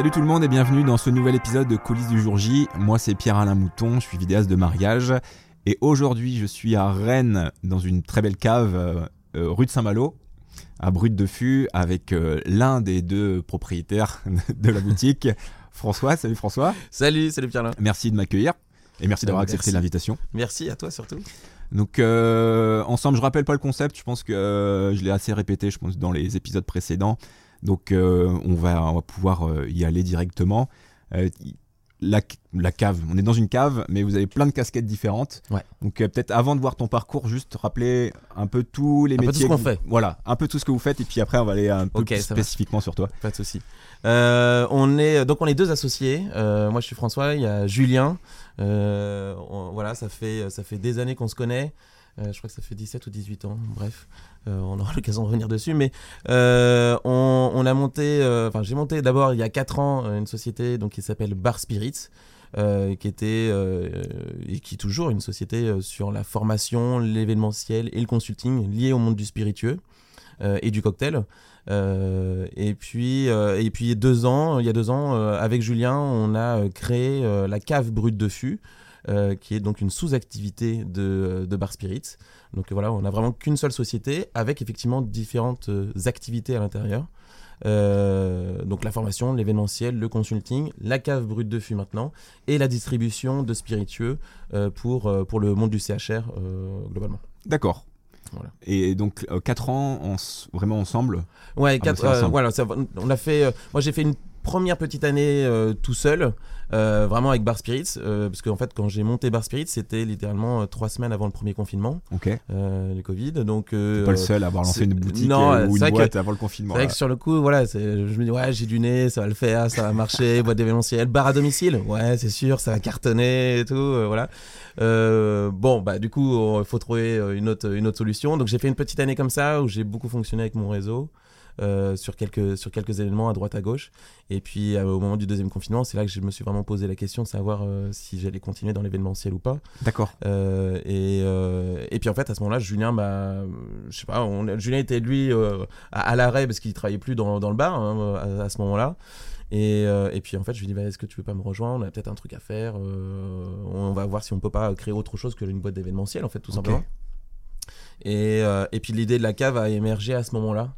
Salut tout le monde et bienvenue dans ce nouvel épisode de Coulisses du jour J. Moi c'est Pierre-Alain Mouton, je suis vidéaste de mariage et aujourd'hui je suis à Rennes dans une très belle cave euh, euh, rue de Saint-Malo à Brut de Fût avec euh, l'un des deux propriétaires de la boutique, François. Salut François. Salut, salut Pierre-Alain. Merci de m'accueillir et merci d'avoir accepté l'invitation. Merci à toi surtout. Donc euh, ensemble, je rappelle pas le concept, je pense que je l'ai assez répété, je pense dans les épisodes précédents. Donc euh, on, va, on va pouvoir euh, y aller directement. Euh, la, la cave, on est dans une cave, mais vous avez plein de casquettes différentes. Ouais. Donc euh, peut-être avant de voir ton parcours, juste rappeler un peu tous les Un peu métiers. tout ce qu'on fait. Voilà, un peu tout ce que vous faites, et puis après on va aller un peu plus spécifiquement sur toi. Pas de souci. Euh, on est donc on est deux associés. Euh, moi je suis François, il y a Julien. On- voilà, ça fait ça fait des années qu'on se connaît. Euh, je crois que ça fait 17 ou 18 ans. Bref, euh, on aura l'occasion de revenir dessus. Mais euh, on, a monté, enfin j'ai monté d'abord il y a 4 ans une société donc qui s'appelle Bar Spirits. qui était et qui est toujours une société sur la formation, l'événementiel et le consulting lié au monde du spiritueux et du cocktail. Et puis, et puis deux ans, il y a deux ans, avec Julien, on a créé la cave brute de fût, euh, qui est donc une sous-activité de, de Bar Spirits. Donc voilà, on n'a vraiment qu'une seule société, avec effectivement différentes euh, activités à l'intérieur. Euh, donc la formation, l'événementiel, le consulting, la cave brute de fût maintenant, et la distribution de spiritueux euh, pour, pour le monde du CHR euh, globalement. D'accord. Voilà. Et donc 4 ans en vraiment ensemble? Ouais, Ah, quatre, bah, voilà, ça on a fait. moi, j'ai fait une première petite année euh, tout seul, euh, vraiment avec Bar Spirits, euh, parce qu'en fait, quand j'ai monté Bar Spirits, c'était littéralement euh, trois semaines avant le premier confinement, Ok. euh, le Covid. Donc, euh, T'es pas le seul à avoir lancé c'est- une boutique non, ou c'est une vrai que- boîte avant le C'est confinement. vrai là. que sur le coup, voilà, c'est- je me dis, ouais, j'ai du nez, ça va le faire, ça va marcher, boîte d'événementiel, bar à domicile, ouais, c'est sûr, ça va cartonner et tout, voilà. Euh, bon, bah, du coup, il faut trouver une autre, une autre solution. Donc, j'ai fait une petite année comme ça où j'ai beaucoup fonctionné avec mon réseau. Euh, sur quelques sur quelques événements à droite à gauche. Et puis euh, au moment du deuxième confinement c'est là que je me suis vraiment posé la question de savoir euh, si j'allais continuer dans l'événementiel ou pas. D'accord. et, et puis en fait à ce moment-là Julien m'a je sais pas on, Julien était lui à, à l'arrêt parce qu'il travaillait plus dans, dans le bar hein, à, à ce moment-là. Et, euh, et puis en fait je lui dis bah, est-ce que tu veux pas me rejoindre? On a peut-être un truc à faire euh, on va voir si on peut pas créer autre chose que une boîte d'événementiel en fait tout simplement. Et, euh, et puis l'idée de la cave a émergé à ce moment-là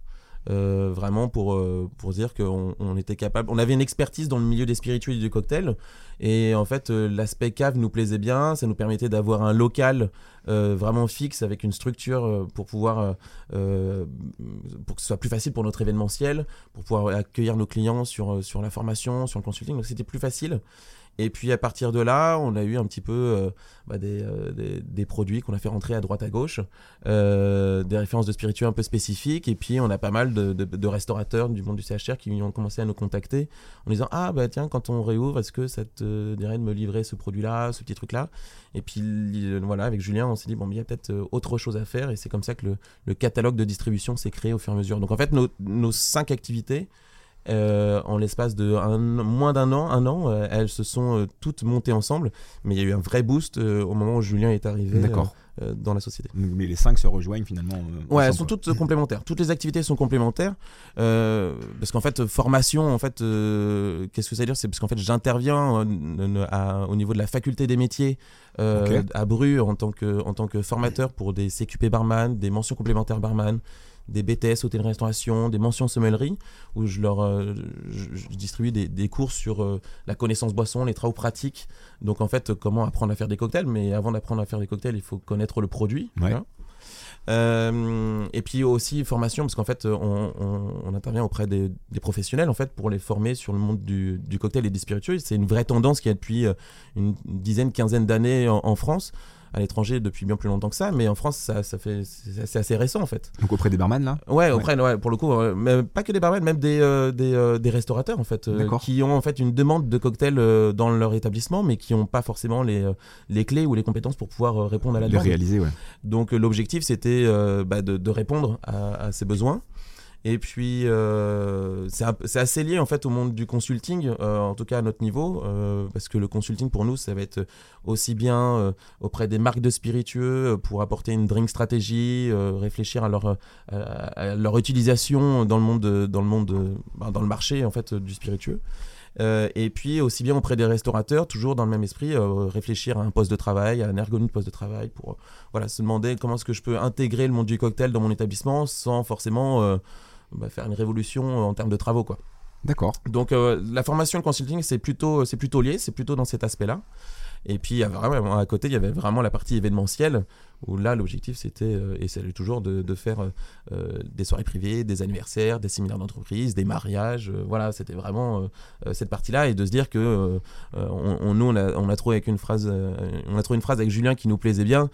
euh, vraiment pour, euh, pour dire qu'on on était capable. On avait une expertise dans le milieu des spirituels et du cocktail. Et en fait, euh, l'aspect cave nous plaisait bien. Ça nous permettait d'avoir un local vraiment fixe avec une structure pour pouvoir. pour que ce soit plus facile pour notre événementiel, pour pouvoir accueillir nos clients sur, sur la formation, sur le consulting. Donc c'était plus facile. Et puis à partir de là, on a eu un petit peu euh, bah, des, euh, des, des produits qu'on a fait rentrer à droite à gauche, euh, des références de spiritueux un peu spécifiques. Et puis on a pas mal de, restaurateurs du monde du CHR qui ont commencé à nous contacter en disant Ah bah tiens, quand on réouvre, est-ce que ça te dirait de me livrer ce produit-là, ce petit truc-là? Et puis voilà, avec Julien, on s'est dit Bon, il y a peut-être autre chose à faire. Et c'est comme ça que le, catalogue de distribution s'est créé au fur et à mesure. Donc en fait, nos cinq activités. Euh, en l'espace de un- moins d'un an, un an, euh, elles se sont euh, toutes montées ensemble, mais il y a eu un vrai boost au moment où Julien est arrivé dans la société. Mais les 5 se rejoignent finalement. Ouais, elles sont toutes complémentaires. Toutes les activités sont complémentaires. parce qu'en fait, formation, en fait, qu'est-ce que ça veut dire? C'est parce qu'en fait, j'interviens au niveau de la faculté des métiers à Bru en tant, que, en tant que formateur pour des CQP barman, des mentions complémentaires barman, des BTS hôtellerie-restauration, des mentions sommellerie, où je leur euh, je, je distribue des, des cours sur euh, la connaissance boisson, les travaux pratiques. Donc en fait, comment apprendre à faire des cocktails. Mais avant d'apprendre à faire des cocktails, il faut connaître le produit. Ouais. hein. Euh, et puis aussi formation, parce qu'en fait, on, on- on intervient auprès des, des professionnels en fait pour les former sur le monde du, du cocktail et des spiritueux. C'est une vraie tendance qui a depuis une dizaine, quinzaine d'années en, en France. À l'étranger depuis bien plus longtemps que ça, mais en France, ça, ça fait, c'est assez récent en fait. Donc auprès des barman là? Ouais, auprès, ouais, pour le coup, euh, mais pas que des barman, même des, euh, des, euh, des restaurateurs en fait, qui ont en fait une demande de cocktail dans leur établissement, mais qui n'ont pas forcément les, les clés ou les compétences pour pouvoir répondre à la demande. réaliser, ouais. Donc l'objectif c'était bah, de, de répondre à, à ces besoins. Et puis euh, c'est assez lié en fait au monde du consulting, euh, en tout cas à notre niveau, euh, parce que le consulting pour nous ça va être aussi bien euh, auprès des marques de spiritueux euh, pour apporter une drink stratégie, euh, réfléchir à leur à, leur utilisation dans le monde de- dans le monde de- bah, dans le marché en fait du spiritueux. Euh, et puis aussi bien auprès des restaurateurs, toujours dans le même esprit, euh, réfléchir à un poste de travail, à un ergonomie de poste de travail, pour voilà, se demander comment est-ce que je peux intégrer le monde du cocktail dans mon établissement sans forcément bah, faire une révolution en termes de travaux. Quoi. D'accord. Donc euh, la formation le consulting, c'est plutôt, c'est plutôt lié, c'est plutôt dans cet aspect-là. Et puis à côté, il y avait vraiment la partie événementielle, où là, l'objectif, c'était, euh, et c'est toujours, de, faire euh, euh, des soirées privées, des anniversaires, des séminaires d'entreprise, des mariages. voilà, c'était vraiment cette partie-là, et de se dire que on, nous, on a, trouvé une phrase, on a trouvé une phrase avec Julien qui nous plaisait bien,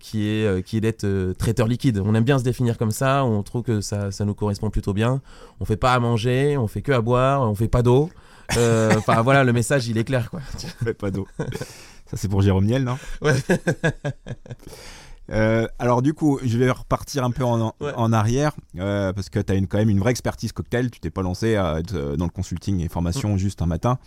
qui est, qui est d'être traiteur liquide. On aime bien se définir comme ça, on trouve que ça, ça nous correspond plutôt bien. On fait pas à manger, on fait que à boire, on fait pas d'eau. Euh, Enfin voilà, le message il est clair quoi. Fais pas d'eau. Ça, c'est pour Jérôme Niel, non Ouais. Euh, alors du coup, je vais repartir un peu en, en- Ouais. en arrière euh, parce que tu as une, quand même une vraie expertise cocktail. Tu t'es pas lancé à être dans le consulting et formation juste un matin.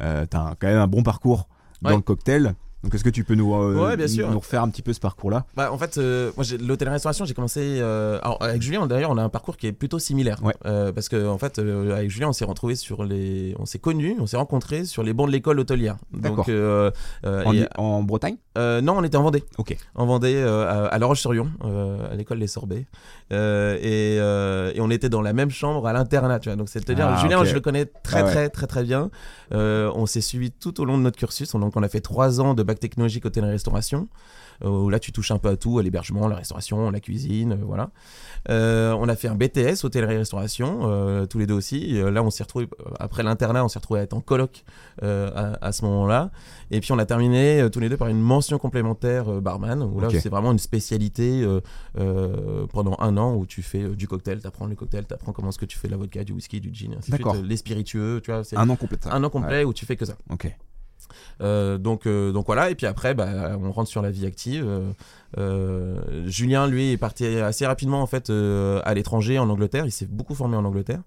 Euh, tu as quand même un bon parcours dans Ouais. le cocktail. Donc est-ce que tu peux nous, euh, Ouais, bien sûr. nous refaire un petit peu ce parcours-là? Bah, en fait, euh, moi, l'hôtellerie-restauration, j'ai commencé. euh, alors, avec Julien, d'ailleurs, on a un parcours qui est plutôt similaire. Ouais. Euh, parce que, en fait, euh, avec Julien, on s'est retrouvé sur les. On s'est connus, on s'est rencontrés sur les bancs de l'école hôtelière. D'accord. En, et- en Bretagne? Non, on était en Vendée. Ok. En Vendée, à, La Roche-sur-Yon, à l'école des Sorbets. Euh, et, euh, et on était dans la même chambre à l'internat, tu vois. Donc, c'est-à-dire, Ah, Julien, je le connais très, Ah ouais. très, très, très bien. Euh, on s'est suivi tout au long de notre cursus. Donc, on a fait trois ans de bac technologique hôtellerie-restauration. Euh, Où là, tu touches un peu à tout, à l'hébergement, la restauration, la cuisine, euh, voilà. Euh, on a fait un BTS hôtellerie-restauration, euh, tous les deux aussi. Et, euh, là, on s'est retrouvé après l'internat, on s'est retrouvé à être en coloc euh, à, à ce moment-là. Et puis on a terminé euh, tous les deux par une mention complémentaire euh, barman, où là c'est vraiment une spécialité euh, euh, pendant un an où tu fais du cocktail, tu apprends le cocktail, tu apprends comment est-ce que tu fais de la vodka, du whisky, du gin, ainsi de suite, les spiritueux, tu vois, Un an complet. un an complet où tu fais que ça. Ok. Euh, donc, euh, donc voilà, et puis après, bah, on rentre sur la vie active. Euh, Julien, lui, est parti assez rapidement en fait à l'étranger, en Angleterre. Il s'est beaucoup formé en Angleterre.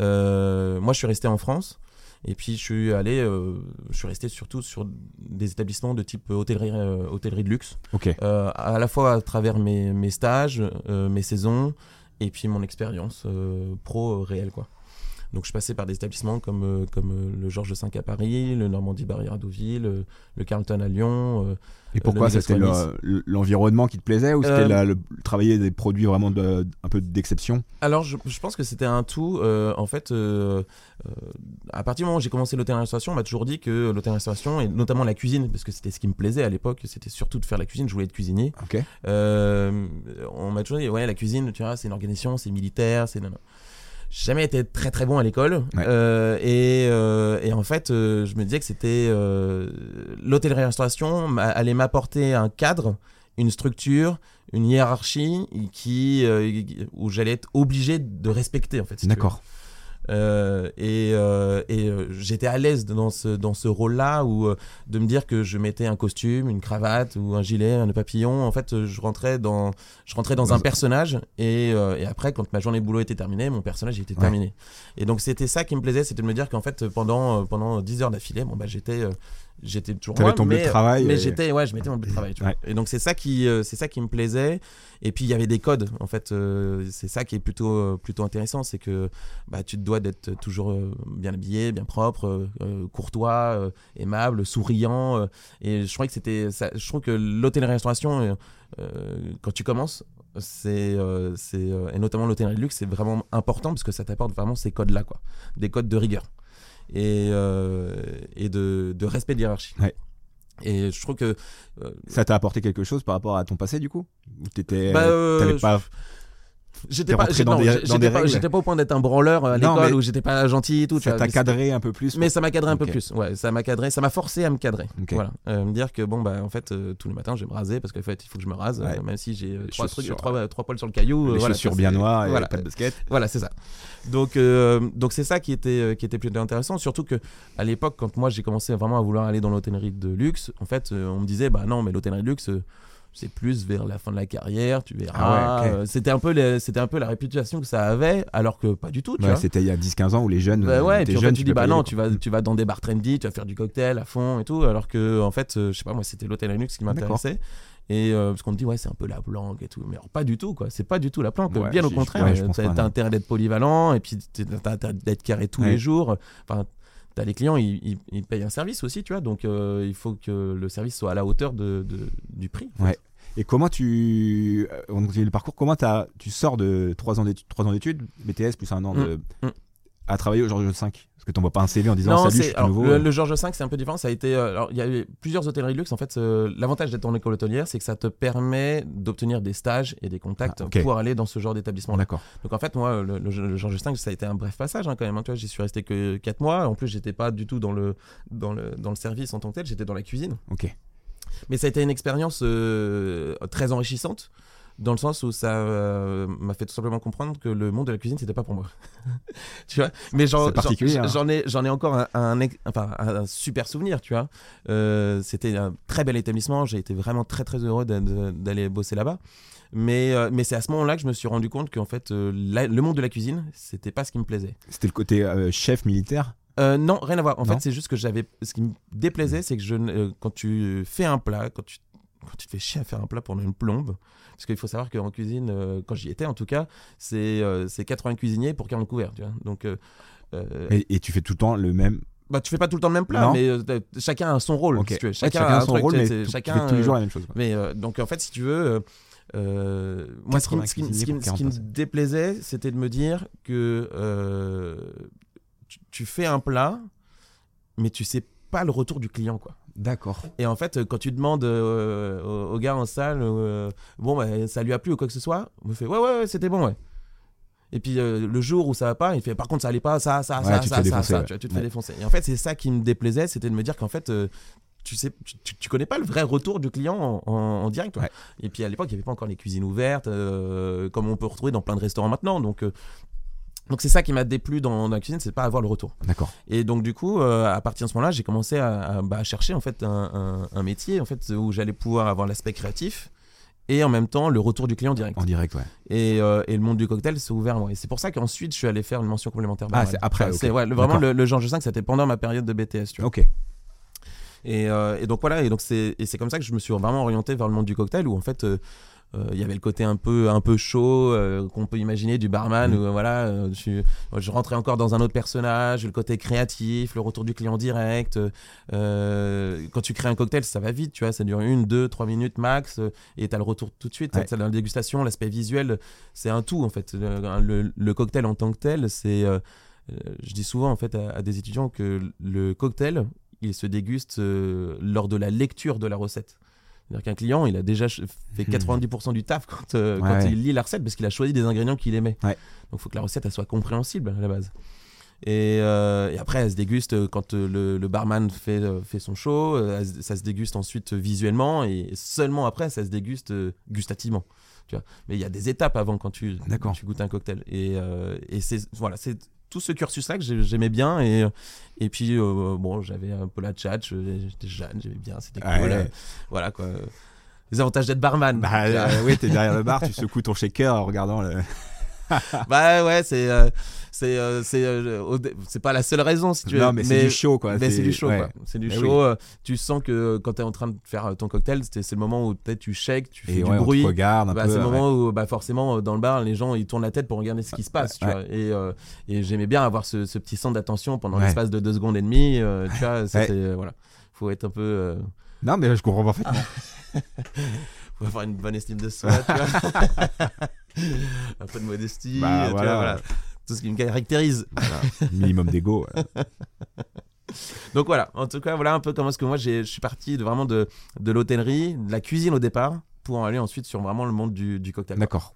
Moi, je suis resté en France. Et puis, je suis allé, je suis resté surtout sur des établissements de type hôtellerie, hôtellerie de luxe, Ok. À la fois à travers mes, mes stages, mes saisons, et puis mon expérience pro réelle, quoi. Donc je passais par des établissements comme, euh, comme euh, le Georges V à Paris, le Normandie Barrière à Deauville, euh, le Carlton à Lyon. Et pourquoi c'était le- l'environnement qui te plaisait ou c'était Euh, travailler des produits vraiment de, un peu d'exception? Alors je, je pense que c'était un tout. euh, en fait, euh, à partir du moment où j'ai commencé l'hôtellerie-restauration, on m'a toujours dit que l'hôtellerie-restauration, et notamment la cuisine, parce que c'était ce qui me plaisait à l'époque, c'était surtout de faire la cuisine, je voulais être cuisinier. On m'a toujours dit, ouais, la cuisine, tu vois, c'est une organisation, c'est militaire, c'est. J'ai jamais été très très bon à l'école. Ouais. Euh, et, euh, et en fait, euh, je me disais que c'était. Euh, L'hôtellerie-restauration allait m'apporter un cadre, une structure, une hiérarchie qui, euh, où j'allais être obligé de respecter, en fait. si. D'accord. Euh, et euh, et euh, j'étais à l'aise dans ce, dans ce rôle-là où euh, de me dire que je mettais un costume, une cravate ou un gilet, un papillon. En fait, euh, je rentrais dans, je rentrais dans un personnage et, euh, et après, quand ma journée de boulot était terminée, mon personnage était Ouais. terminé. Et donc, c'était ça qui me plaisait, c'était de me dire qu'en fait, pendant, pendant 10 heures d'affilée, bon, bah, j'étais. J'étais toujours T'avais moi, ton bleu de mais, travail mais et- j'étais ouais, je mettais mon bleu de travail. tu vois. Ouais. Et donc c'est ça qui euh, c'est ça qui me plaisait. Et puis il y avait des codes en fait. euh, c'est ça qui est plutôt euh, plutôt intéressant, c'est que bah, tu te dois d'être toujours bien habillé, bien propre, courtois, aimable, souriant. et je crois que c'était, ça- je trouve que l'hôtellerie-restauration, quand tu commences, c'est, c'est et notamment l'hôtellerie de luxe, c'est vraiment important parce que ça t'apporte vraiment ces codes-là, quoi, des codes de rigueur et euh, et de, de respect de hiérarchie. Ouais. Et je trouve que euh, Ça t'a apporté quelque chose par rapport à ton passé du coup? Ou t'étais, Bah, euh, t'avais pas j'étais pas, pas, pas au point d'être un branleur à Non, l'école où j'étais pas gentil et tout. ça t'a cadré un peu plus Mais ça m'a cadré un peu plus. Ouais, ça m'a cadré, ça m'a forcé à me cadrer. Ok. Voilà, Euh, me dire que bon bah en fait euh, tous les matins je vais me raser parce qu'en fait il faut que je me rase, Ouais. euh, même si j'ai euh, trois trucs, trois, trois poils sur le caillou. euh, les voilà, chaussures bien noires et voilà, pas de basket voilà, c'est ça. Donc, euh, donc c'est ça qui était, euh, qui était plutôt intéressant. Surtout que à l'époque, quand moi j'ai commencé vraiment à vouloir aller dans l'hôtellerie de luxe, en fait, euh, on me disait, bah non, mais l'hôtellerie de luxe, euh, c'est plus vers la fin de la carrière, tu verras. Ah ouais. Euh, C'était un peu, c'était un peu la réputation que ça avait, alors que pas du tout, tu Ouais, vois. c'était il y a 10-15 ans où les jeunes Bah ouais, puis jeune, fait, tu dis bah non, tu vas, tu vas dans des bars trendy, tu vas faire du cocktail à fond et tout, alors que en fait, euh, je sais pas, moi c'était l'hôtel luxe qui m'intéressait. Et euh, parce qu'on me dit ouais c'est un peu la planque et tout, mais alors, pas du tout quoi, c'est pas du tout la planque, Ouais, bien au contraire, ouais, euh, t'as intérêt d'être polyvalent et puis t'as t'as intérêt d'être carré tous Ouais. les jours, enfin as les clients, ils, ils- ils payent un service aussi, tu vois. Donc, euh, il faut que le service soit à la hauteur de, de- du prix. en fait. Ouais. Et comment tu. euh, On dit le parcours, comment t'as- tu sors de 3 ans d'études, trois ans d'études, BTS plus un an de. Mm. À travailler au Georges 5 Parce que t'envoies pas un CV en disant Non, salut, je suis alors, nouveau. le, euh. le Georges V, c'est un peu différent. Ça a été, euh, alors, il y a eu plusieurs hôtelleries de luxe. En fait, euh, l'avantage d'être en école hôtelière, c'est que ça te permet d'obtenir des stages et des contacts Ah, ok. pour aller dans ce genre d'établissement. D'accord. Donc en fait, moi, le, le- le Georges V, ça a été un bref passage hein, quand même. hein, tu vois, j'y suis resté que 4 mois. En plus, j'étais pas du tout dans le, dans, le, dans le service en tant que tel, j'étais dans la cuisine. Ok. Mais ça a été une expérience euh, très enrichissante. Dans le sens où ça euh, m'a fait tout simplement comprendre que le monde de la cuisine c'était pas pour moi. tu vois? Mais j'en hein. ai j'en ai encore un, un ex- enfin, un, un super souvenir, tu vois? Euh, c'était un très bel établissement, j'ai été vraiment très très heureux d'aller bosser là-bas. Mais, euh, mais c'est à ce moment-là que je me suis rendu compte qu'en fait, la- le monde de la cuisine, c'était pas ce qui me plaisait. C'était le côté chef militaire? Euh, non, rien à voir. En Non fait, c'est juste que j'avais. Ce qui me déplaisait, c'est que je, euh, quand tu fais un plat, quand tu, quand tu te fais chier à faire un plat pendant une plombe, parce qu'il faut savoir qu'en cuisine, euh, quand j'y étais en tout cas, c'est euh, c'est 80 cuisiniers pour 40 couverts. Tu vois Donc, euh, euh, et, et tu fais tout le temps le même. bah, tu fais pas tout le temps le même plat, Non. mais euh, chacun a son rôle. Ok. si tu veux. Ouais, Chacun, a un son truc, rôle, mais tout- chacun, tu fais tous les jours la même chose. mais euh, donc en fait, si tu veux, euh, moi ce qui, me- ce qui me- ce qui me- ce qui me 80 déplaisait, c'était de me dire que tu, tu fais un plat, mais tu sais pas le retour du client, quoi. D'accord. Et en fait, quand tu demandes euh, au, au gars en salle, euh, bon, bah, ça lui a plu ou quoi que ce soit, on me fait ouais, ouais, ouais, c'était bon, ouais. Et puis euh, le jour où ça va pas, il fait par contre ça allait pas, ça, ça, Ouais, ça, ça, ça, défoncer, ça, ouais. tu, vois, tu te fais défoncer. Et en fait, c'est ça qui me déplaisait, c'était de me dire qu'en fait, euh, tu sais, tu, tu- connais pas le vrai retour du client en, en- en direct. Ouais. Et puis à l'époque, il n'y avait pas encore les cuisines ouvertes, euh, comme on peut retrouver dans plein de restaurants maintenant. Donc, euh, donc c'est ça qui m'a déplu dans, dans la cuisine, c'est pas avoir le retour. D'accord. Et donc du coup, euh, à partir de ce moment-là, j'ai commencé à, à, bah, chercher en fait un, un- un métier en fait où j'allais pouvoir avoir l'aspect créatif et en même temps le retour du client direct. En direct, ouais. Et, euh, et le monde du cocktail s'est ouvert à moi. Et c'est pour ça qu'ensuite je suis allé faire une mention complémentaire. Ah, c'est après, Enfin, ok. c'est- ouais, le- vraiment le, le Georges V, c'était pendant ma période de BTS. Tu vois. Ok. Et, euh, et donc voilà, et donc c'est comme ça que je me suis vraiment orienté vers le monde du cocktail où en fait il y avait le côté un peu un peu chaud euh, qu'on peut imaginer du barman Mhm. où euh, voilà euh, je, je rentrais encore dans un autre personnage le côté créatif le retour du client direct euh, quand tu crées un cocktail ça va vite tu vois ça dure une deux trois minutes max euh, et t'as le retour tout de suite Ouais. t'as la dégustation l'aspect visuel c'est un tout en fait le, le- le cocktail en tant que tel c'est euh, euh, je dis souvent en fait à, à des étudiants que le cocktail il se déguste euh, lors de la lecture de la recette. C'est-à-dire qu'un client, il a déjà fait Hmm. 90% du taf quand, euh, Ouais, quand ouais. il lit la recette parce qu'il a choisi des ingrédients qu'il aimait. Ouais. Donc il faut que la recette elle soit compréhensible à la base. Et, euh, et après, elle se déguste euh, quand le, le barman fait, fait son show, elle ça se déguste ensuite visuellement et seulement après, ça se déguste gustativement. Tu vois. Mais il y a des étapes avant quand tu, quand tu goûtes un cocktail. Et, euh, et c'est voilà, c'est tout ce cursus-là que j'ai- j'aimais bien. Et, et puis, euh, bon, j'avais un peu la chat, je- j'étais jeune, j'aimais bien, c'était Ouais. cool. euh, voilà quoi. Les avantages d'être barman. Bah, euh, oui, t'es derrière le bar, tu secoues ton shaker en regardant le. bah ouais, c'est euh, c'est euh, c'est euh, c'est pas la seule raison si tu veux. non, mais, c'est du show, quoi. mais c'est du show, ouais. quoi. C'est du Mais show. oui. euh, Tu sens que quand tu es en train de faire ton cocktail, c'est le moment où peut-être tu shakes, tu fais Et du ouais, on bruit. te regarde un Bah, peu. c'est le ouais. moment où bah, forcément dans le bar les gens ils tournent la tête pour regarder ce qui se passe tu Ouais. vois. et, et j'aimais bien avoir ce, ce petit centre d'attention pendant l'espace de deux secondes et demie tu vois c'était voilà faut être un peu Non, mais je comprends parfaitement. faut avoir une bonne estime de soi tu vois un peu de modestie Bah, tu vois, voilà. voilà. tout ce qui me caractérise Voilà. Minimum d'ego. donc voilà en tout cas voilà un peu comment est-ce que moi j'ai- je suis parti de vraiment de, de l'hôtellerie de la cuisine au départ pour aller ensuite sur vraiment le monde du, du cocktail D'accord.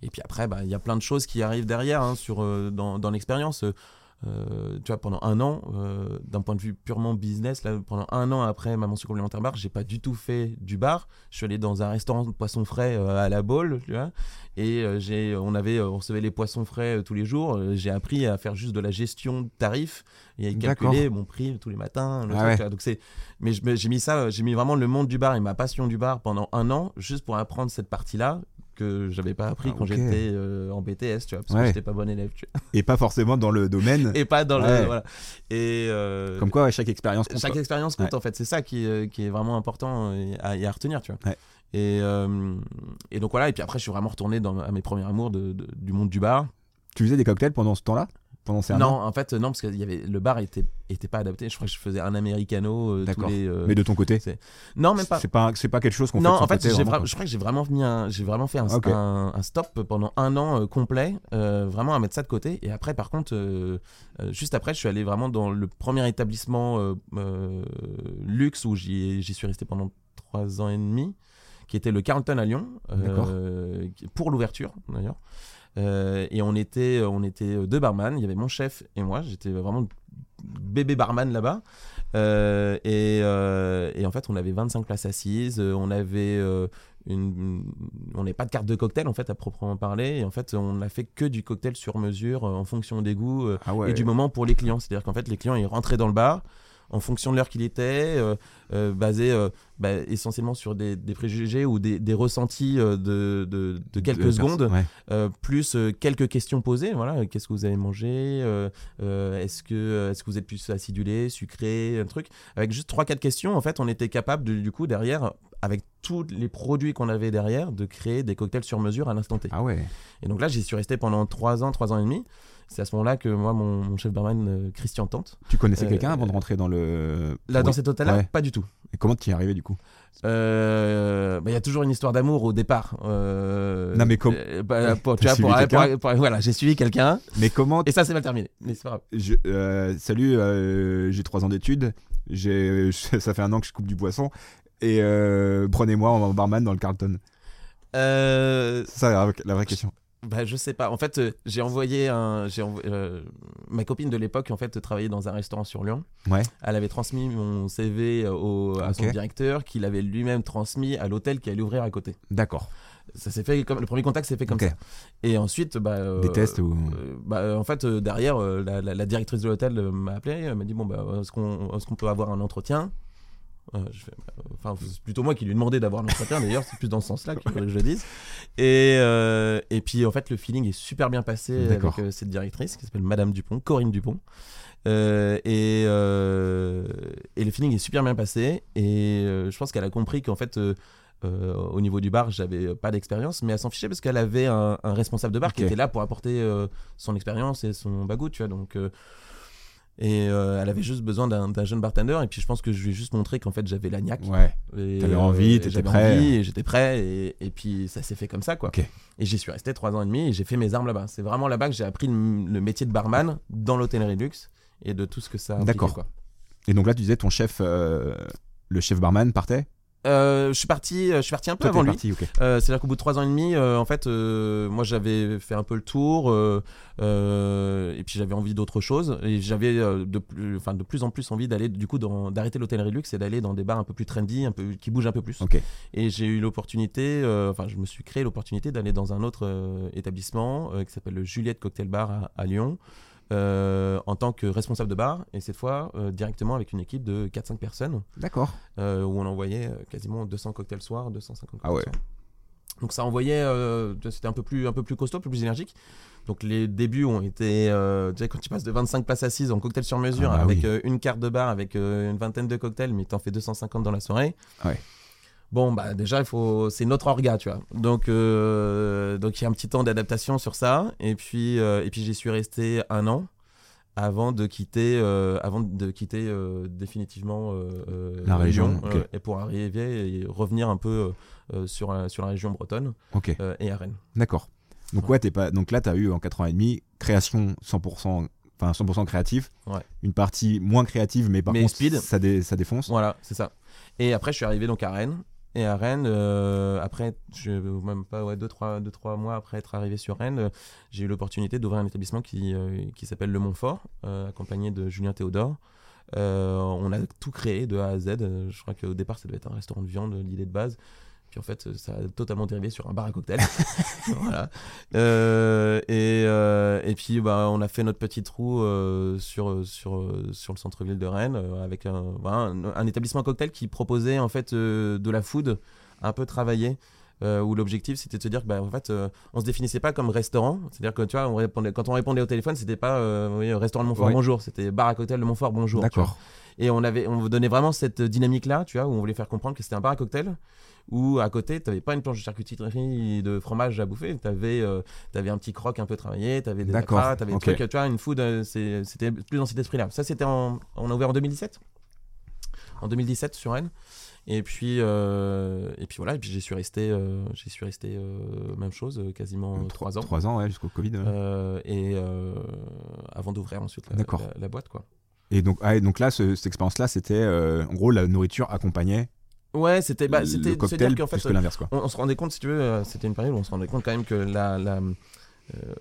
Et puis après, bah, il y a plein de choses qui arrivent derrière hein, sur, euh, dans, dans l'expérience. Euh, tu vois, pendant un an, euh, d'un point de vue purement business, là, pendant un an après ma mention complémentaire bar, j'ai pas du tout fait du bar. Je suis allé dans un restaurant de poissons frais euh, à la Baule, tu vois, et j'ai, on avait, on recevait les poissons frais tous les jours. J'ai appris à faire juste de la gestion de tarifs et à calculer mon prix tous les matins. le Ah truc, ouais. Donc c'est, mais j'ai mis ça, j'ai mis vraiment le monde du bar et ma passion du bar pendant un an juste pour apprendre cette partie-là que j'avais pas appris Ah, quand j'étais euh, en BTS, tu vois, parce Ouais. que j'étais pas bon élève, tu vois. Et pas forcément dans le domaine. Et pas dans Ouais. le voilà. Et euh, Comme quoi, chaque expérience compte. chaque expérience compte Ouais. en fait, c'est ça qui, est- qui est vraiment important euh, à, à retenir, tu vois. Et, euh, et donc voilà, et puis après je suis vraiment retourné dans, à mes premiers amours de- de- du monde du bar. Tu faisais des cocktails pendant ce temps-là? Pendant ces un Non, an en fait, non, parce que y avait, le bar était, était pas adapté. Je crois que je faisais un americano euh, D'accord. euh, Mais de ton côté Non, même pas. C'est pas, c'est pas quelque chose qu'on fait Non, en fait, côté, vraiment, je crois que j'ai vraiment mis un, j'ai vraiment fait un, Ok. un- un stop pendant un an euh, complet, euh, vraiment à mettre ça de côté. Et après, par contre, juste après, je suis allé vraiment dans le premier établissement luxe où j'y suis resté pendant trois ans et demi, qui était le Carlton à Lyon, pour l'ouverture d'ailleurs. Euh, et on était, on était deux barman. Il y avait mon chef et moi. J'étais vraiment bébé barman là-bas. Euh, et, euh, et en fait, on avait 25 places assises. euh, On avait euh, une, on n'avait pas de carte de cocktail en fait à proprement parler. Et en fait, on n'a fait que du cocktail sur mesure euh, en fonction des goûts euh, Ah ouais. et du moment pour les clients. C'est-à-dire qu'en fait, les clients ils rentraient dans le bar en fonction de l'heure qu'il était, euh, euh, basé euh, bah, essentiellement sur des, des préjugés ou des, des ressentis euh, de, de- de quelques De secondes, ouais. plus quelques questions posées. Voilà, qu'est-ce que vous avez mangé Est-ce que est-ce que vous êtes plus acidulé, sucré, un truc Avec juste trois quatre questions, en fait, on était capable de- du coup derrière, avec tous les produits qu'on avait derrière, de créer des cocktails sur mesure à l'instant T. Ah ouais. Et donc là, j'y suis resté pendant trois ans, trois ans et demi. C'est à ce moment-là que moi, mon, mon chef barman, euh, Christian Tante, Tu connaissais Euh, quelqu'un avant de rentrer dans le. là Oui. dans cet hôtel-là, Ouais. pas du tout. Et comment tu y es arrivé du coup? Euh, bah, Il y a toujours une histoire d'amour au départ. Euh, Non, mais comme- euh, bah, pour- tu vois, pour- quelqu'un pour- pour- voilà, j'ai suivi quelqu'un Mais comment et ça c'est mal terminé. Mais c'est pas grave. je, euh, Salut, j'ai trois ans d'études. Ça fait un an que je coupe du poisson. Et euh, prenez-moi en barman dans le Carlton. Euh, C'est ça la, la vraie question. bah, je sais pas. En fait, euh, j'ai envoyé un. J'ai envo- euh, ma copine de l'époque en fait travaillait dans un restaurant sur Lyon. Ouais. Elle avait transmis mon CV au, à son directeur, qu'il avait lui-même transmis à l'hôtel qui allait ouvrir à côté. D'accord. Ça s'est fait comme le premier contact s'est fait comme ça. Et ensuite, bah, euh, Des tests ou. Bah, en fait, derrière, la, la- la directrice de l'hôtel m'a appelé, m'a dit bon bah est-ce qu'on est-ce qu'on peut avoir un entretien? Euh, je fais, Enfin, c'est plutôt moi qui lui ai demandé d'avoir un entretien. D'ailleurs, c'est plus dans ce sens-là que je le dise. Et euh, et puis en fait, le feeling est super bien passé avec euh, cette directrice qui s'appelle Madame Dupont, Corinne Dupont. Et, et le feeling est super bien passé. Et je pense qu'elle a compris qu'en fait. au niveau du bar, j'avais pas d'expérience, mais elle s'en fichait parce qu'elle avait un, un responsable de bar qui était là pour apporter son expérience et son bagou, tu vois. Donc, et euh, elle avait juste besoin d'un jeune bartender. Et puis je pense que je lui ai juste montré qu'en fait j'avais la niaque. Ouais. T'avais envie, et t'étais j'avais prêt. envie, et j'étais prêt. Et, et puis ça s'est fait comme ça, quoi. Et j'y suis resté trois ans et demi et j'ai fait mes armes là-bas. C'est vraiment là-bas que j'ai appris le, le métier de barman dans l'hôtellerie luxe et de tout ce que ça D'accord. Et donc là, tu disais ton chef, euh, le chef barman partait? Euh, je suis parti, je suis parti un peu Toi, avant lui. Euh, C'est-à-dire qu'au bout de trois ans et demi, euh, en fait, euh, moi j'avais fait un peu le tour, euh, euh, et puis j'avais envie d'autre chose, et j'avais euh, de, plus, enfin, de plus en plus envie d'aller, du coup, d'arrêter l'hôtellerie luxe et d'aller dans des bars un peu plus trendy, un peu, qui bougent un peu plus. Et j'ai eu l'opportunité, euh, enfin, je me suis créé l'opportunité d'aller dans un autre euh, établissement euh, qui s'appelle le Juliette Cocktail Bar à, à Lyon. Euh, en tant que responsable de bar et cette fois euh, directement avec une équipe de 4-5 personnes D'accord. euh, où on envoyait quasiment 200 cocktails soir, 250 Ah ouais. cocktails soir. Donc ça envoyait, c'était un peu plus, un peu plus costaud, un peu plus énergique. Donc les débuts ont été, tu sais, quand tu passes de 25 places assises en cocktail sur mesure Ah bah avec oui. une carte de bar, avec une vingtaine de cocktails, mais t'en fais 250 dans la soirée. Ouais. Bon bah déjà il faut, c'est notre orga, tu vois. Donc euh, donc il y a un petit temps d'adaptation sur ça. Et puis euh, et puis j'y suis resté un an avant de quitter, euh, avant de quitter définitivement La région, et pour arriver et revenir un peu sur, la- sur la région bretonne et à Rennes. D'accord. Donc ouais, t'es pas. Donc là, t'as eu en 4 ans et demi création 100%, enfin 100% créatif. Ouais. Une partie moins créative, mais par Mais contre speed. ça, dé- ça défonce. Voilà, c'est ça. Et après, je suis arrivé donc à Rennes. Et à Rennes, euh, après, je, même pas, deux, trois, trois mois après être arrivé sur Rennes, euh, j'ai eu l'opportunité d'ouvrir un établissement qui, euh, qui s'appelle Le Montfort, accompagné de Julien Théodore. On a tout créé de A à Z. Je crois qu'au départ, ça devait être un restaurant de viande, l'idée de base. Puis en fait, ça a totalement dérivé sur un bar à cocktail. voilà. Euh, et, euh, et puis, bah, on a fait notre petit trou euh, sur, sur, sur le centre-ville de Rennes avec un, voilà, un, un établissement cocktail qui proposait en fait de la food un peu travaillée. euh, où l'objectif c'était de se dire que bah, en fait euh, on se définissait pas comme restaurant c'est à dire que tu vois on répondait, quand on répondait au téléphone c'était pas euh, oui, restaurant de Montfort bonjour c'était bar à cocktail de Montfort bonjour. D'accord. et on avait on donnait vraiment cette dynamique là tu vois où on voulait faire comprendre que c'était un bar à cocktail où à côté tu pas une planche de charcuterie de fromage à bouffer tu avais un petit croc un peu travaillé tu avais des acras tu avais ok. des trucs tu vois une food euh, c'était plus dans cet esprit là ça c'était en on a ouvert en 2017 en 2017 sur Rennes et puis euh, et puis voilà et puis j'y suis resté euh, j'y suis resté euh, même chose euh, quasiment euh, trois ans Trois ans, ouais, jusqu'au Covid. ouais. Euh, et euh, avant d'ouvrir ensuite la, D'accord. la- la boîte quoi Et donc, ah, et donc là, ce- cette expérience-là, c'était euh, en gros la nourriture accompagnait ouais c'était bah, c'était cocktail dire qu'en plus fait l'inverse, quoi. on, on se rendait compte, si tu veux, euh, c'était une période où on se rendait compte quand même que la, la, euh,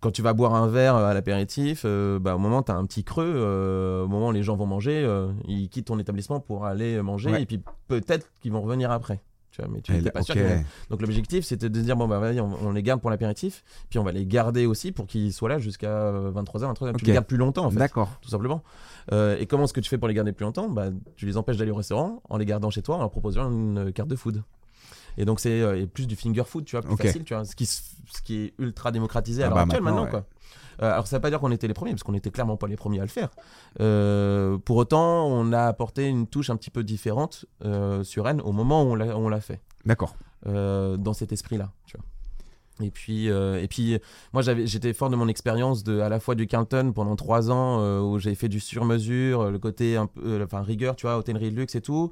quand tu vas boire un verre à l'apéritif, euh, bah, au moment où tu as un petit creux, euh, au moment où les gens vont manger, euh, ils quittent ton établissement pour aller manger Ouais. et puis peut-être qu'ils vont revenir après. Tu vois, mais tu là, pas sûr vont- Donc l'objectif c'était de dire bon bah vas-y, on, on les garde pour l'apéritif, puis on va les garder aussi pour qu'ils soient là jusqu'à 23h, 23h. Ok. Tu les gardes plus longtemps en fait D'accord. tout simplement. Euh, et comment est-ce que tu fais pour les garder plus longtemps? Bah, Tu les empêches d'aller au restaurant en les gardant chez toi en leur proposant une carte de food. Et donc c'est euh, plus du finger food, tu vois, plus facile, tu vois, ce qui, ce qui est ultra démocratisé Ah à l'heure bah actuelle maintenant, maintenant, quoi. Euh, alors ça veut pas dire qu'on était les premiers, parce qu'on était clairement pas les premiers à le faire. Euh, pour autant, on a apporté une touche un petit peu différente euh, sur Rennes au moment où on l'a- fait D'accord. dans cet esprit-là. Tu vois. Et puis, euh, et puis, moi, j'étais fort de mon expérience de, à la fois du Carlton pendant trois ans euh, où j'ai fait du sur-mesure, le côté un peu, euh, enfin rigueur, tu vois, hôtellerie de luxe et tout.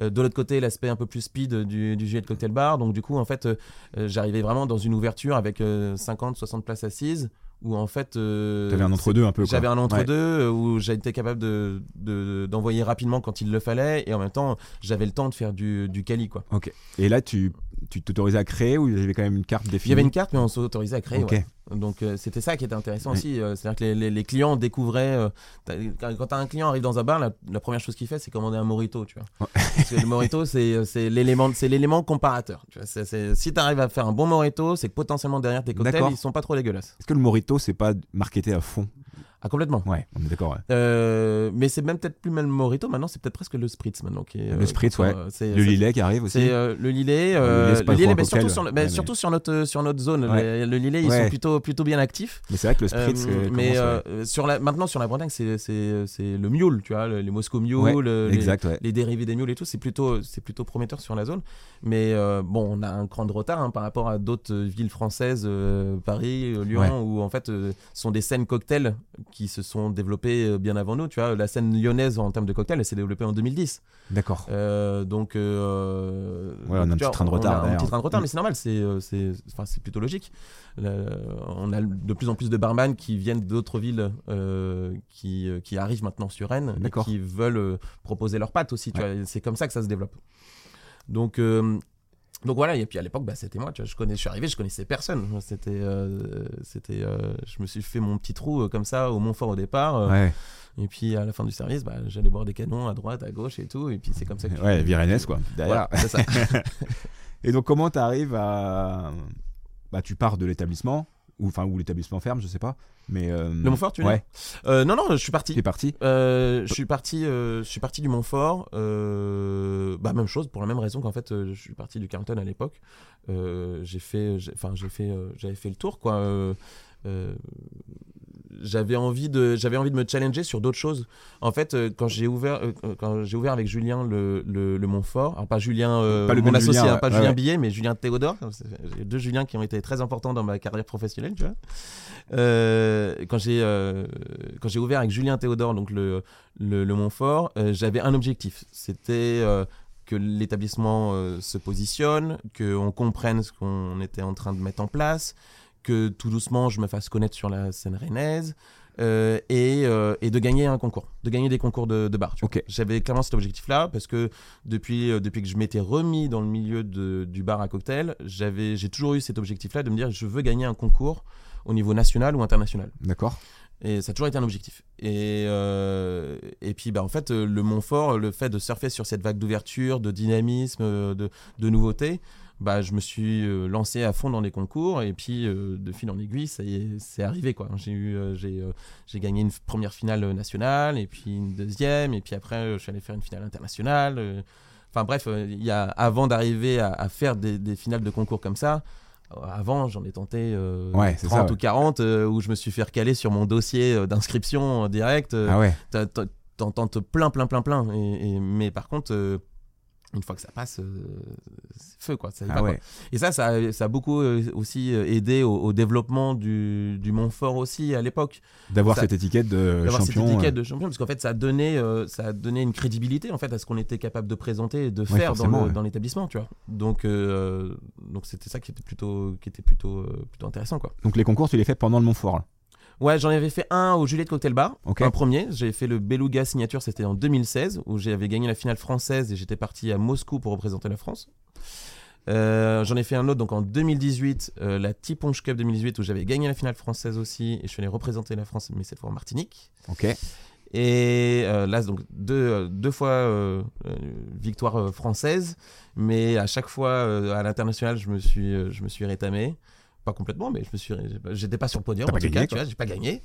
De l'autre côté, l'aspect un peu plus speed du, du Juliette Cocktail Bar. Donc, du coup, en fait, j'arrivais vraiment dans une ouverture avec 50, 60 places assises où en fait. euh, T'avais un entre-deux un peu. j'avais un Ouais. entre-deux euh, où j'ai été capable de, de- d'envoyer rapidement quand il le fallait et en même temps j'avais le temps de faire du, du quali quoi. Et là, tu tu t'autorisais à créer ou il y avait quand même une carte Il définie y avait une carte mais on s'autorisait à créer. Ok. ouais. Donc euh, c'était ça qui était intéressant aussi. euh, C'est-à-dire que les, les- les clients découvraient. euh, quand un client arrive dans un bar, la, la première chose qu'il fait c'est commander un morito. Tu vois. Ouais. Parce que le morito c'est l'élément comparateur. Tu vois. Si tu arrives à faire un bon morito, c'est que potentiellement derrière tes cocktails ils sont pas trop dégueulasses. Est-ce que le Morito, c'est pas marketé à fond? Ah complètement. Ouais, on est d'accord. Euh, mais c'est même peut-être plus même morito maintenant, c'est peut-être presque le spritz maintenant qui est. Le euh, spritz, ouais. euh, Le Lillet qui arrive aussi. C'est le Lillet, Le Lillet, mais surtout, sur, le- mais mais- surtout sur notre sur notre zone. Ouais. Le Lillet, ils sont plutôt plutôt bien actifs. Mais c'est vrai que le spritz, mais sur la maintenant sur la Bretagne, c'est le mule, tu vois, le- les Moscow Mule, les, dérivés des mules et tout, c'est plutôt plutôt prometteur sur la zone. Mais bon, on a un cran de retard hein, par rapport à d'autres villes françaises, Paris, Lyon, où en fait euh, sont des scènes cocktails qui se sont développées euh, bien avant nous. Tu vois, la scène lyonnaise en termes de cocktails, elle s'est développée en 2010. D'accord. Euh, donc, euh, Ouais, on a un petit vois, train de on a retard, un petit train de retard, mais c'est normal, c'est euh, enfin, plutôt logique. On a de plus en plus de barman qui viennent d'autres villes euh, qui, euh, qui arrivent maintenant sur Rennes et D'accord. qui veulent euh, proposer leurs pâtes aussi. tu vois, et C'est comme ça que ça se développe. Donc, euh, donc voilà, et puis à l'époque, bah, c'était moi, tu vois, je, connais, je suis arrivé, je connaissais personne. C'était, euh, c'était, euh, je me suis fait mon petit trou euh, comme ça au Montfort au départ. Ouais, Et puis à la fin du service, bah, j'allais boire des canons à droite, à gauche et tout. Et puis c'est comme ça que ouais, Virennes, quoi. Derrière. Voilà, c'est ça. Et donc, comment tu arrives à. Bah, tu pars de l'établissement, ou enfin, où l'établissement ferme, je sais pas. Mais. euh, Le Montfort, tu Ouais, Euh, Non, non, je suis tu parti. es parti? Euh, je suis parti, euh, je suis parti du Montfort. bah même chose pour la même raison qu'en fait je suis parti du Carlton à l'époque. J'ai fait, enfin j'ai fait, j'avais fait le tour quoi. Euh, euh, j'avais envie de, j'avais envie de me challenger sur d'autres choses. En fait, euh, quand j'ai ouvert, euh, quand j'ai ouvert avec Julien le, le, le Montfort, alors pas Julien, euh, Pas le mon associé, Julien, hein, pas Ouais, Julien ouais. Billet, mais Julien Théodore. Deux Juliens qui ont été très importants dans ma carrière professionnelle, tu vois. Euh, quand j'ai euh, quand j'ai ouvert avec Julien Théodore donc le le, le Montfort, euh, j'avais un objectif. C'était euh, que l'établissement euh, se positionne, qu'on comprenne ce qu'on était en train de mettre en place, que tout doucement je me fasse connaître sur la scène rennaise. euh, et, euh, et de gagner un concours, de gagner des concours de, de bar. J'avais clairement cet objectif-là parce que depuis, euh, depuis que je m'étais remis dans le milieu de- du bar à cocktail, j'ai toujours eu cet objectif-là de me dire je veux gagner un concours au niveau national ou international. D'accord. Et ça a toujours été un objectif. Et, euh, et puis, bah, en fait, le Montfort, le fait de surfer sur cette vague d'ouverture, de dynamisme, de, de nouveauté, bah, je me suis euh, lancé à fond dans les concours. Et puis, euh, de fil en aiguille, ça y est, c'est arrivé. Quoi. J'ai, eu, euh, j'ai, j'ai gagné une première finale nationale, et puis une deuxième, et puis après, je suis allé faire une finale internationale. Enfin bref, il y a, avant d'arriver à, à faire des, des finales de concours comme ça, avant j'en ai tenté Ouais, c'est 30 ça, ouais. ou 40 euh, où je me suis fait recaler sur mon dossier d'inscription direct. Ah ouais. T'en tentes plein, plein, plein, plein. Et, et- mais par contre, une fois que ça passe, euh, c'est feu quoi. Ça Ah quoi. ouais. Et ça, ça, a- ça a beaucoup euh, aussi euh, aidé au, au développement du, du Montfort aussi à l'époque. D'avoir cette étiquette de D'avoir cette champion. étiquette euh, de champion, parce qu'en fait, ça a donné, euh, ça a donné une crédibilité en fait à ce qu'on était capable de présenter et de Ouais, faire dans ouais. l'établissement, tu vois. Donc, euh, donc c'était ça qui était plutôt, qui était plutôt, euh, plutôt intéressant, quoi. Donc les concours, tu les fais pendant le Montfort. là. Ouais, j'en avais fait un au Juliette Cocktail Bar, un premier. J'ai fait le Beluga Signature, c'était en 2016, où j'avais gagné la finale française et j'étais parti à Moscou pour représenter la France. Euh, J'en ai fait un autre donc en 2018, euh, la Tiponche Cup 2018, où j'avais gagné la finale française aussi et je suis allé représenter la France, mais cette fois en Martinique. Ok. Et euh, là, donc deux, euh, deux fois euh, victoire française, mais à chaque fois à l'international, je me suis, je me suis rétamé. Pas complètement, mais je me suis, j'étais pas sur le podium en pas tout gagné, cas, tu vois, j'ai pas gagné.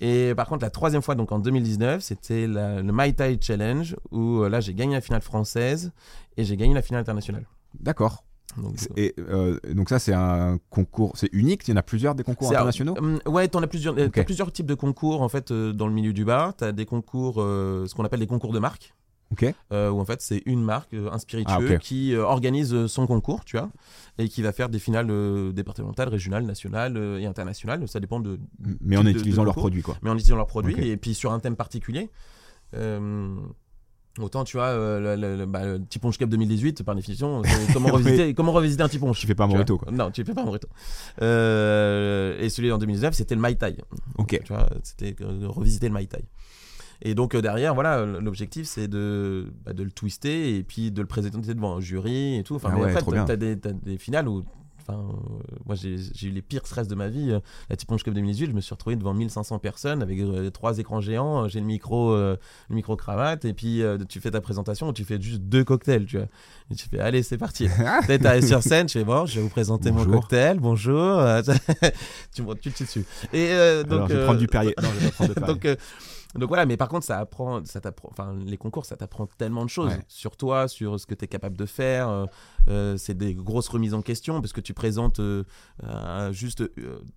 Et par contre, la troisième fois, donc en 2019, c'était le Mai Tai Challenge où euh, là, j'ai gagné la finale française et j'ai gagné la finale internationale. D'accord. Donc, C'est- Et euh, donc ça, c'est un concours, c'est unique. Il y en a plusieurs des concours internationaux? Hum, ouais, t'en as plusieurs, euh, Ok. t'as plusieurs types de concours en fait euh, dans le milieu du bar. T'as des concours, euh, ce qu'on appelle des concours de marque. Ok. euh, où en fait c'est une marque, euh, un spiritueux, Ah, qui euh, organise euh, son concours, tu vois, et qui va faire des finales euh, départementales, régionales, nationales et internationales. Ça dépend de, Mais en de- utilisant leurs produits, quoi. mais en utilisant leurs produits et puis sur un thème particulier. Autant tu vois, euh, le, le, le- bah, le Tiponche Cup 2018, par définition, comment, revisiter, comment revisiter un Tiponche Tu fais pas morito, quoi. Non, tu fais pas morito. Et celui en 2019, c'était le Mai Tai. Ok. Tu vois, c'était revisiter le Mai Tai. Et donc euh, derrière, voilà, l'objectif c'est de, bah, de le twister et puis de le présenter devant un jury et tout. Enfin, Ah mais ouais, bien. t'as des, t'as des finales où, enfin, euh, moi j'ai eu les pires stress de ma vie. Euh, La Tiponche Cup 2018, je me suis retrouvé devant 1500 personnes avec euh, trois écrans géants. J'ai le micro, le micro cravate et puis tu fais ta présentation, tu fais juste deux cocktails, tu vois. Et tu fais, allez, c'est parti. Peut-être t'arrives sur scène, je fais bon, je vais vous présenter mon cocktail, bonjour. Tu me tu te tues dessus. Et donc, Alors, je vais prendre du Perrier. Non, je vais prendre de donc, donc voilà, mais par contre, ça apprend, ça t'apprend, enfin, les concours, ça t'apprend tellement de choses Ouais. sur toi, sur ce que tu es capable de faire. euh, euh, c'est des grosses remises en question parce que tu présentes euh, euh, juste,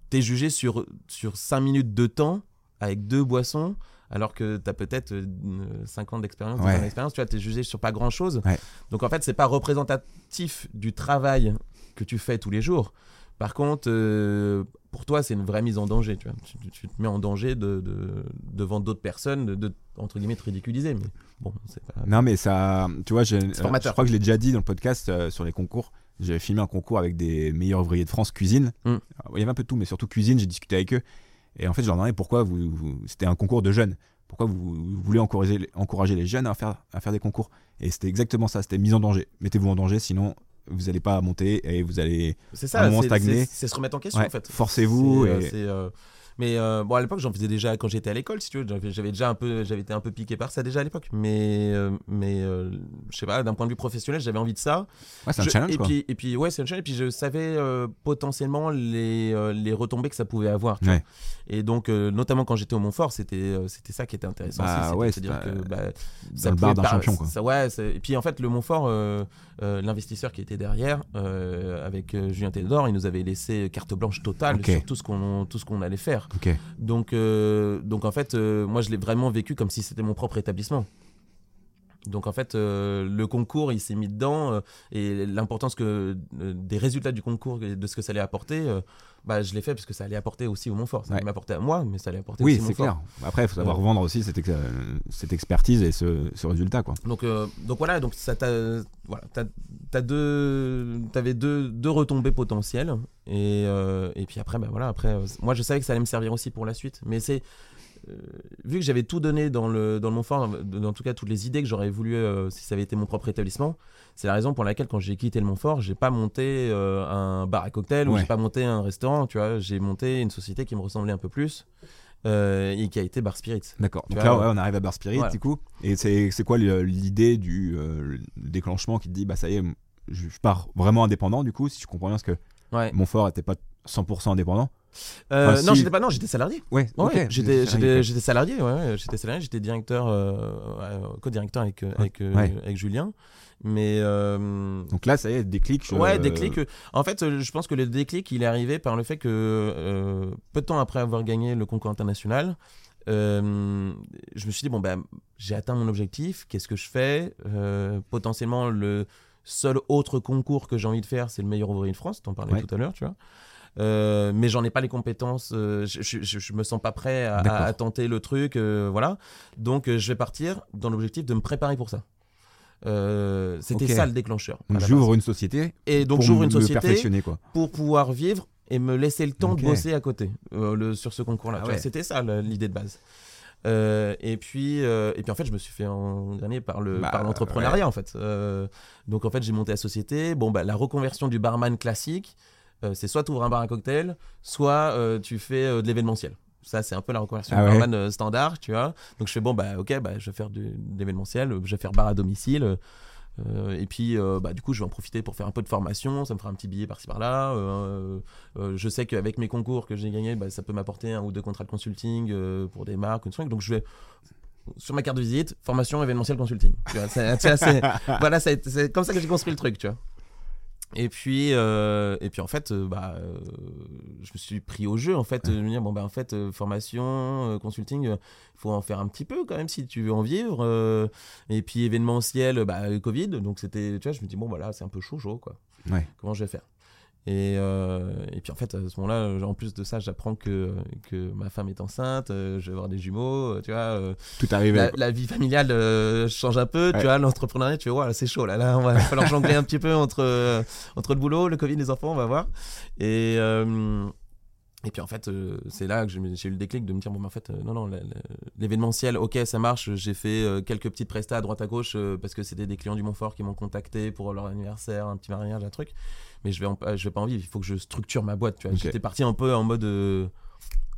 tu es jugé sur, sur 5 minutes de temps avec deux boissons. Alors que tu as peut-être euh, 5 ans d'expérience, 10 Ouais. d'expérience, tu vois, tu es jugé sur pas grand chose. Ouais. Donc en fait, c'est pas représentatif du travail que tu fais tous les jours. Par contre, euh, pour toi, c'est une vraie mise en danger. Tu, vois. Tu, tu- tu te mets en danger de, de- devant d'autres personnes, de, de, entre guillemets, te ridiculiser. Mais bon, c'est pas. Non, mais ça, tu vois, je crois que je l'ai déjà dit dans le podcast euh, sur les concours. J'ai filmé un concours avec des meilleurs ouvriers de France cuisine. Mm. Alors, Il y avait un peu de tout, mais surtout cuisine. J'ai discuté avec eux. Et en fait, je leur demandais pourquoi vous, vous- c'était un concours de jeunes. Pourquoi vous, vous voulez encourager, les- encourager les jeunes à faire, à faire des concours? Et c'était exactement ça. C'était mise en danger. Mettez-vous en danger, sinon vous n'allez pas monter et vous allez. C'est ça, moment c'est- se remettre en question Ouais, en fait. forcez-vous euh, et- euh, mais euh, bon, à l'époque, j'en faisais déjà quand j'étais à l'école, si tu veux. J'avais, déjà un peu, j'avais été un peu piqué par ça déjà à l'époque. Mais, euh, mais euh, je sais pas, d'un point de vue professionnel, j'avais envie de ça. Ouais, c'est un Je- challenge et quoi. Puis, et puis, ouais, c'est un challenge. Et puis, je savais euh, potentiellement les, les retombées que ça pouvait avoir. tu vois. Ouais. Et donc, notamment quand j'étais au Montfort, c'était c'était ça qui était intéressant. Bah ouais, de se dire c'est que bah, Dans le bar d'un champion quoi. ça- ouais, et puis en fait, le Montfort, l'investisseur qui était derrière, avec Julien Théodore, il nous avait laissé carte blanche totale sur tout ce qu'on tout ce qu'on allait faire. Donc, euh, donc en fait, euh, moi, je l'ai vraiment vécu comme si c'était mon propre établissement. Donc en fait, euh, le concours, il s'est mis dedans et l'importance que des résultats du concours et de ce que ça allait apporter, bah, je l'ai fait parce que ça allait apporter aussi au Montfort. Ça Ouais. allait m'apporter à moi, mais ça allait apporter Oui, aussi au c'est Montfort. clair. Après, il faut savoir Ouais. vendre aussi cette, ex- euh, cette expertise et ce, ce résultat quoi. Donc, euh, donc voilà, donc ça t'a, voilà, t'as deux, t'avais deux, deux retombées potentielles et, euh, et puis après, bah voilà, après, moi je savais que ça allait me servir aussi pour la suite, mais c'est euh, vu que j'avais tout donné dans le dans le Montfort, dans tout cas toutes les idées que j'aurais voulu si ça avait été mon propre établissement, c'est la raison pour laquelle quand j'ai quitté le Montfort, j'ai pas monté euh, un bar à cocktail ou Ouais. j'ai pas monté un restaurant, tu vois, j'ai monté une société qui me ressemblait un peu plus euh, et qui a été Bar Spirits. D'accord. Donc là, ouais. ouais, on arrive à Bar Spirit Voilà. du coup. Et c'est c'est quoi l'idée du euh, le déclenchement qui te dit bah ça y est, je, je pars vraiment indépendant du coup, si je comprends bien, parce que Ouais. Montfort était pas 100% indépendant? Euh, Enfin, non, si- j'étais pas, non, j'étais salarié. Ouais. J'étais, salarié, ouais, j'étais salarié, j'étais directeur, euh, co-directeur avec, euh, avec, euh, avec Julien. Mais euh, Donc là, ça y est, déclic. je- Ouais, déclic. euh, En fait, euh, je pense que le déclic, il est arrivé par le fait que euh, peu de temps après avoir gagné le concours international, euh, je me suis dit bon ben j'ai atteint mon objectif. Qu'est-ce que je fais Euh, Potentiellement le seul autre concours que j'ai envie de faire, c'est le meilleur ouvrier de France. T'en parlais Ouais. tout à l'heure, tu vois. Euh, mais j'en ai pas les compétences, euh, je, je, me sens pas prêt à, D'accord. à- à tenter le truc, euh, voilà. Donc euh, je vais partir dans l'objectif de me préparer pour ça. Euh, C'était ça le déclencheur. Donc j'ouvre une société et donc j'ouvre une société perfectionner quoi. pour pouvoir vivre et me laisser le temps de bosser à côté euh, le, sur ce concours-là. Ah ouais. C'était ça l'idée de base. Euh, et puis euh, et puis en fait je me suis fait engrainer par le Bah, par l'entrepreneuriat en fait. Euh, donc en fait j'ai monté la société. Bon bah la reconversion du barman classique, c'est soit tu ouvres un bar à cocktail, soit tu fais de l'événementiel. Ça, c'est un peu la reconversion Ah ouais. euh, standard, tu vois. Donc je fais, bon, bah ok, bah, je vais faire de l'événementiel, euh, je vais faire bar à domicile. euh, et puis, euh, bah, du coup, je vais en profiter pour faire un peu de formation. Ça me fera un petit billet par-ci par-là. euh, je sais qu'avec mes concours que j'ai gagnés, bah, ça peut m'apporter un ou deux contrats de consulting pour des marques, trucs. Donc, je vais sur ma carte de visite, formation événementiel consulting. Tu vois, voilà, c'est c'est comme ça que j'ai construit le truc, tu vois. Et puis, euh, et puis en fait, euh, bah, euh, je me suis pris au jeu en fait, de me dire bon bah en fait formation, consulting, il faut en faire un petit peu quand même si tu veux en vivre. et puis événementiel, bah Covid, donc c'était, tu vois, je me dis bon voilà c'est un peu chaud chaud quoi. Ouais. Comment je vais faire? Et, euh, et puis en fait, à ce moment-là, euh, en plus de ça, j'apprends que, que ma femme est enceinte, euh, je vais avoir des jumeaux, tu vois. Tout arrivé. la, la vie familiale euh, change un peu, Ouais. tu vois, l'entrepreneuriat, tu vois, c'est chaud, là, là, on va falloir jongler un petit peu entre, entre le boulot, le Covid, les enfants, on va voir. Et, euh, et puis en fait, euh, c'est là que j'ai eu le déclic de me dire, bon, mais en fait, euh, non, non, l'événementiel, ok, ça marche, j'ai fait euh, quelques petites prestats à droite à gauche parce que c'était des clients du Montfort qui m'ont contacté pour leur anniversaire, un petit mariage, un truc. Mais je vais, en- je vais pas en vivre, il faut que je structure ma boîte, tu vois. J'étais parti un peu en mode. euh,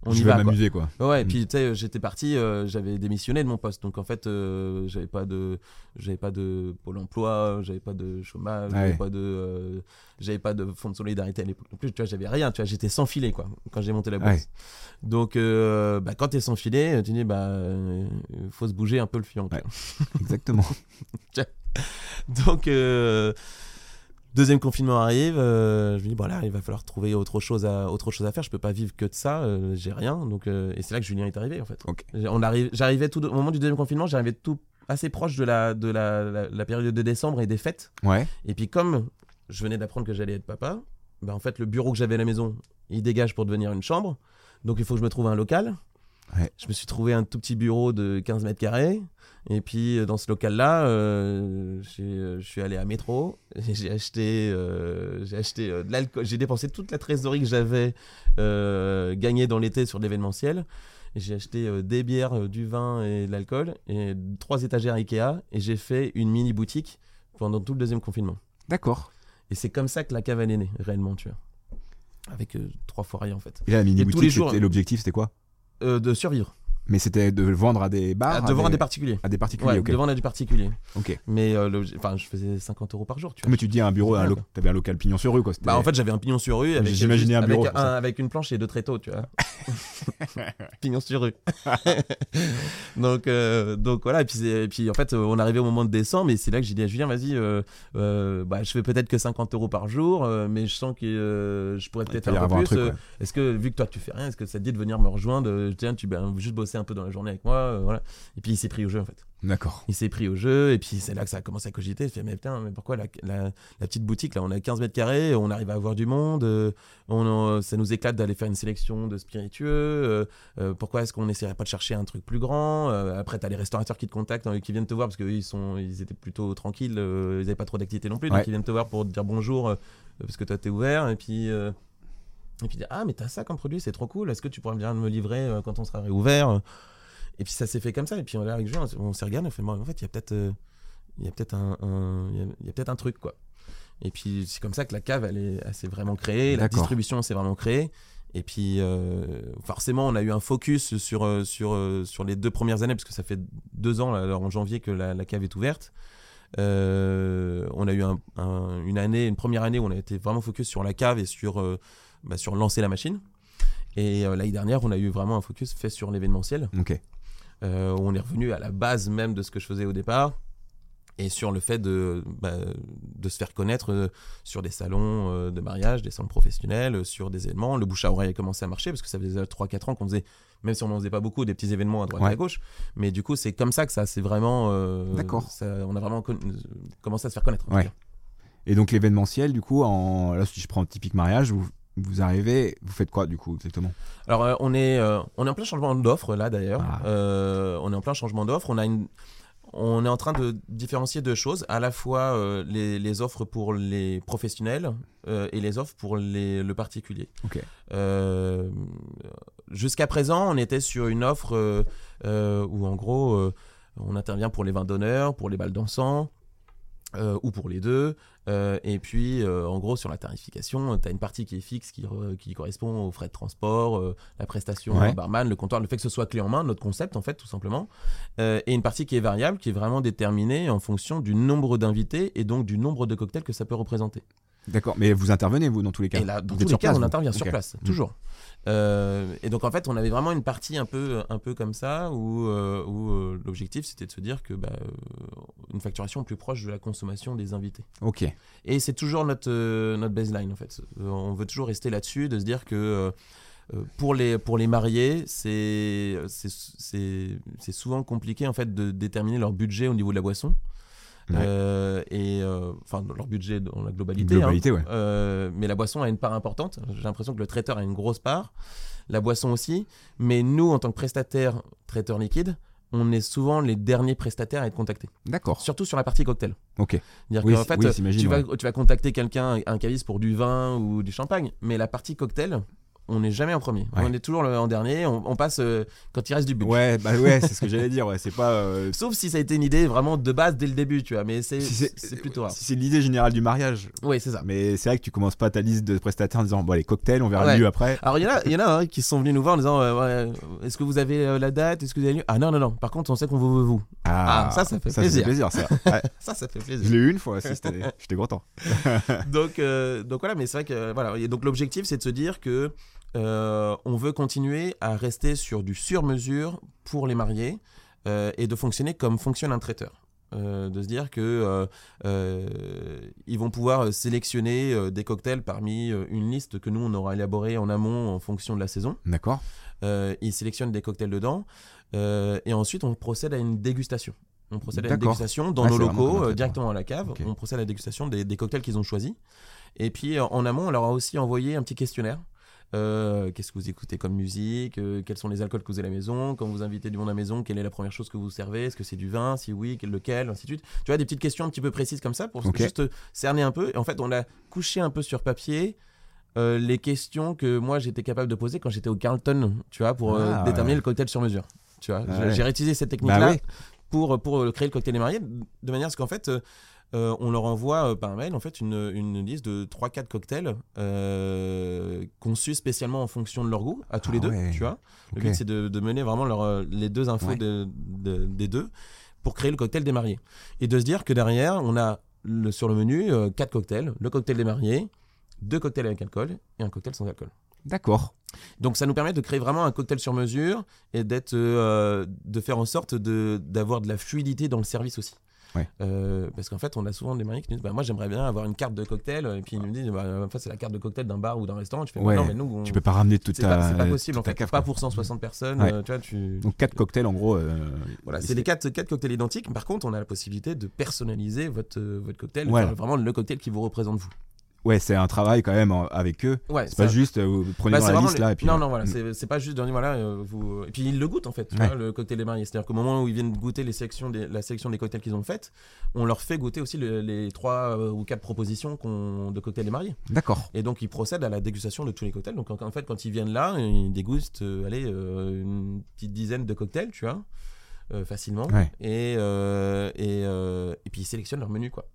on je y vais va, quoi. m'amuser quoi. Ouais, et Mm. puis tu sais, j'étais parti, euh, j'avais démissionné de mon poste, donc en fait, euh, j'avais pas de, j'avais pas de pôle emploi, j'avais pas de chômage, Ouais. j'avais pas de, euh, j'avais pas de fonds de solidarité à l'époque non plus, tu vois, j'avais rien, tu vois, j'étais sans filet quoi quand j'ai monté la boîte. Ouais. Donc, bah, quand t'es sans filet, tu dis bah, faut se bouger un peu le fion. quoi. Ouais. Exactement. Donc, deuxième confinement arrive. euh, je me dis, bon là, il va falloir trouver autre chose à, autre chose à faire. Je peux pas vivre que de ça. euh, j'ai rien. Donc, euh, et c'est là que Julien est arrivé, en fait. On arrive, j'arrivais tout au moment du deuxième confinement, j'arrivais tout assez proche de la, de la, la, la période de décembre et des fêtes. Ouais. Et puis, comme je venais d'apprendre que j'allais être papa, bah, en fait, le bureau que j'avais à la maison, il dégage pour devenir une chambre. Donc, il faut que je me trouve un local. Ouais. Je me suis trouvé un tout petit bureau de 15 mètres carrés. Et puis, euh, dans ce local-là, euh, euh, je suis allé à Métro. J'ai acheté, euh, j'ai acheté euh, de l'alcool. J'ai dépensé toute la trésorerie que j'avais gagnée dans l'été sur l'événementiel. J'ai acheté des bières, du vin et de l'alcool. Et trois étagères Ikea. Et j'ai fait une mini boutique pendant tout le deuxième confinement. D'accord. Et c'est comme ça que la cave est née, réellement, tu vois. Avec trois rien, en fait. Et la mini boutique, c'était- l'objectif c'était quoi? Euh, de survivre. Mais c'était de vendre à des bars, Ah, de vendre à des particuliers. à des particuliers. Ouais, ok. de vendre à du particulier. Ok. Mais euh, le- enfin, je faisais 50 euros par jour, tu vois. Mais tu dis un bureau, un lo- t'avais un local pignon sur rue quoi. c'était- Bah en fait j'avais un pignon sur rue avec, J'imaginais un bureau ça. avec une planche et deux tréteaux tu vois pignon sur rue donc euh, donc voilà et puis, c'est- et puis en fait euh, on arrivait au moment de décembre et c'est là que j'ai dit à Julien vas-y euh, euh, bah, je fais peut-être que 50 euros par jour euh, mais je sens que euh, je pourrais Il peut-être fallait faire un peu avoir un plus truc. euh, ouais. est-ce que vu que toi tu fais rien est-ce que ça te dit de venir me rejoindre euh, tiens tu ben, juste bosser un peu dans la journée avec moi euh, voilà et puis il s'est pris au jeu en fait D'accord. il s'est pris au jeu et puis c'est là que ça a commencé à cogiter. Il fait mais putain mais pourquoi la, la, la petite boutique là on a 15 mètres carrés, on arrive à avoir du monde, euh, on, ça nous éclate d'aller faire une sélection de spiritueux. euh, pourquoi est-ce qu'on n'essaierait pas de chercher un truc plus grand Après t'as les restaurateurs qui te contactent, euh, qui viennent te voir parce qu'ils sont ils étaient plutôt tranquilles, ils n'avaient pas trop d'activité non plus, Ouais. donc ils viennent te voir pour te dire bonjour parce que toi t'es ouvert et puis. Euh, et puis ah mais t'as ça comme produit, c'est trop cool. Est-ce que tu pourrais venir me livrer euh, quand on sera réouvert Et puis ça s'est fait comme ça. Et puis on est avec Julien, on s'est regardé, on fait, bon, en fait, il y a peut-être, euh, il y a peut-être un, un- il y a- il y a peut-être un truc quoi. Et puis c'est comme ça que la cave, elle est, elle s'est vraiment créée, la distribution s'est vraiment créée. Et puis euh, forcément, on a eu un focus sur euh, sur euh, sur les deux premières années parce que ça fait deux ans alors en janvier que la, la cave est ouverte. Euh, on a eu un- un- une année, une première année où on a été vraiment focus sur la cave et sur euh, bah, sur lancer la machine. Et euh, l'année dernière, on a eu vraiment un focus fait sur l'événementiel. Ok. Euh, on est revenu à la base même de ce que je faisais au départ. et sur le fait de, bah, de se faire connaître euh, sur des salons euh, de mariage, des salons professionnels, euh, sur des événements. Le bouche à oreille a commencé à marcher parce que ça faisait 3-4 ans qu'on faisait, même si on n'en faisait pas beaucoup, des petits événements à droite et à gauche. Mais du coup, c'est comme ça que ça c'est vraiment. D'accord. On a vraiment commencé à se faire connaître. Ouais. Et donc l'événementiel, du coup, en... là, si je prends un typique mariage, vous, vous arrivez, vous faites quoi, du coup, exactement? Alors, euh, on, est, euh, on est en plein changement d'offre là d'ailleurs. Ah. Euh, on est en plein changement d'offre. On a une. On est en train de différencier deux choses, à la fois les, les offres pour les professionnels et les offres pour les- le particulier. Jusqu'à présent, on était sur une offre où en gros, on intervient pour les vins d'honneur, pour les balles d'encens, euh, ou pour les deux. Euh, et puis, euh, en gros, sur la tarification, tu as une partie qui est fixe, qui, re- qui correspond aux frais de transport, la prestation, Ouais. barman, le comptoir, le fait que ce soit clé en main, notre concept, en fait, tout simplement. Et une partie qui est variable, qui est vraiment déterminée en fonction du nombre d'invités et donc du nombre de cocktails que ça peut représenter. D'accord, mais vous intervenez, vous, dans tous les cas Et là, dans Vous tous les cas, place, on vous intervient sur place, Mm. toujours. Euh, et donc, en fait, on avait vraiment une partie un peu, un peu comme ça, où, euh, où euh, l'objectif, c'était de se dire que bah, une facturation plus proche de la consommation des invités. Ok, Et c'est toujours notre, notre baseline, en fait. On veut toujours rester là-dessus, de se dire que pour, les, pour les mariés, c'est souvent compliqué, en fait, de déterminer leur budget au niveau de la boisson. Ouais. Euh, et euh, enfin leur budget dans la globalité, hein. ouais. Euh, mais la boisson a une part importante. J'ai l'impression que le traiteur a une grosse part, la boisson aussi. Mais nous, en tant que prestataire traiteur liquide, on est souvent les derniers prestataires à être contactés, D'accord, surtout sur la partie cocktail. ok. Dire Oui, qu'en fait, oui, tu, vas, ouais. tu vas contacter quelqu'un, un caviste pour du vin ou du champagne, mais la partie cocktail, on n'est jamais en premier. Ouais. On est toujours le- en dernier. On, on passe euh, quand il reste du budget. Ouais, bah ouais, c'est ce que j'allais dire, ouais, c'est pas... euh, Sauf si ça a été une idée vraiment de base dès le début, tu vois. Mais c'est si plutôt rare. si c'est l'idée générale du mariage. Oui, c'est ça. Mais c'est vrai que tu commences pas ta liste de prestataires en disant, bon, les cocktails, on verra Ouais. mieux après. Alors il y en a, il y en a hein, qui sont venus nous voir en disant euh, ouais, est-ce que vous avez la date Est-ce que vous avez lu? Ah non non non. Par contre, on sait qu'on vous veut vous. Ah, ça, ça fait plaisir. plaisir, ça. Ça, ça fait je plaisir. l'ai eu une fois aussi, j'étais content. donc, donc voilà, mais c'est vrai que voilà. Et donc l'objectif, c'est de se dire que euh, on veut continuer à rester sur du sur-mesure pour les mariés euh, et de fonctionner comme fonctionne un traiteur. Euh, de se dire que ils vont pouvoir sélectionner des cocktails parmi une liste que nous on aura élaborée en amont en fonction de la saison. D'accord. Ils sélectionnent des cocktails dedans et ensuite on procède à une dégustation. On procède à une D'accord. dégustation dans Ah, nos locaux, euh, directement à la cave. On procède à la dégustation des, des cocktails qu'ils ont choisis. Et puis en amont, on leur a aussi envoyé un petit questionnaire. Euh, Qu'est-ce que vous écoutez comme musique Euh, Quels sont les alcools que vous avez à la maison Quand vous invitez du monde à la maison, quelle est la première chose que vous servez Est-ce que c'est du vin Si oui, quel- lequel Ainsi de suite. Tu vois, des petites questions un petit peu précises comme ça pour juste cerner un peu. Et en fait, on a couché un peu sur papier euh, les questions que moi j'étais capable de poser quand j'étais au Carlton, tu vois, pour Ah, déterminer ouais. le cocktail sur mesure. Tu vois, Ah J'ai- ouais. réutilisé cette technique-là Bah oui. pour, pour créer le cocktail des mariés, de manière à ce qu'en fait, euh, euh, on leur envoie euh, par mail en fait une, une liste de 3-4 cocktails euh, conçus spécialement en fonction de leur goût, à tous Ah les deux, ouais. tu vois. Le but, c'est de, de mener vraiment leur, euh, les deux infos Ouais. de- de- des deux pour créer le cocktail des mariés. Et de se dire que derrière, on a le- sur le menu euh, quatre cocktails, le cocktail des mariés, deux cocktails avec alcool et un cocktail sans alcool. D'accord. Donc ça nous permet de créer vraiment un cocktail sur mesure et d'être, euh, de faire en sorte de, d'avoir de la fluidité dans le service aussi. Ouais. Euh, parce qu'en fait, on a souvent des mariés qui nous disent bah, Moi, j'aimerais bien avoir une carte de cocktail. Et puis ils nous disent bah, c'est la carte de cocktail d'un bar ou d'un restaurant. Tu fais bah, Ouais. Non, mais nous, on- Tu peux pas ramener toute ta. c'est pas possible en fait. cave, pas pour 160 personnes. Ouais. euh, tu vois, tu... Donc quatre cocktails en gros. euh, Voilà, c'est les quatre, quatre cocktails identiques. Par contre, on a la possibilité de personnaliser votre, votre cocktail, Ouais. faire vraiment le cocktail qui vous représente vous. Ouais, c'est un travail quand même avec eux. Ouais, C'est pas juste euh, vous prenez Bah, dans la liste les- là et puis. non, non, voilà, mm. c'est pas juste de dire, voilà, euh, vous... Et puis ils le goûtent en fait, tu Ouais. vois, le cocktail des mariés. C'est-à-dire qu'au moment où ils viennent goûter les sélections des... la sélection des cocktails qu'ils ont faites, on leur fait goûter aussi le- les trois euh, ou quatre propositions de cocktails des mariés. D'accord. Et donc ils procèdent à la dégustation de tous les cocktails. Donc en, fait, quand ils viennent là, ils dégustent, euh, allez, une petite dizaine de cocktails, tu vois, facilement. Ouais. Et, et, et puis ils sélectionnent leur menu, quoi.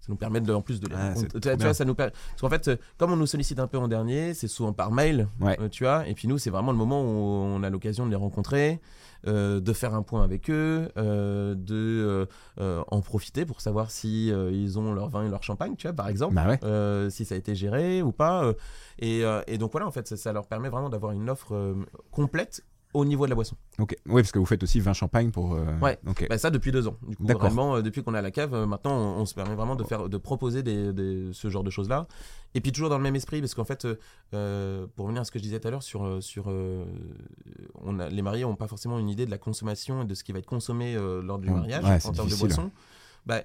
Ça nous permet de, en plus de les Ah, Tu vois, tu ça nous Parce qu'en fait, euh, comme on nous sollicite un peu en dernier, c'est souvent par mail, Ouais. euh, tu vois. Et puis nous, c'est vraiment le moment où on a l'occasion de les rencontrer, euh, de faire un point avec eux, euh, de en profiter pour savoir si ils ont leur vin et leur champagne, tu vois, par exemple. Bah ouais. Si ça a été géré ou pas. et, et donc voilà, en fait, ça, ça leur permet vraiment d'avoir une offre complète au niveau de la boisson. Ok. Oui, parce que vous faites aussi vin champagne pour. euh, Ouais. Ok. Bah, ça depuis deux ans. Du coup, D'accord. vraiment, euh, depuis qu'on a la cave, euh, maintenant, on, on se permet vraiment de faire, de proposer des, des- ce genre de choses là. Et puis toujours dans le même esprit, parce qu'en fait, pour revenir à ce que je disais tout à l'heure sur, sur, on a, les mariés n'ont pas forcément une idée de la consommation et de ce qui va être consommé lors du Ouais, mariage ouais, en termes de difficile. boissons. Bah,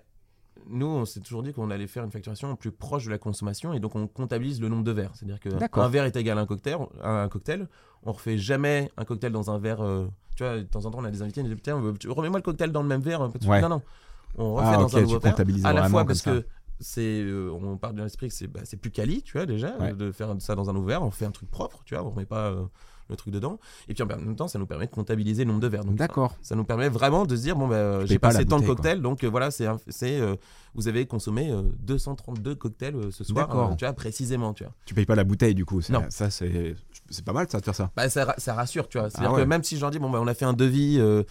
nous, on s'est toujours dit qu'on allait faire une facturation plus proche de la consommation et donc on comptabilise le nombre de verres. C'est-à-dire qu'un verre est égal à un cocktail. à un cocktail. On refait jamais un cocktail dans un verre. euh, tu vois, de temps en temps, on a des invités, Tiens, tu- remets-moi le cocktail dans le même verre. Ouais. Non, non. On refait Ah, dans ok, un nouveau verre. À la fois parce que c'est, euh, on part de l'esprit que c'est bah, c'est plus quali, tu vois, déjà, Ouais. de faire ça dans un nouveau verre. On fait un truc propre, tu vois, on remet pas euh, le truc dedans. Et puis en même temps, ça nous permet de comptabiliser le nombre de verres. Donc, D'accord. ça nous permet vraiment de se dire bon bah, Je j'ai pas passé tant de cocktails donc euh, voilà c'est c'est euh, vous avez consommé euh, 232 cocktails euh, ce soir D'accord. euh, tu vois précisément tu vois Tu payes pas la bouteille du coup. c'est- Non. Ça, c'est c'est pas mal ça de faire ça. bah, ça, ça rassure tu vois c'est à dire Ah ouais. que même si je leur dis bon bah, on a fait un devis euh,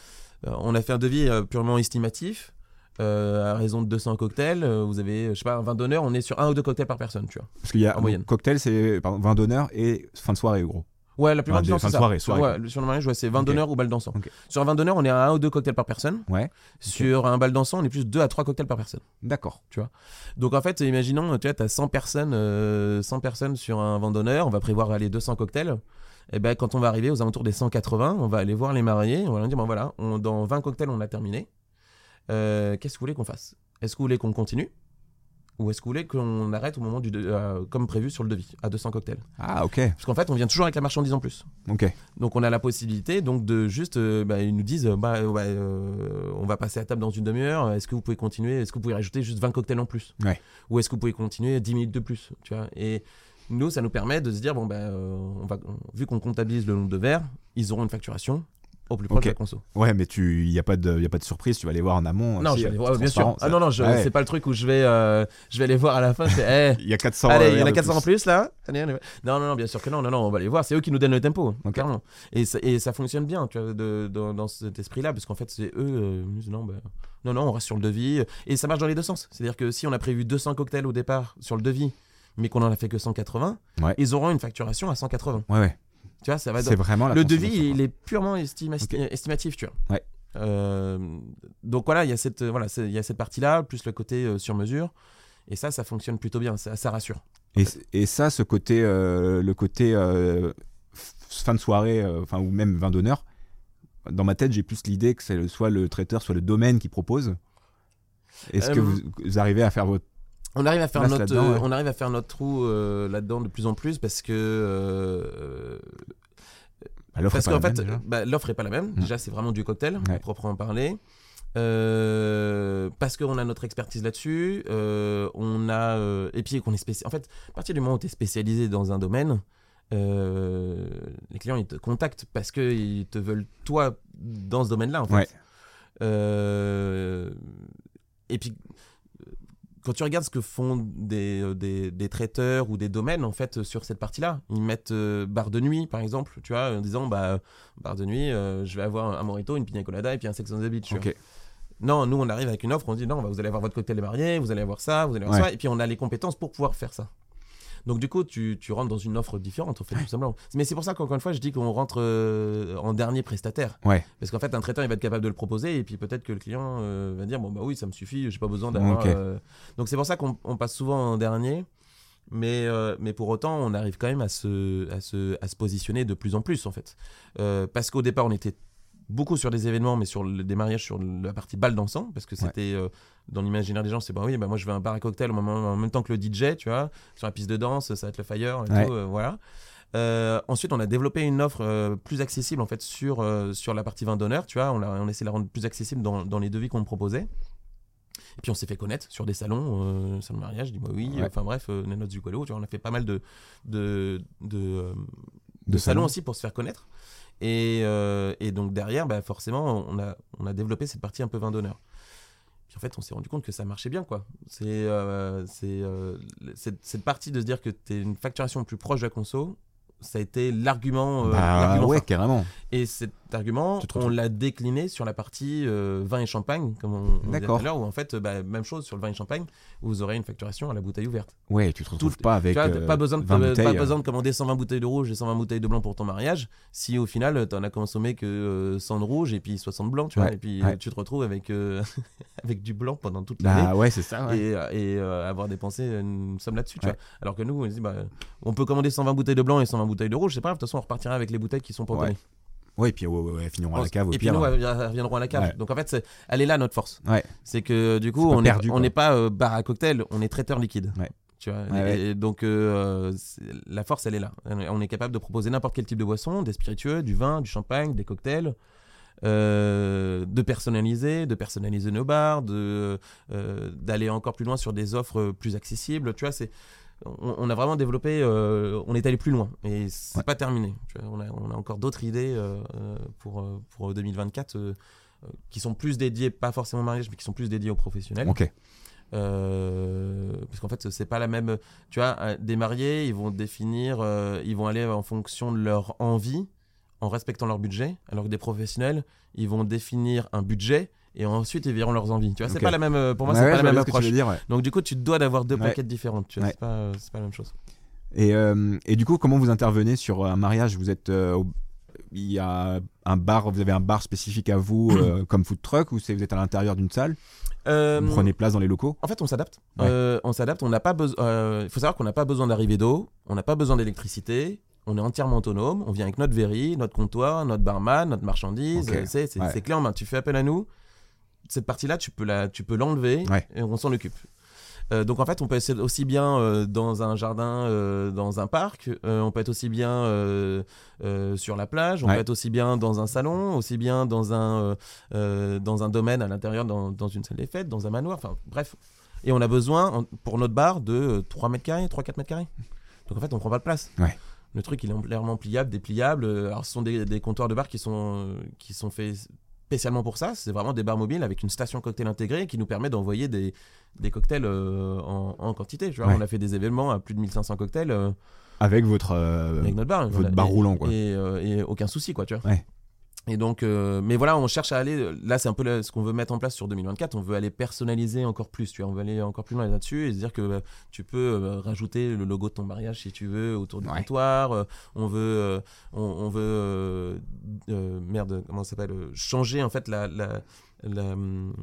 euh, on a fait un devis euh, purement estimatif euh, à raison de 200 cocktails euh, vous avez je sais pas un vin d'honneur on est sur un ou deux cocktails par personne tu vois Parce qu'il y a En moyenne. cocktail, c'est pardon, vin d'honneur et fin de soirée gros. Ouais, la plupart Ah, du temps, c'est ça. soirée, Sur, soirée, ouais, sur le mariage, ouais, c'est vin Ok. d'honneur ou bal dansant. Sur un vin d'honneur, on est à un ou deux cocktails par personne. Ouais. Sur un bal dansant, on est plus deux à trois cocktails par personne. D'accord. Donc en fait, imaginons, tu vois, as 100 personnes, euh, 100 personnes sur un vin d'honneur, on va prévoir aller 200 cocktails. Et ben quand on va arriver aux alentours des 180, on va aller voir les mariés, on va leur dire bon voilà, on- dans 20 cocktails on a terminé. Euh, Qu'est-ce que vous voulez qu'on fasse? Est-ce que vous voulez qu'on continue? Ou est-ce que vous voulez qu'on arrête au moment du euh, comme prévu sur le devis à 200 cocktails Ah ok. Parce qu'en fait, on vient toujours avec la marchandise en plus. Ok. Donc on a la possibilité donc de juste, euh, bah, ils nous disent, euh, bah, ouais, euh, on va passer à table dans une demi-heure. Est-ce que vous pouvez continuer? Est-ce que vous pouvez rajouter juste 20 cocktails en plus? Ouais. Ou est-ce que vous pouvez continuer 10 minutes de plus Tu vois? Et nous, ça nous permet de se dire bon bah, on va, vu qu'on comptabilise le nombre de verres, ils auront une facturation au plus proche de la conso. Ouais, mais tu, y a pas de, y a pas de surprise. Tu vas aller voir en amont. non, aussi, je vais aller voir, bien sûr. Ah non non, je- Ouais. c'est pas le truc où je vais, euh, je vais aller voir à la fin. C'est, eh, Il y a 400. Allez, il y en a verres de 400 en plus là. Allez, allez. Non, non, non, bien sûr que non, non, non, on va les voir. C'est eux qui nous donnent le tempo, hein, Ok. clairement. Et ça, et ça fonctionne bien, tu vois, de- de- dans cet esprit-là, parce qu'en fait, c'est eux. euh, non, bah, non, non, on reste sur le devis. Et ça marche dans les deux sens. C'est-à-dire que si on a prévu 200 cocktails au départ sur le devis, mais qu'on en a fait que 180, Ouais. ils auront une facturation à 180. Ouais, ouais. Tu vois, ça va. C'est vraiment la Le devis, il est purement estimatif, tu vois. Ouais. Euh, donc voilà, il y a cette, voilà, il y a cette partie-là, plus le côté euh, sur mesure. Et ça, ça fonctionne plutôt bien, ça, ça rassure. Et, et ça, ce côté, euh, le côté fin de soirée, enfin ou même vin d'honneur, dans ma tête, j'ai plus l'idée que c'est soit le traiteur, soit le domaine qui propose. Est-ce que vous, vous arrivez à faire votre On arrive à faire notre, ouais. on arrive à faire notre trou euh, là-dedans de plus en plus parce que euh, bah, l'offre parce est pas qu'en la fait même, déjà bah, l'offre est pas la même. Mm. Déjà c'est vraiment du cocktail Ouais. à proprement parler. Euh, parce qu'on a notre expertise là-dessus, euh, on a euh, et puis qu'on est spécialisé. En fait, à partir du moment où tu es spécialisé dans un domaine, les clients ils te contactent parce qu'ils te veulent toi dans ce domaine-là. En fait. Ouais. Et puis, quand tu regardes ce que font des, euh, des, des traiteurs ou des domaines, en fait, sur cette partie-là, ils mettent euh, bar de nuit, par exemple, tu vois, en disant, bah, bar de nuit, euh, je vais avoir un morito, une pina colada et puis un sex on the beach. Non, nous, on arrive avec une offre, on dit, non, bah, vous allez avoir votre cocktail des mariés, vous allez avoir ça, vous allez avoir Ouais. ça, et puis on a les compétences pour pouvoir faire ça. Donc du coup, tu, tu rentres dans une offre différente, en fait, tout simplement. Mais c'est pour ça qu'encore une fois, je dis qu'on rentre euh, en dernier prestataire. Ouais. Parce qu'en fait, un traiteur, il va être capable de le proposer, et puis peut-être que le client euh, va dire, bon bah oui, ça me suffit, j'ai pas besoin d'avoir. Euh, Donc c'est pour ça qu'on on passe souvent en dernier. Mais, euh, mais pour autant, on arrive quand même à se, à se, à se positionner de plus en plus, en fait. Euh, parce qu'au départ, on était beaucoup sur des événements, mais sur le- des mariages sur la partie balle dansant, parce que c'était euh, dans l'imaginaire des gens, c'est bah oui, bah moi je veux un bar à cocktail en même temps que le DJ, tu vois, sur la piste de danse, ça va être le fire, et Ouais. tout, euh, voilà. Euh, ensuite, on a développé une offre plus accessible en fait sur, sur la partie vin d'honneur, tu vois, on, a, on essaie de la rendre plus accessible dans, dans les devis qu'on proposait. Et puis on s'est fait connaître sur des salons, euh, salon de mariage, dis-moi oui, Ouais. enfin bref, euh, Nanots du Gualo, tu vois, on a fait pas mal de, de, de, De de salons. salons aussi pour se faire connaître. Et, euh, et donc derrière, bah, forcément, on a, développé cette partie un peu vin d'honneur. Puis en fait, on s'est rendu compte que ça marchait bien, quoi. C'est euh, euh, cette, cette partie de se dire que tu es une facturation plus proche de la conso, ça a été l'argument. euh, Bah ouais, carrément. Et cet argument, on l'a décliné sur la partie euh, vin et champagne, comme on, on disait tout D'accord. à l'heure, où en fait, euh, bah, même chose sur le vin et champagne, où vous aurez une facturation à la bouteille ouverte. Ouais, tu te retrouves Tout- pas avec tu vois, euh, pas, besoin de, 20 pas euh. besoin de commander 120 bouteilles de rouge et 120 bouteilles de blanc pour ton mariage, si au final, tu n'en as consommé que euh, 100 de rouge et puis 60 de blanc, tu vois, Ouais, et puis ouais. euh, tu te retrouves avec, euh, avec du blanc pendant toute l'année. Ah ouais, c'est ça. ouais. Et, et, euh, avoir dépensé une somme là-dessus. tu vois. Alors que nous, on, se dit, bah, on peut commander 120 bouteilles de blanc et 120 bouteilles de rouge, c'est pas grave, de toute façon, on repartira avec les bouteilles qui sont pour Ouais. Ouais, et puis ouais, finiront à la cave au et puis nous, elles reviendront à la cave. Ouais. Donc en fait, c'est- elle est là notre force. Ouais. C'est que du coup, pas on n'est on n'est pas euh, bar à cocktail, on est traiteur liquide. Tu vois, Ouais, et, et donc euh, la force, elle est là. On est capable de proposer n'importe quel type de boisson, des spiritueux, du vin, du champagne, des cocktails. euh, de personnaliser, de personnaliser nos bars, de d'aller encore plus loin sur des offres plus accessibles. Tu vois, c'est on, on a vraiment développé, euh, on est allé plus loin et c'est Ouais. pas terminé. On, a, on a encore d'autres idées euh, euh, pour pour 2024 euh, euh, qui sont plus dédiées, pas forcément au mariage, mais qui sont plus dédiées aux professionnels. Ok. Parce qu'en fait, c'est pas la même. Tu vois, des mariés, ils vont définir, ils vont aller en fonction de leur envie, en respectant leur budget, alors que des professionnels, ils vont définir un budget et ensuite ils verront leurs envies. Tu vois, c'est pas la même. euh, Pour moi, Ouais, c'est ouais, pas la même approche. veux dire, ouais. Donc du coup, tu dois d'avoir deux Ouais. plaquettes différentes. Tu vois, Ouais. c'est pas, euh, c'est pas la même chose. Et, euh, et du coup, comment vous intervenez sur un mariage? Vous êtes euh, au- il y a un bar, vous avez un bar spécifique à vous euh, comme food truck ou c'est vous êtes à l'intérieur d'une salle? Euh, Vous prenez place dans les locaux? En fait, on s'adapte. Ouais. Euh, on s'adapte. On n'a pas besoin. Il faut savoir qu'on n'a pas besoin d'arrivée d'eau. On n'a pas besoin d'électricité. On est entièrement autonome. On vient avec notre verry, notre comptoir, notre barman, notre marchandise. Ok. Euh, C'est Ouais. clé en main. Tu fais appel à nous. Cette partie-là, tu peux la, tu peux l'enlever Ouais. et on s'en occupe. Euh, donc en fait, on peut être aussi bien euh, dans un jardin, euh, dans un parc. on peut être aussi bien sur la plage. On Ouais. peut être aussi bien dans un salon, aussi bien dans un dans un domaine à l'intérieur, dans, dans une salle des fêtes, dans un manoir. Enfin bref. Et on a besoin pour notre bar de euh, 3 mètres carrés, 3-4 mètres carrés. Donc en fait, on prend pas de place. Ouais. Le truc, il est clairement pliable, dépliable. Alors, ce sont des, des comptoirs de bar qui sont, qui sont faits spécialement pour ça. C'est vraiment des bars mobiles avec une station cocktail intégrée qui nous permet d'envoyer des, des cocktails euh, en, en quantité. Tu vois, Ouais. On a fait des événements à plus de 1500 cocktails euh, avec votre euh, avec notre bar. votre Voilà. bar Et- roulant quoi. Et, et aucun souci, quoi, tu vois. Ouais. Et donc, euh, mais voilà, on cherche à aller. Là, c'est un peu le- ce qu'on veut mettre en place sur 2024. On veut aller personnaliser encore plus. Tu vois, on veut aller encore plus loin là-dessus et se dire que bah, tu peux euh, rajouter le logo de ton mariage si tu veux autour du Ouais. comptoir. Euh, on veut, euh, on, on veut, euh, euh, merde, comment ça s'appelle euh, Changer en fait la, la, la, hum,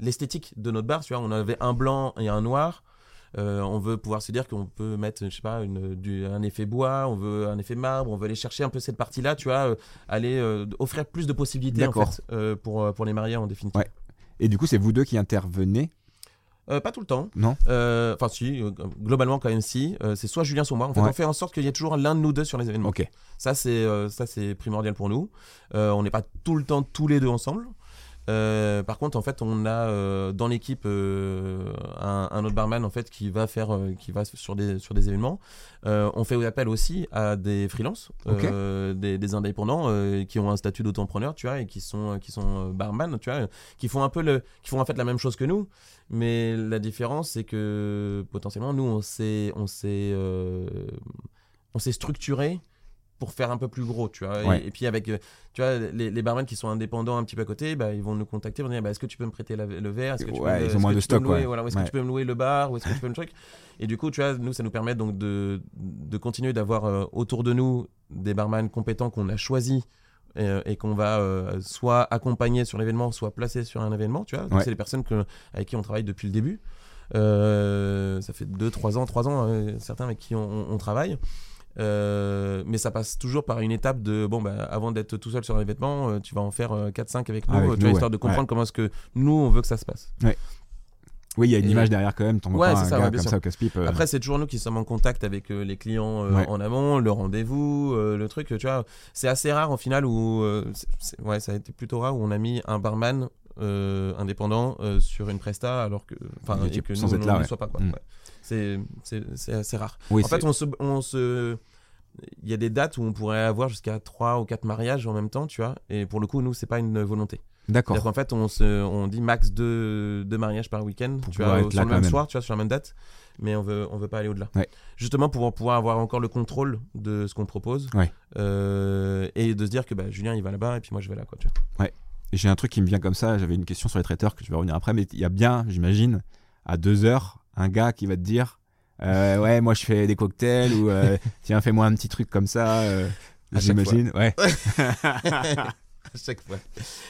l'esthétique de notre bar. Tu vois, on avait un blanc et un noir. Euh, on veut pouvoir se dire qu'on peut mettre, je sais pas, une, du, un effet bois, on veut un effet marbre, on veut aller chercher un peu cette partie-là, tu vois, euh, aller euh, offrir plus de possibilités en D'accord. fait, pour, pour les mariés en définitive. Ouais. Et du coup, c'est vous deux qui intervenez Euh, pas tout le temps. Non Euh, Enfin, si, euh, globalement, quand même, si. C'est soit Julien, soit moi. En fait, Ouais. on fait en sorte qu'il y ait toujours l'un de nous deux sur les événements. Ok. Ça, c'est ça, c'est primordial pour nous. On n'est pas tout le temps tous les deux ensemble. Euh, par contre, en fait, on a euh, dans l'équipe euh, un, un autre barman en fait qui va faire, qui va sur des sur des événements. On fait appel aussi à des freelances, des, des indépendants qui ont un statut d'auto-entrepreneur, tu vois, et qui sont qui sont barman, tu vois, qui font un peu le, qui font en fait la même chose que nous. Mais la différence, c'est que potentiellement, nous, on s'est, on s'est, on s'est structuré pour faire un peu plus gros, tu vois. Et- Ouais. Et, puis avec, euh, tu vois, les, les barman qui sont indépendants un petit peu à côté, bah, ils vont nous contacter, ils vont dire, bah, est-ce que tu peux me prêter la- le verre, est-ce que tu Ouais, peux, ont moins que de tu peux me louer, ouais. voilà, est-ce que tu peux me louer le bar, ou est-ce que tu peux me truc? Et du coup, tu vois, nous, ça nous permet donc de, de continuer d'avoir euh, autour de nous des barman compétents qu'on a choisis et, euh, et qu'on va euh, soit accompagner sur l'événement, soit placer sur un événement, tu vois. Donc, c'est les personnes que, avec qui on travaille depuis le début. Euh, ça fait 2, 3 ans, 3 ans, certains avec qui on, on- on travaille. Euh, mais ça passe toujours par une étape de bon bah avant d'être tout seul sur un événement euh, tu vas en faire 4-5 avec nous, Avec euh, tu nous, vois, histoire ouais. de comprendre Ouais. comment est-ce que nous on veut que ça se passe Oui, il y a une Et- image derrière quand même. T'envoies Ouais, pas c'est un ça, gars comme sûr. ça au casse-pipe. euh, Après, c'est toujours nous qui sommes en contact avec euh, les clients euh, Ouais. en amont, le rendez-vous, euh, le truc, tu vois. C'est assez rare au final où. euh, ouais, ça a été plutôt rare où on a mis un barman euh, indépendant euh, sur une presta alors que. Que sans nous, on ne ouais. soit pas, quoi. Mm. Ouais. C'est- assez rare. oui, En fait, on se, on se. Il y a des dates où on pourrait avoir jusqu'à 3 ou 4 mariages en même temps, tu vois. Et pour le coup, nous, c'est pas une volonté. D'accord. Qu'en fait, on, se, on dit max deux, deux mariages par week-end, tu vois, sur le même même. soir, tu vois, sur la même date. mais on veut, on veut pas aller au-delà. Ouais. Justement pour pouvoir avoir encore le contrôle de ce qu'on propose Ouais. Euh, et de se dire que bah, Julien il va là-bas et puis moi je vais là. Quoi, tu vois. Et j'ai un truc qui me vient comme ça. J'avais une question sur les traiteurs que je vais revenir après, mais il y a bien, j'imagine, à deux heures, un gars qui va te dire euh, Ouais, moi je fais des cocktails ou euh, tiens, fais-moi un petit truc comme ça. euh, j'imagine. Ouais. à chaque fois.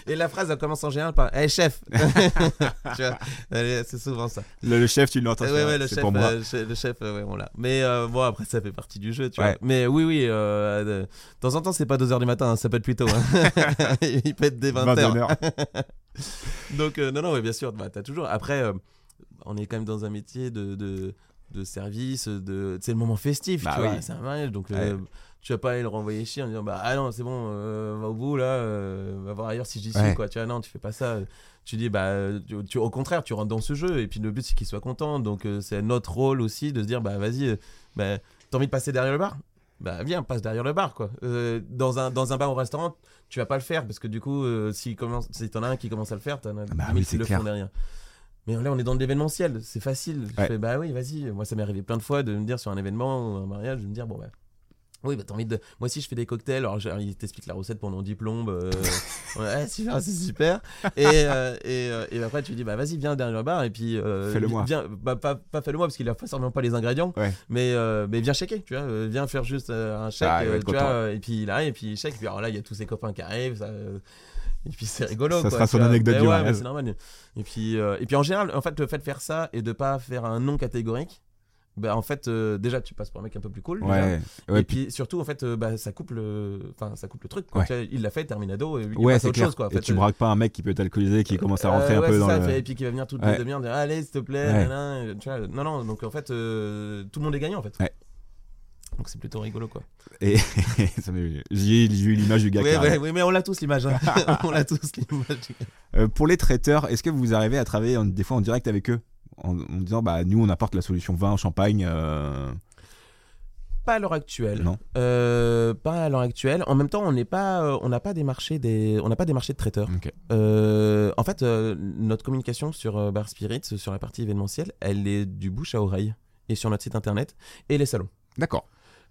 Et la phrase elle commence en général par Hey chef Tu vois, elle est- C'est souvent ça. Le, le chef, tu l'entends. Ouais, ouais, le c'est chef, pour moi. euh, le chef, euh, ouais, on l'a. Mais euh, bon, après, ça fait partie du jeu, tu Ouais. vois. Mais oui, oui, euh, de, temps en temps, c'est pas 2h du matin, hein, ça peut être plus tôt. hein. Il peut être dès 20h. 21 heures. Donc, euh, non, non, ouais, bien sûr, bah, t'as toujours. Après, euh, on est quand même dans un métier de, de, de service, de... c'est le moment festif, Bah tu vois. C'est un mariage, donc euh, tu vas pas aller le renvoyer chier en disant, bah, ah non, c'est bon, euh, va au bout, là, euh, va voir ailleurs si j'y suis, Ouais. quoi. Tu vois, non, tu fais pas ça. Tu dis, bah, tu, tu- au contraire, tu rentres dans ce jeu, et puis le but, c'est qu'il soit content. Donc, euh, c'est notre rôle aussi de se dire, bah, vas-y, euh, bah, t'as envie de passer derrière le bar? Bah viens, passe derrière le bar quoi. Euh, dans, un, dans un bar ou restaurant, tu vas pas le faire parce que du coup, euh, si, commence, si t'en as un qui commence à le faire, t'en as bah mille oui, qui le clair. font derrière. Mais là, on est dans de l'événementiel, c'est facile. Je Ouais. fais, bah oui, vas-y. Moi, ça m'est arrivé plein de fois de me dire sur un événement ou un mariage, de me dire, bon, bah. Oui, bah t'as envie de. Moi aussi, je fais des cocktails. Alors, j'ai- il t'explique la recette pendant 10 plombes. euh, ouais, super, c'est super. Et, euh, et, euh, et après, tu dis, bah vas-y, viens derrière le bar. Et puis. euh, Fais-le moi. Viens, bah, pas, pas fais-le moi parce qu'il a forcément pas les ingrédients. Ouais. Mais, mais viens checker, tu vois. viens faire juste un chèque. Ah, tu vois, et puis il arrive, et puis il. Et puis alors là, il y a tous ses copains qui arrivent. ça, et puis c'est rigolo. Ça quoi, sera son vois. anecdote Mais du ouais, c'est normal. Et puis, et puis en général, en fait, le fait de faire ça et de pas faire un nom catégorique, bah en fait, euh, déjà tu passes pour un mec un peu plus cool. déjà. Ouais. Ouais, et puis, surtout, en fait, euh, bah, ça coupe le, enfin, ça coupe le truc. quoi. Ouais. Tu vois, il l'a fait, Terminado, et il Ouais, c'est autre clair. chose, quoi. en et fait, tu euh, braques pas un mec qui peut être alcoolisé, qui commence à rentrer euh, un ouais, peu dans ça, le. Et puis qui va venir Ouais. les demi-heures dire allez s'il te plaît, tu vois, non non donc en fait euh, tout le monde est gagnant en fait. Donc c'est plutôt rigolo quoi. Et j'ai eu l'image du gars Oui mais on l'a tous l'image. hein. on l'a tous l'image. Pour les traiteurs, est-ce que vous arrivez à travailler en- des fois en direct avec eux? En, en disant bah nous on apporte la solution vin, champagne. euh, Pas à l'heure actuelle. Non. Euh, pas à l'heure actuelle. En même temps, on n'est pas, euh, on n'a pas démarché des, on n'a pas démarché de traiteurs. En fait, notre communication sur Bar Spirit, sur la partie événementielle, elle est du bouche à oreille et sur notre site internet et les salons. D'accord.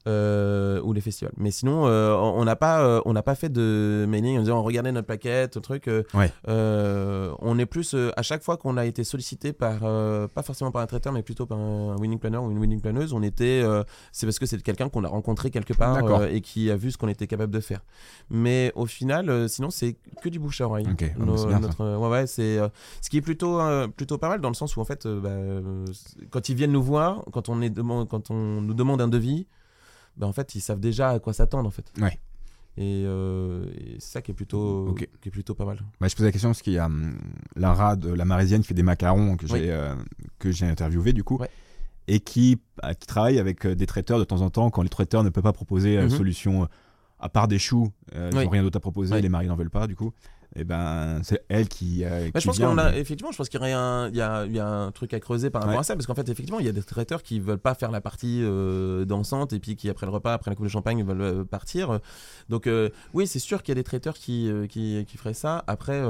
Euh, ou les festivals. Mais sinon, euh, on n'a pas, euh, on n'a pas fait de mailing en disant regardez notre plaquette, truc. euh, Ouais. euh, on est plus euh, à chaque fois qu'on a été sollicité par, euh, pas forcément par un traiteur, mais plutôt par un winning planner ou une winning planeuse, on était, euh, c'est parce que c'est quelqu'un qu'on a rencontré quelque part et qui a vu ce qu'on était capable de faire. Mais au final, euh, sinon c'est que du bouche à oreille. Ok. Ah, Nos- bien, notre- ouais, ouais, c'est euh, ce qui est plutôt euh, plutôt pas mal dans le sens où en fait, bah, quand ils viennent nous voir, quand on est quand on nous demande un devis, bah, en fait ils savent déjà à quoi s'attendre en fait. Ouais. Et, euh, et c'est ça qui est plutôt qui est plutôt pas mal. Bah, je pose la question parce qu'il y a hum, Lara de la Marisienne qui fait des macarons que j'ai Oui. euh, que j'ai interviewé du coup Ouais. et qui, euh, qui travaille avec euh, des traiteurs de temps en temps quand les traiteurs ne peuvent pas proposer euh, Mhm. solution à part des choux, euh, ils Oui. n'ont rien d'autre à proposer, les maris n'en veulent pas du coup. Et ben c'est elle qui. euh, Bah, qui je pense qu'on a mais- effectivement, je pense qu'il y, y, y a un truc à creuser par rapport Ouais. à ça, parce qu'en fait, effectivement, il y a des traiteurs qui veulent pas faire la partie euh, dansante et puis qui après le repas, après la coupe de champagne, veulent euh, partir. Donc euh, oui, c'est sûr qu'il y a des traiteurs qui, euh, qui, qui feraient ça. Après.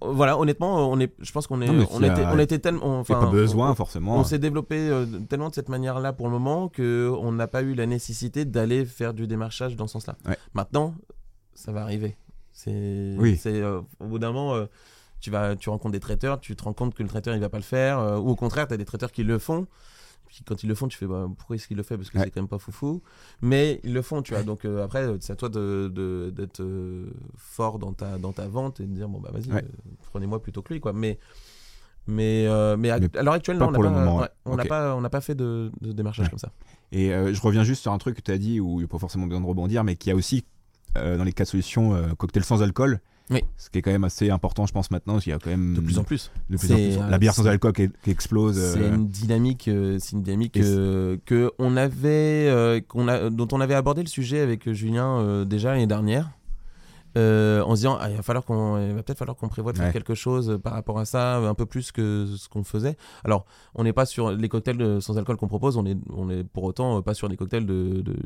voilà, honnêtement, on est, je pense qu'on est, Non, on était, on était tellement, enfin, pas besoin on- forcément. On s'est développé euh, tellement de cette manière-là pour le moment que on n'a pas eu la nécessité d'aller faire du démarchage dans ce sens-là. Ouais. Maintenant, ça va arriver. C'est, Oui. c'est euh, au bout d'un moment, euh, tu vas, tu rencontres des traiteurs, tu te rends compte que le traiteur il va pas le faire, euh, ou au contraire, tu as des traiteurs qui le font. Puis quand ils le font, tu fais bah, pourquoi est-ce qu'il le fait? Parce que Ouais. c'est quand même pas foufou. Mais ils le font, tu vois. Donc euh, après, c'est à toi de, de- d'être fort dans ta, dans ta vente et de dire bon bah vas-y, Ouais. prenez-moi plutôt que lui quoi. Mais mais, euh, mais à, Mais à l'heure actuelle, pas non, on n'a pas, moment, ouais, on pas, on n'a pas fait de, de démarchage Ouais. comme ça. Et euh, je reviens juste sur un truc que tu as dit où il n'y a pas forcément besoin de rebondir, mais qui a aussi euh, dans les de solutions euh, cocktail sans alcool. Oui. Ce qui est quand même assez important, je pense, maintenant. qu'il y a quand même De plus en plus. de plus en C'est, plus. La bière sans alcool qui, qui explose. C'est euh, une dynamique, c'est une dynamique que on avait, qu'on a, dont on avait abordé le sujet avec Julien déjà l'année dernière. Euh, en se disant ah, il va falloir qu'on il va peut-être falloir qu'on prévoie de faire quelque chose par rapport à ça un peu plus que ce qu'on faisait alors on n'est pas sur les cocktails de- sans alcool qu'on propose on est on est pour autant euh, pas sur des cocktails de, de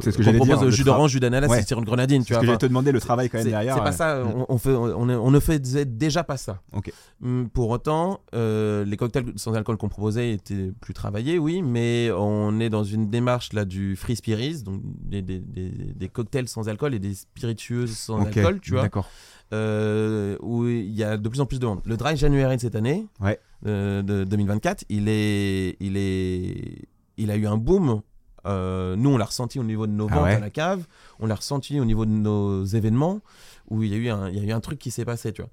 C'est ce que j'allais dire, jus d'orange jus d'ananas Ouais. c'est une grenadine tu ce vois que j'allais te demander, le travail quand même derrière. c'est pas euh, ça on, on fait on, ne faisait déjà pas ça Ok. Hum, pour autant euh, les cocktails sans alcool qu'on proposait étaient plus travaillés oui mais on est dans une démarche là du free spirits donc des, des, des, des cocktails sans alcool et des spiritueuses sans Ok, alcool tu vois D'accord. euh, où il y a de plus en plus de monde. Le Dry January de cette année, Ouais. euh, de 2024, il est, il est, il a eu un boom. Euh, nous, on l'a ressenti au niveau de nos Ah ventes ouais à la cave, on l'a ressenti au niveau de nos événements, où il y a eu un, il y a eu un truc qui s'est passé, tu vois.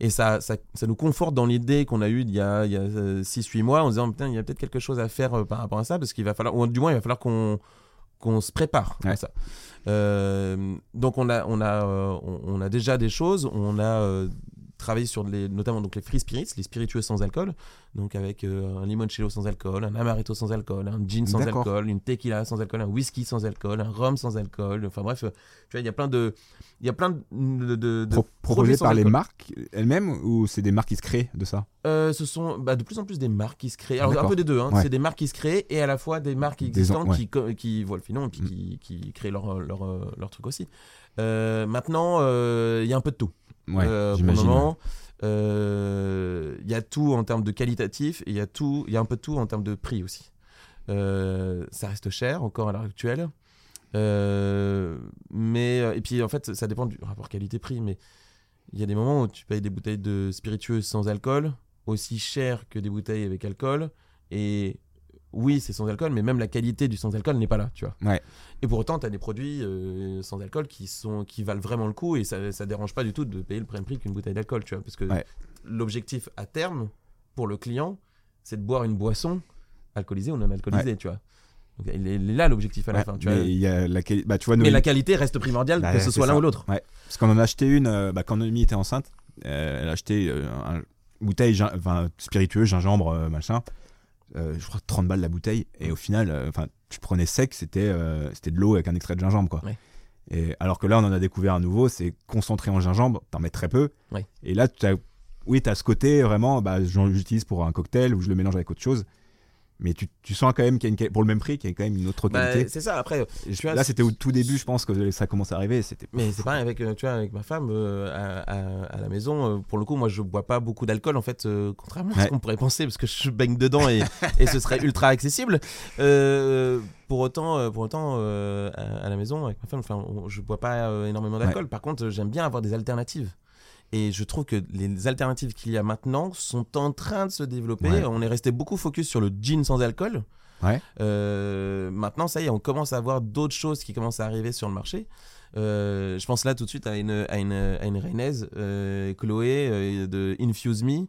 Et ça, ça, ça nous conforte dans l'idée qu'on a eue il y a, il y a 6-8 mois en se disant, putain, il y a peut-être quelque chose à faire par rapport à ça, parce qu'il va falloir, ou du moins, il va falloir qu'on qu'on se prépare à ça. Euh, donc on a, on, a, euh, on, on a déjà des choses, on a euh, travaillé sur les, notamment donc les free spirits, les spiritueux sans alcool, donc avec un limoncello sans alcool, un amaretto sans alcool, un gin sans alcool, une tequila sans alcool, un whisky sans alcool, un rhum sans alcool, enfin bref, tu vois, il y a plein de, il y a plein de, de, de- Pro- par les alcool. marques elles-mêmes ou c'est des marques qui se créent de ça? Euh, ce sont bah, de plus en plus des marques qui se créent. Alors un peu des deux, hein. Ouais. c'est des marques qui se créent et à la fois des marques existantes ouais. qui, voient le filon et puis Mm. qui, qui créent leur, leur, euh, leur truc aussi. Euh, maintenant, euh, il y a un peu de tout. Ouais, Euh, pour le j'imagine. euh, il y a tout en termes de qualitatif et il y a tout, il y a un peu de tout en termes de prix aussi. Euh, ça reste cher encore à l'heure actuelle. Euh, mais et puis en fait ça dépend du rapport qualité-prix mais il y a des moments où tu payes des bouteilles de spiritueux sans alcool aussi cher que des bouteilles avec alcool et oui c'est sans alcool mais même la qualité du sans alcool n'est pas là tu vois Ouais. et pour autant tu as des produits euh, sans alcool qui sont qui valent vraiment le coup et ça ça dérange pas du tout de payer le même prix qu'une bouteille d'alcool tu vois parce que Ouais. l'objectif à terme pour le client c'est de boire une boisson alcoolisée ou non alcoolisée tu vois donc il est, là l'objectif à la Ouais, fin tu mais il y a la quali- bah, tu vois, mais Noémie- la qualité reste primordiale Bah, que ce soit l'un ou l'autre Parce qu'on en a acheté une euh, bah, quand Noémie était enceinte. Euh, elle a acheté euh, un- une bouteille gin- enfin, spiritueux, gingembre, euh, machin. Je crois 30 balles la bouteille. Et au final, enfin, tu prenais sec, c'était c'était de l'eau avec un extrait de gingembre. Quoi. Ouais. Et, alors que là, on en a découvert un nouveau, c'est concentré en gingembre, t'en mets très peu. Et là, tu as, oui, tu as ce côté vraiment, bah, j'en- j'utilise pour un cocktail ou je le mélange avec autre chose. Mais tu, tu sens quand même qu'il y a une, pour le même prix qu'il y a quand même une autre Bah, qualité. c'est ça après je- là, c'était au tout début, je pense que ça commence à arriver. C'était Mais c'est pareil avec, euh, tu vois, avec ma femme euh, à, à- à la maison. euh, pour le coup, moi, je bois pas beaucoup d'alcool en fait, euh, contrairement à ce qu'on pourrait penser, parce que je baigne dedans et, et ce serait ultra accessible. Pour autant, pour autant, à, à la maison avec ma femme, enfin, on- je bois pas énormément d'alcool. Par contre, j'aime bien avoir des alternatives. Et je trouve que les alternatives qu'il y a maintenant sont en train de se développer. Ouais. On est resté beaucoup focus sur le gin sans alcool. Ouais. Euh, maintenant, ça y est, on commence à voir d'autres choses qui commencent à arriver sur le marché. Euh, je pense là tout de suite à une, à une, à une euh, Chloé de Infuse Me,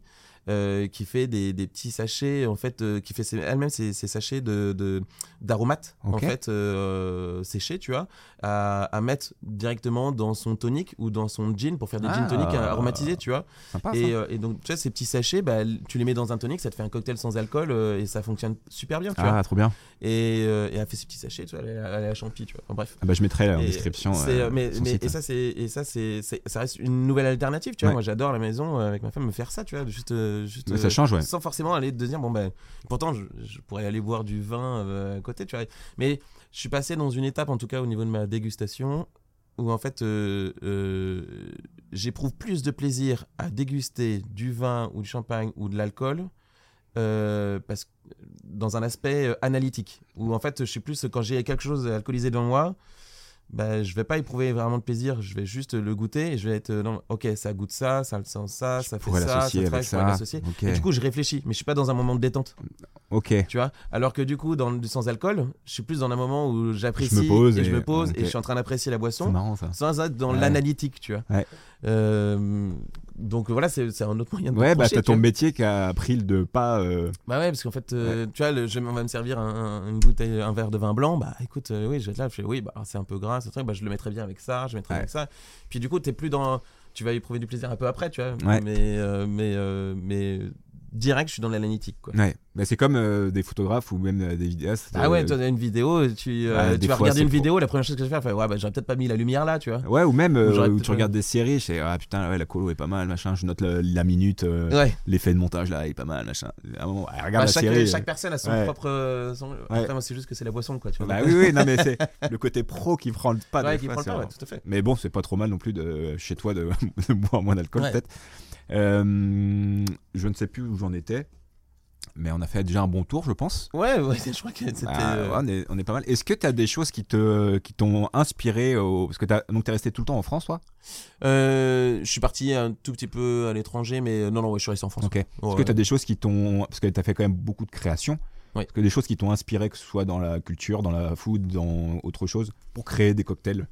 qui fait des, des petits sachets, en fait, euh, qui fait elle-même ses, ses sachets de, d'aromates, en fait, euh, séchés, tu vois, à, à mettre directement dans son tonic ou dans son gin pour faire des gin Ah. tonic aromatisés, tu vois. sympa. Et, euh, et donc, tu vois, ces petits sachets, bah, tu les mets dans un tonic, ça te fait un cocktail sans alcool euh, et ça fonctionne super bien, tu vois. ah, trop bien. Et, euh, et elle fait ses petits sachets, tu vois, elle, est- elle est à Champi, tu vois. Enfin, bref. Ah bah, je mettrai en Et description. euh, euh, mais, et ça, c'est, ça, c'est, ça reste une nouvelle alternative, tu vois. Ouais. Moi, j'adore la maison euh, avec ma femme me faire ça, tu vois, juste, euh, juste Mais ça euh, change, ouais. sans forcément aller te dire bon ben, pourtant, je, je pourrais aller boire du vin euh, à côté, tu vois. Mais je suis passé dans une étape, en tout cas au niveau de ma dégustation, où en fait, euh, j'éprouve plus de plaisir à déguster du vin ou du champagne ou de l'alcool. euh, parce que dans un aspect euh, analytique où en fait je suis plus quand j'ai quelque chose alcoolisé devant moi bah, je vais pas éprouver vraiment de plaisir, je vais juste le goûter et je vais être euh, non, ok, ça goûte ça, ça le sent ça, Je ça fait ça, ça pourrais ça. l'associer. Ok. Et du coup, je réfléchis, mais je suis pas dans un moment de détente, ok. tu vois? Alors que du coup, dans le sans alcool, je suis plus dans un moment où j'apprécie Je me pose et, et- je me pose et je suis en train d'apprécier la C'est boisson marrant ça. sans être dans Ouais. l'analytique, tu vois? Ouais. Euh, donc voilà, c'est un autre moyen de Ouais, bah t'as ton métier qui a pris le de pas. euh, Bah ouais, parce qu'en fait, euh, tu vois, le- je, on va me servir un, un- une bouteille, un verre de vin blanc. Bah écoute, euh, oui, je vais être là, je fais oui, bah c'est un peu gras, c'est vrai, bah je le mettrais bien avec ça, je le mettrais Ouais. bien avec ça. Puis du coup, t'es plus dans, tu vas éprouver du plaisir un peu après, tu vois. Ouais. Mais mais mais direct, je suis dans l'analytique, quoi. Ouais. Mais c'est comme euh, des photographes ou même euh, des vidéastes. Ah ouais, euh, toi, t'as une vidéo, tu, euh, Ouais, tu vas fois, regarder une vidéo, la première chose que je vais faire, je fais, ouais, bah, j'aurais peut-être pas mis la lumière là, tu vois. Ouais, ou même Ou où tu regardes des séries, je sais, ah putain, ouais, la colo est pas mal, machin, je note la minute, Ouais. l'effet de montage là, il est pas mal, machin. À un moment, ouais, regarde Bah, la chaque, série. chaque personne a son propre. son- Après, moi, c'est juste que c'est la boisson, quoi, tu vois. Bah oui, oui, non, mais c'est le côté pro qui prend le pas. ouais, qui prend le pas, tout à fait. Mais bon, c'est pas trop mal non plus de chez toi de, boire moins d'alcool, peut-être. Euh, je ne sais plus où j'en étais, mais on a fait déjà un bon tour, je pense. Ouais, ouais, je crois que c'était. Ah, euh, ouais, on, est, on est pas mal. Est-ce que tu as des choses qui te qui t'ont inspiré au... Parce que tu es resté tout le temps en France, toi? Euh, je suis parti un tout petit peu à l'étranger, mais non, non, ouais, je suis resté en France. Ok. Est-ce que tu as des choses qui t'ont. Parce que tu as fait quand même beaucoup de créations. Ouais. Est-ce que des choses qui t'ont inspiré, que ce soit dans la culture, dans la food, dans autre chose, pour créer des cocktails?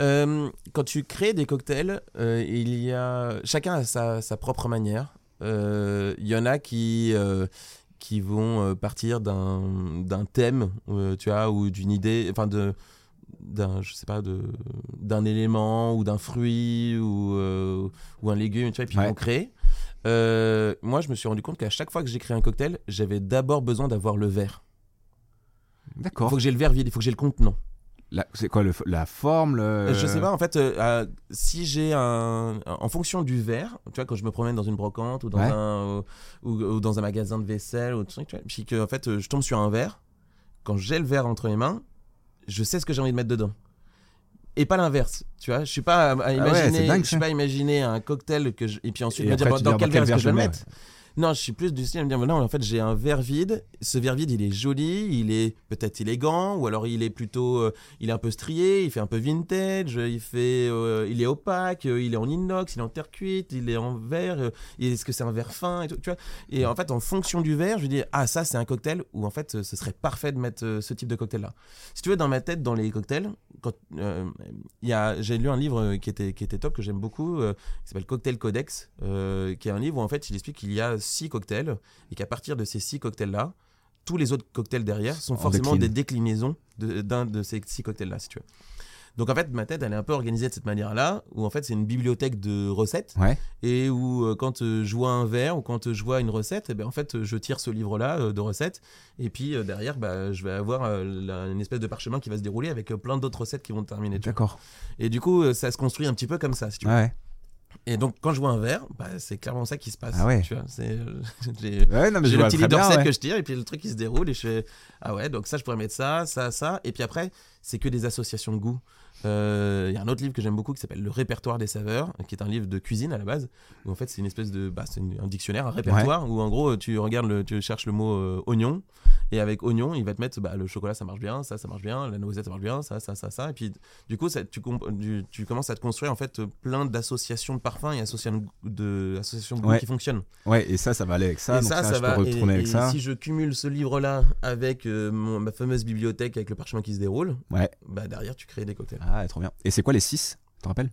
Euh, quand tu crées des cocktails, euh, il y a chacun a sa, sa propre manière. Euh, Il y en a qui euh, qui vont euh, partir d'un d'un thème, euh, tu vois, ou d'une idée, enfin de d'un je sais pas de d'un élément ou d'un fruit ou euh, ou un légume, tu vois, et puis Ouais. ils vont créer. Euh, moi, je me suis rendu compte qu'à chaque fois que j'ai créé un cocktail, j'avais d'abord besoin d'avoir le verre. Il D'accord. faut que j'ai le verre vide, il faut que j'ai le contenant. C'est quoi le- la forme le- Je sais pas, en fait, euh, euh, si j'ai un. En fonction du verre, tu vois, quand je me promène dans une brocante ou dans, Ouais. un, ou, ou dans un magasin de vaisselle, ou truc, tu vois, puis que, en fait, euh, je tombe sur un verre, quand j'ai le verre entre les mains, je sais ce que j'ai envie de mettre dedans. Et pas l'inverse, tu vois. Je suis pas à, à Ah ouais, imaginer, dingue, je suis pas à imaginer un cocktail que je, et puis ensuite Et me dire après, tu dans quel verre que je vais le mettre? Non, je suis plus du style à me dire non, en fait, j'ai un verre vide. Ce verre vide, il est joli, il est peut-être élégant, ou alors il est plutôt, euh, il est un peu strié, il fait un peu vintage, il fait, euh, il est opaque, euh, il est en inox, il est en terre cuite, il est en verre. Est-ce que c'est un verre fin et tout, tu vois? Et en fait, en fonction du verre, je dis ah ça c'est un cocktail où en fait ce serait parfait de mettre ce type de cocktail là. Si tu veux, dans ma tête, dans les cocktails, quand euh, j'ai lu un livre qui était qui était top que j'aime beaucoup, qui s'appelle Cocktail Codex, qui est un livre où en fait il explique qu'il y a six cocktails et qu'à partir de ces six cocktails-là, tous les autres cocktails derrière sont En forcément décline. des déclinaisons d'un de, ces six cocktails-là, si tu veux. Donc en fait, ma tête, elle est un peu organisée de cette manière-là, où en fait c'est une bibliothèque de recettes, Ouais. et où euh, quand euh, je vois un verre ou quand euh, je vois une recette, eh ben, en fait je tire ce livre-là de recettes, et puis derrière, bah, je vais avoir la- une espèce de parchemin qui va se dérouler avec plein d'autres recettes qui vont terminer. D'accord. Et du coup, ça se construit un petit peu comme ça, si tu veux. Et donc quand je vois un verre, bah, c'est clairement ça qui se passe. Ah ouais. Tu vois, c'est, euh, j'ai- Ouais, non, mais je j'ai le petit recettes ouais. que je tire et puis le truc qui se déroule et je fais ah ouais donc ça je pourrais mettre ça ça ça et puis après c'est que des associations de goût Euh, il y a un autre livre que j'aime beaucoup qui s'appelle le répertoire des saveurs qui est un livre de cuisine à la base où en fait c'est une espèce de bah, c'est un dictionnaire un répertoire où en gros tu regardes le, tu cherches le mot euh, oignon et avec oignon il va te mettre bah, le chocolat ça marche bien ça ça marche bien la noisette ça marche bien ça ça ça ça et puis du coup ça, tu, commences à te construire en fait plein d'associations de parfums et associations de, associations de goût Ouais. qui fonctionnent Ouais, et ça, ça va aller avec ça. et donc ça, ça, je va. peux Et, retourner avec et ça. si je cumule ce livre-là avec euh, mon- ma fameuse bibliothèque avec le parchemin qui se déroule, Ouais. bah derrière tu crées des cocktails. Ah, trop bien. Et c'est quoi les 6 Tu te rappelles?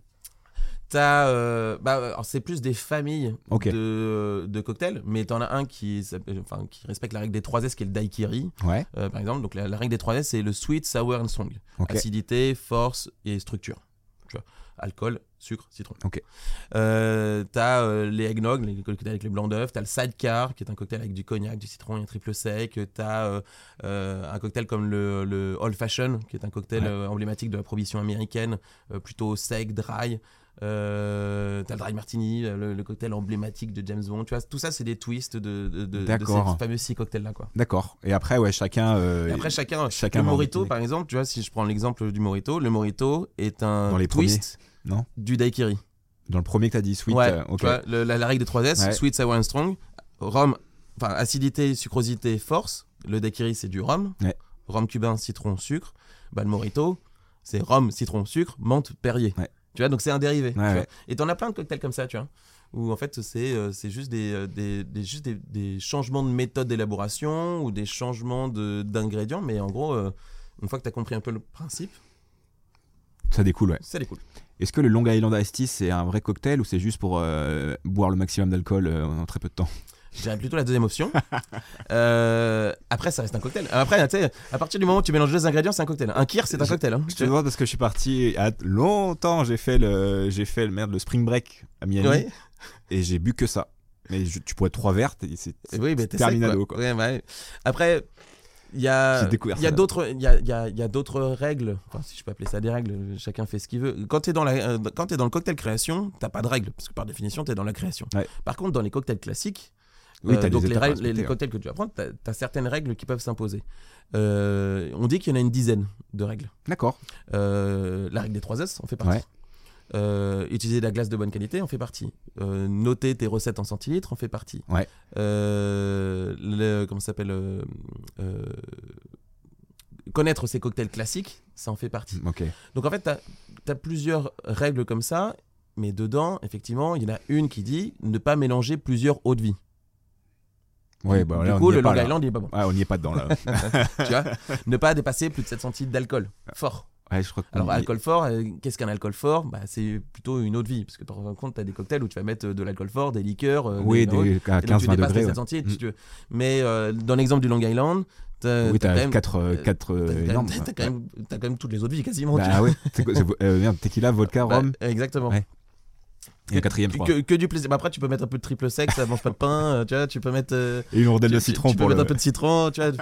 T'as, euh, bah, c'est plus des familles Ok. de, de cocktails, mais t'en as un qui, enfin, qui respecte la règle des 3 S, qui est le daiquiri, Ouais. euh, par exemple. Donc la, la règle des 3 S, c'est le sweet, sour and strong. Acidité, force et structure. Alcool, sucre, citron. Ok. Euh, t'as euh, les eggnog, les cocktails avec les blancs d'œufs. T'as le sidecar, qui est un cocktail avec du cognac, du citron et un triple sec. T'as euh, euh, un cocktail comme le, le Old Fashion, qui est un cocktail Ouais. emblématique de la prohibition américaine, plutôt sec, dry. Euh, t'as le dry martini, le, le cocktail emblématique de James Bond. Tu vois, tout ça, c'est des twists de, de, de, de D'accord. ces fameux six cocktails-là, quoi. D'accord. Et après, ouais, chacun. euh, Et après, chacun, chacun le morito, par exemple, tu vois, si je prends l'exemple du morito, le morito est un Dans les twist non du daiquiri. Dans le premier que t'as dit, sweet. ouais, euh, tu vois, le- la, la règle de 3S, Ouais. sweet, sour and strong, rhum, enfin acidité, sucrosité, force. Le daiquiri, c'est du rhum. Ouais. Rhum cubain, citron, sucre. Bah, le morito, c'est rhum, citron, sucre, menthe, perrier. Tu vois, donc c'est un dérivé. tu vois. Et t'en as plein de cocktails comme ça, tu vois. Où en fait, c'est euh, juste, des, euh, des, des- juste des, des changements de méthode d'élaboration ou des changements de- d'ingrédients. Mais en gros, euh, une fois que tu as compris un peu le principe, Ça découle, ouais. ça découle. Est-ce que le Long Island Iced Tea, c'est un vrai cocktail ou c'est juste pour euh, boire le maximum d'alcool euh, en très peu de temps? Je dirais plutôt la deuxième option. Euh, après, ça reste un cocktail. Après, tu sais, à partir du moment où tu mélanges deux ingrédients, c'est un cocktail. Un kir, c'est un cocktail. hein. Je te demande parce que je suis parti à longtemps, j'ai fait le j'ai fait le merde le spring break à Miami Ouais. et j'ai bu que ça. Mais je- tu pourrais trois vertes et c'est Oui, mais terminado, quoi. quoi. Ouais, ouais. Après, il y a, il y a d'autres, il y a, il y a- il y a d'autres règles. Enfin, si je peux appeler ça des règles, chacun fait ce qu'il veut. Quand t'es dans la, euh, quand t'es dans le cocktail création, t'as pas de règles parce que par définition, t'es dans la création. Ouais. Par contre, dans les cocktails classiques, Oui, euh, donc les, règles, cocktails que tu vas prendre, t'as as certaines règles qui peuvent s'imposer. Euh, on dit qu'il y en a une dizaine de règles. D'accord. Euh, la règle des 3 S en fait partie. Ouais. Euh, utiliser de la glace de bonne qualité en fait partie. Euh, noter tes recettes en centilitres en fait partie. Ouais. Euh, le, comment ça s'appelle euh, euh, Connaître ces cocktails classiques, ça en fait partie. Ok. Donc en fait, tu as, plusieurs règles comme ça, mais dedans, effectivement, il y en a une qui dit ne pas mélanger plusieurs eaux de vie. Ouais, bah du là, coup, le Long. Island, il est pas bon. Ouais, on n'y est pas dedans là. tu vois ne pas dépasser plus de 7 centilitres d'alcool fort. Ouais, je crois que Alors, alcool fort, euh, qu'est-ce qu'un alcool fort? Bah, C'est plutôt une de vie. Parce que tu te rends compte, tu as des cocktails où tu vas mettre euh, de l'alcool fort, des liqueurs. euh, Oui, des, des, à et donc, tu 15-20 dépasses les degrés. 7 ouais. Mm. si tu veux. Mais euh, dans l'exemple du Long Island, Oui, t'as quand même- 4 euh, quatre, t'as- t'as quand même- toutes les eaux de vie quasiment. Bah ouais. Euh, merde, tequila, vodka, Bah, rhum. exactement. Ouais. Un quatrième, je crois. Que, que du plaisir. Bah, après, tu peux mettre un peu de triple sec, ça mange pas de pain. euh, tu vois, tu peux mettre. euh, Et une rondelle tu, de tu- citron tu peux pour mettre le. un peu de citron. Tu vois,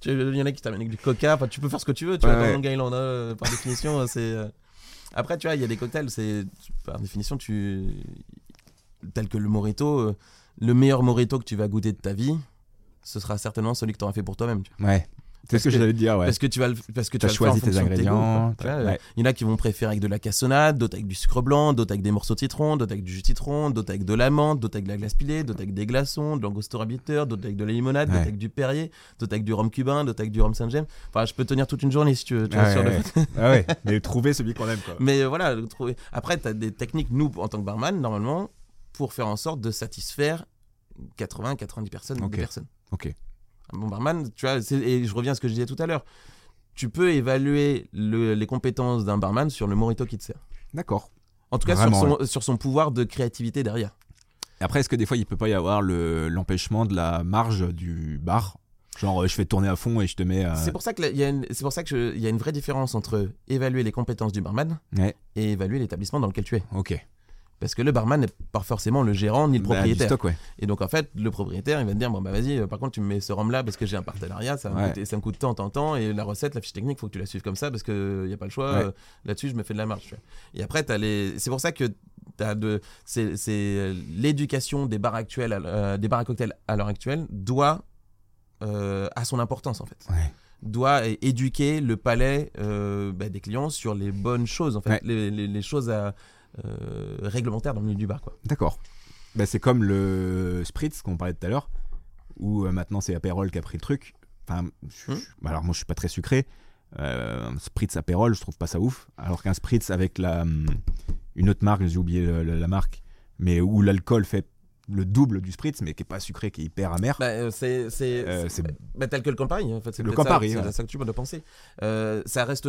tu- il y en a qui t'amènent avec du coca. Enfin, tu peux faire ce que tu veux. Tu Ouais, vois, ouais. dans Long Island, hein, par définition, euh, c'est. euh, Après, tu vois, il y a des cocktails, c'est par définition, tu tel que le morito, euh, le meilleur morito que tu vas goûter de ta vie, ce sera certainement celui que tu auras fait pour toi-même. tu vois. Ouais. C'est ce que que- j'allais dire, ouais. Parce que tu vas le, parce que tu le faire en choisi tes goûts, ingrédients. Tu Ouais. Il y en a qui vont préférer avec de la cassonade, d'autres avec du sucre blanc, d'autres avec des morceaux de citron, d'autres avec du jus de citron, d'autres avec de l'amande, d'autres avec de la glace pilée, d'autres avec des glaçons, de l'angostura bitter, d'autres avec de la limonade, d'autres avec du Perrier, d'autres avec du rhum cubain, d'autres avec du rhum Saint-James. Enfin, je peux tenir toute une journée si tu veux. tu vois, Ouais, sur le- ouais. Ah ouais, mais trouver celui qu'on aime, quoi. Mais euh, voilà, trouver. Après, tu as des techniques, nous, en tant que barman, normalement, pour faire en sorte de satisfaire 80-90 personnes, Ok. des personnes. Ok. Un bon barman, tu vois, et je reviens à ce que je disais tout à l'heure. Tu peux évaluer le- les compétences d'un barman sur le morito qui te sert. D'accord. En tout cas, sur son, sur son pouvoir de créativité derrière. Après, est-ce que des fois, il peut pas y avoir le- l'empêchement de la marge du bar? Genre, euh, je fais tourner à fond et je te mais. euh, C'est pour ça que la- il y a une- c'est pour ça que il y a une vraie différence entre évaluer les compétences du barman Ouais. et évaluer l'établissement dans lequel tu es. Ok. Parce que le barman n'est pas forcément le gérant ni le Bah, propriétaire. stock, ouais. Et donc en fait, le propriétaire, il va te dire bon bah vas-y, euh, par contre tu me mets ce rhum là parce que j'ai un partenariat, ça, va me Ouais. coûter- ça me coûte tant, tant, tant, et la recette, la fiche technique, faut que tu la suives comme ça parce que y a pas le choix. Ouais. euh, Là-dessus, je me fais de la marge. Et après, t'as les, c'est pour ça que t'as de, c'est, euh, l'éducation des bars actuels, euh, des bars à cocktails à l'heure actuelle doit euh, à son importance en fait. Ouais. Doit éduquer le palais euh, bah, des clients sur les bonnes choses en fait, Ouais. les, les- les choses à, euh, réglementaires dans le milieu du bar. D'accord. Bah, c'est comme le Spritz qu'on parlait tout à l'heure, où euh, maintenant c'est Aperol qui a pris le truc. Enfin, je- Hmm. je- bah, alors moi je suis pas très sucré. Euh, un Spritz Aperol, je trouve pas ça ouf. Alors qu'un Spritz avec la, hum, une autre marque, j'ai oublié la marque, mais où l'alcool fait le double du Spritz, mais qui est pas sucré, qui est hyper amer. Bah, c'est c'est Euh, c'est- bah, tel que le Campari en fait c'est Le Campari, ça, ouais. c'est ça que tu peux penser euh, ça reste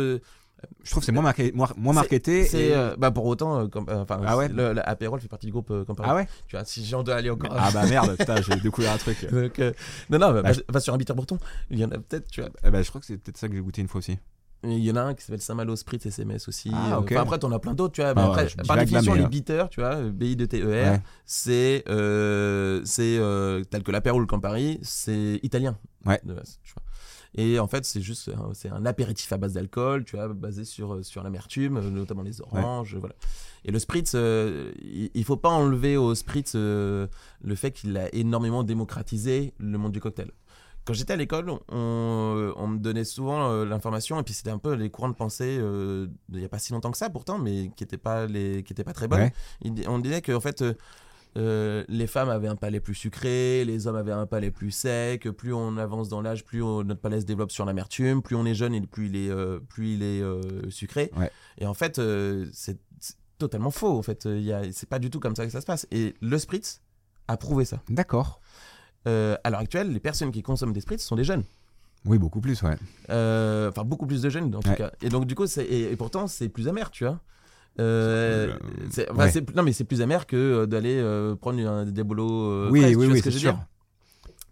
je trouve que c'est moins, marqué, moins, marketé. c'est et- euh, bah pour autant euh, comme- euh, enfin Ah ouais le, le Aperol fait partie du groupe euh, Campari Ah ouais tu vois si j'en dois aller encore Ah bah merde, putain, j'ai découvert un truc. Donc, non non bah, Bah, va, va sur un bitter breton il y en a peut-être tu vois Eh ben, je crois que c'est peut-être ça que j'ai goûté une fois aussi. Il y en a un qui s'appelle Saint-Malo Spritz SMS aussi Ah, Euh, ok. enfin, après t'en as plein d'autres tu vois mais Ah après par définition les bitters tu vois B I D T E R Ouais. c'est c'est tel que l'Aperol ou le Campari c'est italien Ouais. de base, tu vois. Et en fait c'est juste un- c'est un apéritif à base d'alcool tu vois basé sur euh, sur l'amertume euh, notamment les oranges voilà et le spritz euh, il, faut pas enlever au spritz euh, le fait qu'il a énormément démocratisé le monde du cocktail quand j'étais à l'école, on, on me donnait souvent euh, l'information, et puis c'était un peu les courants de pensée euh, il n'y a pas si longtemps que ça pourtant, mais qui n'étaient pas, les- qui étaient pas très bonnes. Ouais. Il on disait que en fait, euh, euh, les femmes avaient un palais plus sucré, les hommes avaient un palais plus sec. Plus on avance dans l'âge, plus on- notre palais se développe sur l'amertume. Plus on est jeune, et plus il est, euh, plus il est euh, sucré. Ouais. Et en fait, c'est totalement faux. En fait, c'est pas du tout comme ça que ça se passe. Et le spritz a prouvé ça. D'accord. À l'heure actuelle, les personnes qui consomment des spritz sont des jeunes. Oui, beaucoup plus, ouais. Enfin, beaucoup plus de jeunes en tout cas. Et donc, du coup, et pourtant, c'est plus amer, tu vois. Euh, Euh, c'est- enfin, ouais. c'est- non, mais c'est plus amer que euh, d'aller euh, prendre un, des euh, oui, oui, oui, c'est sûr. dire?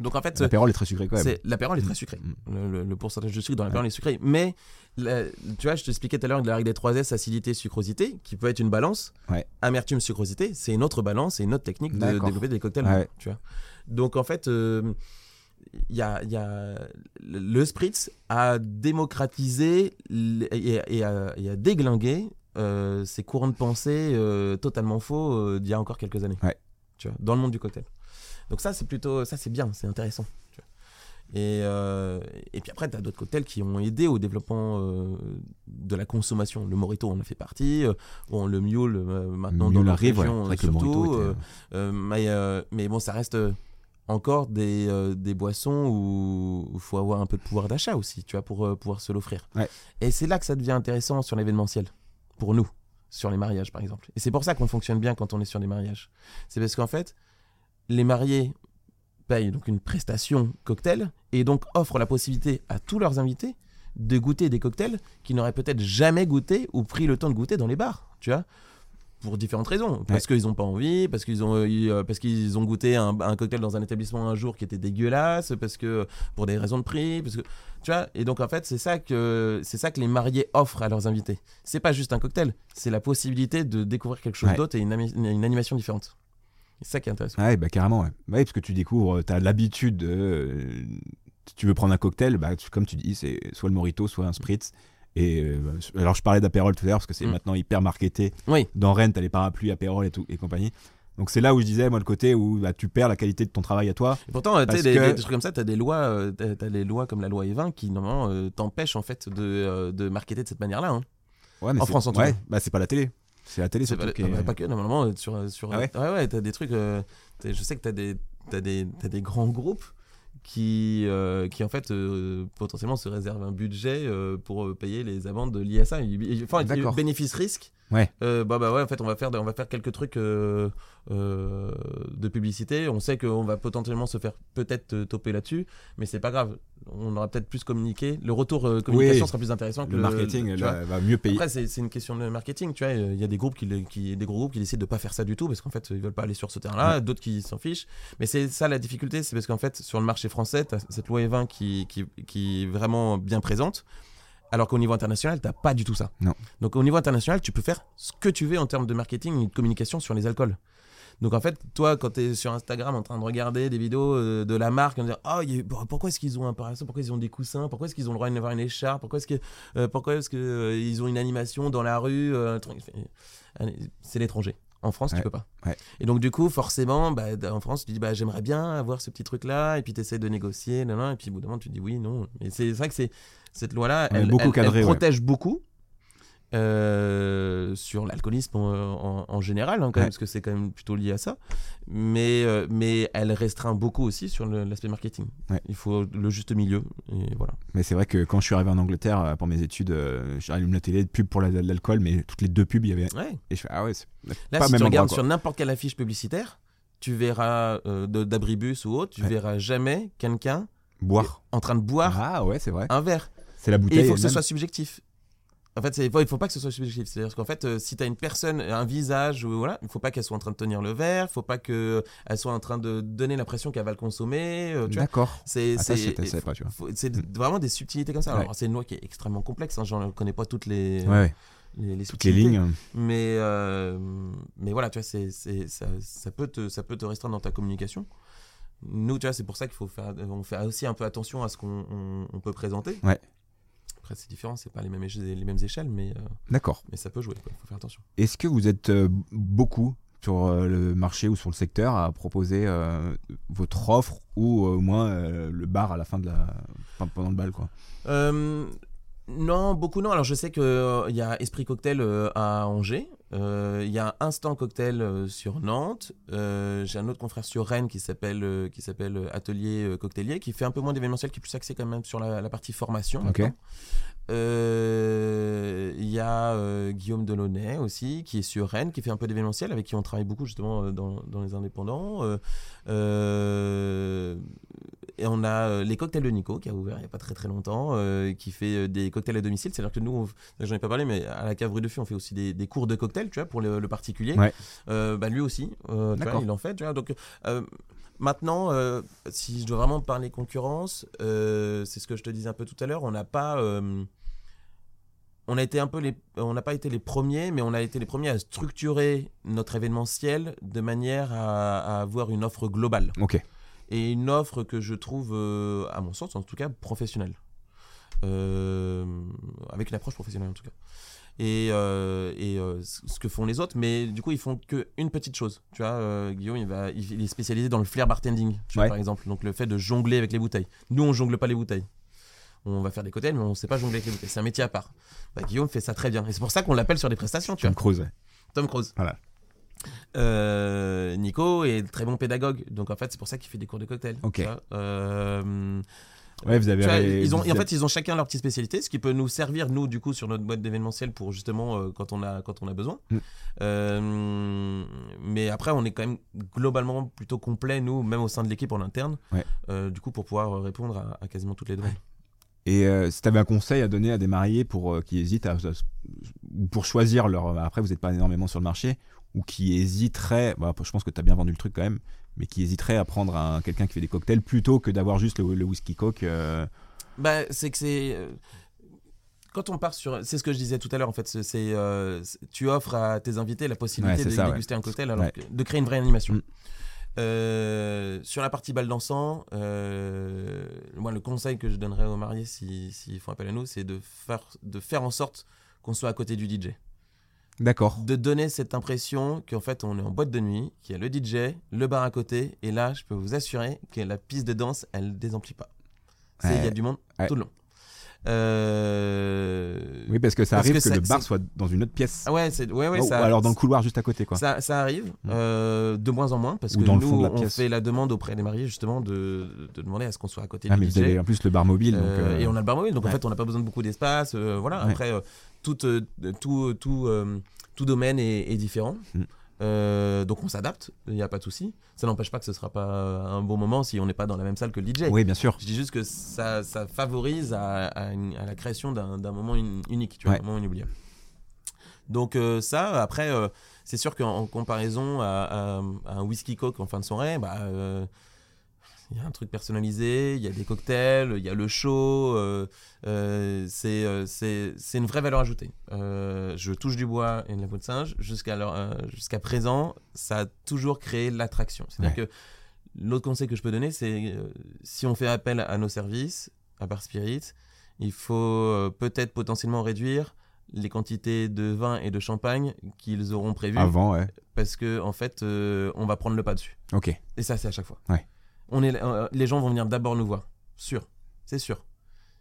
Donc en fait, L'apérole est très sucré quand même. l'apéro est très sucré. Mm. Le, le- le pourcentage de sucre dans l'apéro est sucré. Mais la- tu vois, je t'expliquais tout à l'heure de la règle des 3 S, acidité, sucrosité, qui peut être une balance. Ouais. Amertume, sucrosité, c'est une autre balance, c'est une autre technique de développer des cocktails. Ouais. Tu vois. Donc en fait, euh, il y a, il y a- le spritz a démocratisé l- et, et a, et a déglingué euh, ces courants de pensée euh, totalement faux euh, d'il y a encore quelques années. Ouais. Tu vois, dans le monde du cocktail. Donc ça, c'est plutôt, ça c'est bien, c'est intéressant. tu vois. Et, euh, et puis après, tu as d'autres cocktails qui ont aidé au développement euh, de la consommation. Le Morito en a fait partie. bon, le Mule, maintenant Mule dans ouais. région, le surtout. Était, mais, mais bon, ça reste encore des, euh, des boissons où il faut avoir un peu de pouvoir d'achat aussi, tu vois, pour euh, pouvoir se l'offrir. Ouais. Et c'est là que ça devient intéressant sur l'événementiel, pour nous, sur les mariages par exemple. Et c'est pour ça qu'on fonctionne bien quand on est sur des mariages. C'est parce qu'en fait, les mariés payent donc une prestation cocktail et donc offrent la possibilité à tous leurs invités de goûter des cocktails qu'ils n'auraient peut-être jamais goûté ou pris le temps de goûter dans les bars, tu vois pour différentes raisons parce qu'ils n'ont pas envie parce qu'ils ont euh, euh, parce qu'ils ont goûté un, un cocktail dans un établissement un jour qui était dégueulasse parce que pour des raisons de prix parce que tu vois et donc en fait c'est ça que c'est ça que les mariés offrent à leurs invités c'est pas juste un cocktail c'est la possibilité de découvrir quelque chose Ouais. d'autre et une, animation différente c'est ça qui est intéressant Ouais, bah carrément, ouais. Ouais, parce que tu découvres, tu as l'habitude de. euh, si tu veux prendre un cocktail, bah, tu- comme tu dis, c'est soit le Morito, soit un Spritz. Et euh, alors, je parlais d'apérole tout à l'heure, parce que c'est Mm. maintenant hyper marketé. oui Dans Rennes, t'as les parapluies, apérole et, tout, et compagnie. Donc, c'est là où je disais, moi, le côté où bah, tu perds la qualité de ton travail à toi. Et pourtant, euh, tu sais, des, que- des trucs comme ça, tu as des lois, euh, t'as- les lois comme la loi E20 qui normalement euh, t'empêchent en fait de, euh, de marketer de cette manière-là. hein. Ouais, mais En France, en tout ouais, cas. bah, c'est pas la télé. C'est la télé, C'est pas, qui est- bah, pas que, normalement, sur, sur, Ah ouais ouais, t'as des trucs. je sais que t'as des, t'as des, t'as des grands groupes qui, euh, qui en fait, euh, potentiellement se réservent un budget euh, pour euh, payer les amendes liées à ça. Ils- ils- Enfin, bénéfice-risque. Ouais. Euh, bah, bah ouais, en fait, on va faire, on va faire quelques trucs euh, de publicité. On sait qu'on va potentiellement se faire peut-être euh, toper là-dessus, mais c'est pas grave. On aura peut-être plus communiqué. Le retour euh, communication Oui. sera plus intéressant que Le marketing tu vois. va mieux payer. Après, c'est une question de marketing, tu vois. Il y a des groupes qui, le- qui- des gros groupes qui décident de pas faire ça du tout parce qu'en fait, ils veulent pas aller sur ce terrain-là. D'autres qui s'en fichent. Mais c'est ça la difficulté, c'est parce qu'en fait, sur le marché français, tu cette loi E20 qui, qui, qui est vraiment bien présente. Alors qu'au niveau international, t'as pas du tout ça. Non. Donc au niveau international, tu peux faire ce que tu veux en termes de marketing et de communication sur les alcools. Donc en fait, toi, quand tu es sur Instagram en train de regarder des vidéos euh, de la marque, on dire oh, y a eu- bon, pourquoi est-ce qu'ils ont un parasol, pourquoi ils ont des coussins, pourquoi est-ce qu'ils ont le droit d'avoir une écharpe, pourquoi est-ce que euh, que euh, ils ont une animation dans la rue, c'est l'étranger. En France, Ouais. tu peux pas. Ouais. Et donc du coup, forcément, bah, en France, tu dis bah j'aimerais bien avoir ce petit truc là, et puis tu essaies de négocier, nan, nan, et puis au bout d'un moment, tu dis oui, non. Et c'est vrai que c'est cette loi là, Ouais, elle, ouais. protège beaucoup. Euh, sur l'alcoolisme en, en- en général, hein, quand même, parce que c'est quand même plutôt lié à ça. Mais, euh, mais elle restreint beaucoup aussi sur l'aspect marketing. Ouais. Il faut le juste milieu. Et voilà. Mais c'est vrai que quand je suis arrivé en Angleterre euh, pour mes études, euh, j'allume la télé, pub pour la- l'alcool, mais toutes les deux pubs, il y avait. Ouais. Et je fais, ah ouais, c'est Là, pas si même tu regardes endroit, sur n'importe quelle affiche publicitaire, tu verras euh, de- d'abribus ou autre, tu verras jamais quelqu'un boire. en train de boire Ah ouais, c'est vrai. un verre. C'est la Et bouteille. il faut que ce elle-même. soit subjectif. En fait, il il faut pas que ce soit subjectif. C'est-à-dire qu'en fait, euh, si tu as une personne, un visage, ou voilà, il faut pas qu'elle soit en train de tenir le verre, il faut pas qu'elle soit en train de donner l'impression qu'elle va le consommer. euh. D'accord. C'est je je c'est vraiment des subtilités comme ça. Ouais. Alors, c'est une loi qui est extrêmement complexe. Hein, J'en connais pas toutes les, Ouais, ouais. les, les Toutes les subtilités. lignes. Mais, euh, mais voilà, tu vois, ça, ça, peut te, ça peut te restreindre dans ta communication. Nous, tu vois, c'est pour ça qu'il faut faire, on fait aussi un peu attention à ce qu'on on, on peut présenter. Ouais. Après, c'est différent, c'est pas les mêmes, les mêmes échelles, mais, euh, D'accord. mais ça peut jouer, il faut faire attention. Est-ce que vous êtes euh, beaucoup sur euh, le marché ou sur le secteur à proposer euh, votre offre ou euh, au moins le bar à la fin de la. enfin, pendant le bal, quoi? Euh, non, beaucoup non. Alors je sais qu'il y a Esprit Cocktail euh, à Angers, Euh, il y a Instant Cocktail euh, sur Nantes, Euh, j'ai un autre confrère sur Rennes qui s'appelle euh, qui s'appelle euh, Atelier euh, Cocktailier, qui fait un peu moins d'événementiel, qui est plus axé quand même sur la, la partie formation. Euh, Il y a euh, Guillaume Delaunay aussi, qui est sur Rennes, qui fait un peu d'événementiel, avec qui on travaille beaucoup justement euh, dans, dans les indépendants. Et on a euh, les cocktails de Nico, qui a ouvert il n'y a pas très très longtemps, euh, qui fait euh, des cocktails à domicile. C'est-à-dire que nous, j'en ai pas parlé, mais à la cave rue de Fût, on fait aussi des, des cours de cocktails, tu vois, pour le, le particulier. Ouais. Bah, lui aussi, tu vois, D'accord. il en fait, tu vois. Donc, Maintenant, euh, si je dois vraiment parler concurrence, euh, c'est ce que je te disais un peu tout à l'heure, on n'a pas. euh, on a été un peu les, on n'a pas été les premiers, mais on a été les premiers à structurer notre événementiel de manière à, à avoir une offre globale Ok. Et une offre que je trouve, euh, à mon sens en tout cas, professionnelle. Euh, avec une approche professionnelle en tout cas. Et, euh, et ce que font les autres, mais du coup ils font que une petite chose. Tu vois, Guillaume il, va, il, est spécialisé dans le flair bartending, tu vois, Ouais. par exemple. Donc le fait de jongler avec les bouteilles. Nous on jongle pas les bouteilles. On va faire des cocktails, mais on sait pas jongler avec les bouteilles. C'est un métier à part. Bah, Guillaume fait ça très bien. Et c'est pour ça qu'on l'appelle sur des prestations, tu Tom vois. Cruise. Tom Cruise. Voilà. Euh, Nico est très bon pédagogue, donc en fait c'est pour ça qu'il fait des cours de cocktail. Ok. tu vois. Euh, Ouais, vous avez. tu vois, ré- ils ont, en fait, ils ont chacun leur petite spécialité, ce qui peut nous servir nous du coup sur notre boîte d'événementiel pour justement euh, quand on a quand on a besoin. Mm. Mais après, on est quand même globalement plutôt complet nous, même au sein de l'équipe en interne. Ouais. du coup, pour pouvoir répondre à, à quasiment toutes les demandes. Et euh, si tu avais un conseil à donner à des mariés pour euh, qui hésitent à, à- ou pour choisir leur après vous n'êtes pas énormément sur le marché ou qui hésiteraient bah, je pense que tu as bien vendu le truc quand même mais qui hésiteraient à prendre un quelqu'un qui fait des cocktails plutôt que d'avoir juste le, le whisky coke euh, Bah, c'est que c'est. euh, Quand on part sur. C'est ce que je disais tout à l'heure, en fait. c'est- C'est, euh, tu offres à tes invités la possibilité Ouais, de ça, ouais. déguster un cocktail, alors Ouais. que- de créer une vraie animation. Mm. Euh, sur la partie balle dansant, moi, le conseil que je donnerais aux mariés s'ils s'ils font appel à nous, c'est de faire, de faire en sorte qu'on soit à côté du DJ. D'accord De donner cette impression qu'en fait, on est en boîte de nuit, qu'il y a le DJ, le bar à côté, et là, je peux vous assurer que la piste de danse, elle désemplit pas. Il y a du monde Ouais. tout le long. Euh, oui parce que ça Parce arrive que que, ça- le bar soit dans une autre pièce Ah ouais, c'est ouais, ouais, ou ça, alors dans le couloir juste à côté quoi ça, ça arrive Mm. euh, de moins en moins parce Ou que dans le nous fond de la on pièce. fait la demande auprès des mariés justement de, de demander à ce qu'on soit à côté ah du mais DJ. vous avez en plus le bar mobile donc Euh, Et on a le bar mobile, donc en fait on n'a pas besoin de beaucoup d'espace. voilà. Après, tout, euh, tout, tout, euh, tout domaine est, est différent. Mm. Euh, donc on s'adapte, il n'y a pas de souci. Ça n'empêche pas que ce sera pas un bon moment si on n'est pas dans la même salle que le DJ. oui bien sûr Je dis juste que ça, ça favorise à, à une- à la création d'un moment un- unique, tu vois, Ouais. un moment inoubliable. Donc euh, ça, après, euh, c'est sûr qu'en en comparaison à, un whisky coke en fin de soirée, bah, euh, il y a un truc personnalisé, il y a des cocktails, il y a le show, euh, euh, c'est euh, c'est c'est une vraie valeur ajoutée. Euh, je touche du bois et de la peau de singe. Jusqu'à jusqu'à présent, ça a toujours créé l'attraction. C'est-à-dire que l'autre conseil que je peux donner, c'est si on fait appel à nos services, à Bar Spirit, il faut peut-être potentiellement réduire les quantités de vin et de champagne qu'ils auront prévues avant ouais parce que en fait on va prendre le pas dessus ok et ça c'est à chaque fois Ouais. On est euh, les gens vont venir d'abord nous voir sûr c'est sûr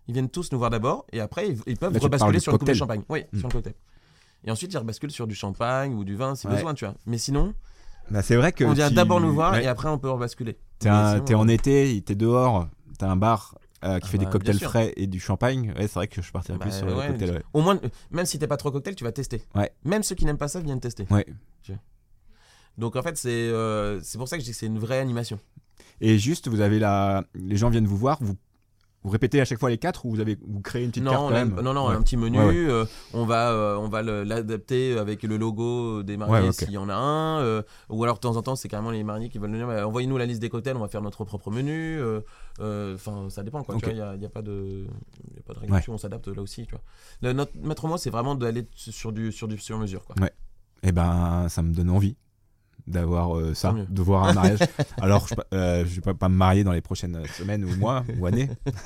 ils viennent tous nous voir d'abord et après ils, ils peuvent Là, rebasculer sur une coupe de champagne oui Mm. sur le cocktail et ensuite ils rebasculent sur du champagne ou du vin si Ouais. besoin tu vois mais sinon Bah, c'est vrai que on vient tu- d'abord nous voir ouais. et après on peut rebasculer T'es en euh, été, t'es dehors, t'as un bar euh, qui Ah fait bah, des cocktails bien sûr. frais et du champagne. Ouais, c'est vrai que je partirais Bah, plus sur le ouais, cocktail. Ouais. au moins même si t'es pas trop cocktail tu vas tester Ouais. même ceux qui n'aiment pas ça viennent tester Ouais. donc en fait c'est euh, c'est pour ça que je dis que c'est une vraie animation Et juste, vous avez la, les gens viennent vous voir, vous, vous répétez à chaque fois les quatre ou vous avez vous créez une petite non, carte on quand a- même non, non, Ouais. un petit menu. Ouais, ouais. euh, on va, euh, on va l'adapter avec le logo des mariés Ouais, s'il y en a un. euh, ou alors de temps en temps, c'est carrément les mariés qui veulent nous dire bah, envoyez-nous la liste des cocktails, on va faire notre propre menu. Enfin, ça dépend. Il n'y a, y a pas de, y a pas de régulation, on s'adapte là aussi. Tu vois. Le- notre maître mot, c'est vraiment d'aller sur du, sur du sur mesure. Quoi. Eh ben, ça me donne envie d'avoir euh, ça, de voir un mariage. Alors, je, euh, je vais pas, pas me marier dans les prochaines semaines ou mois ou années.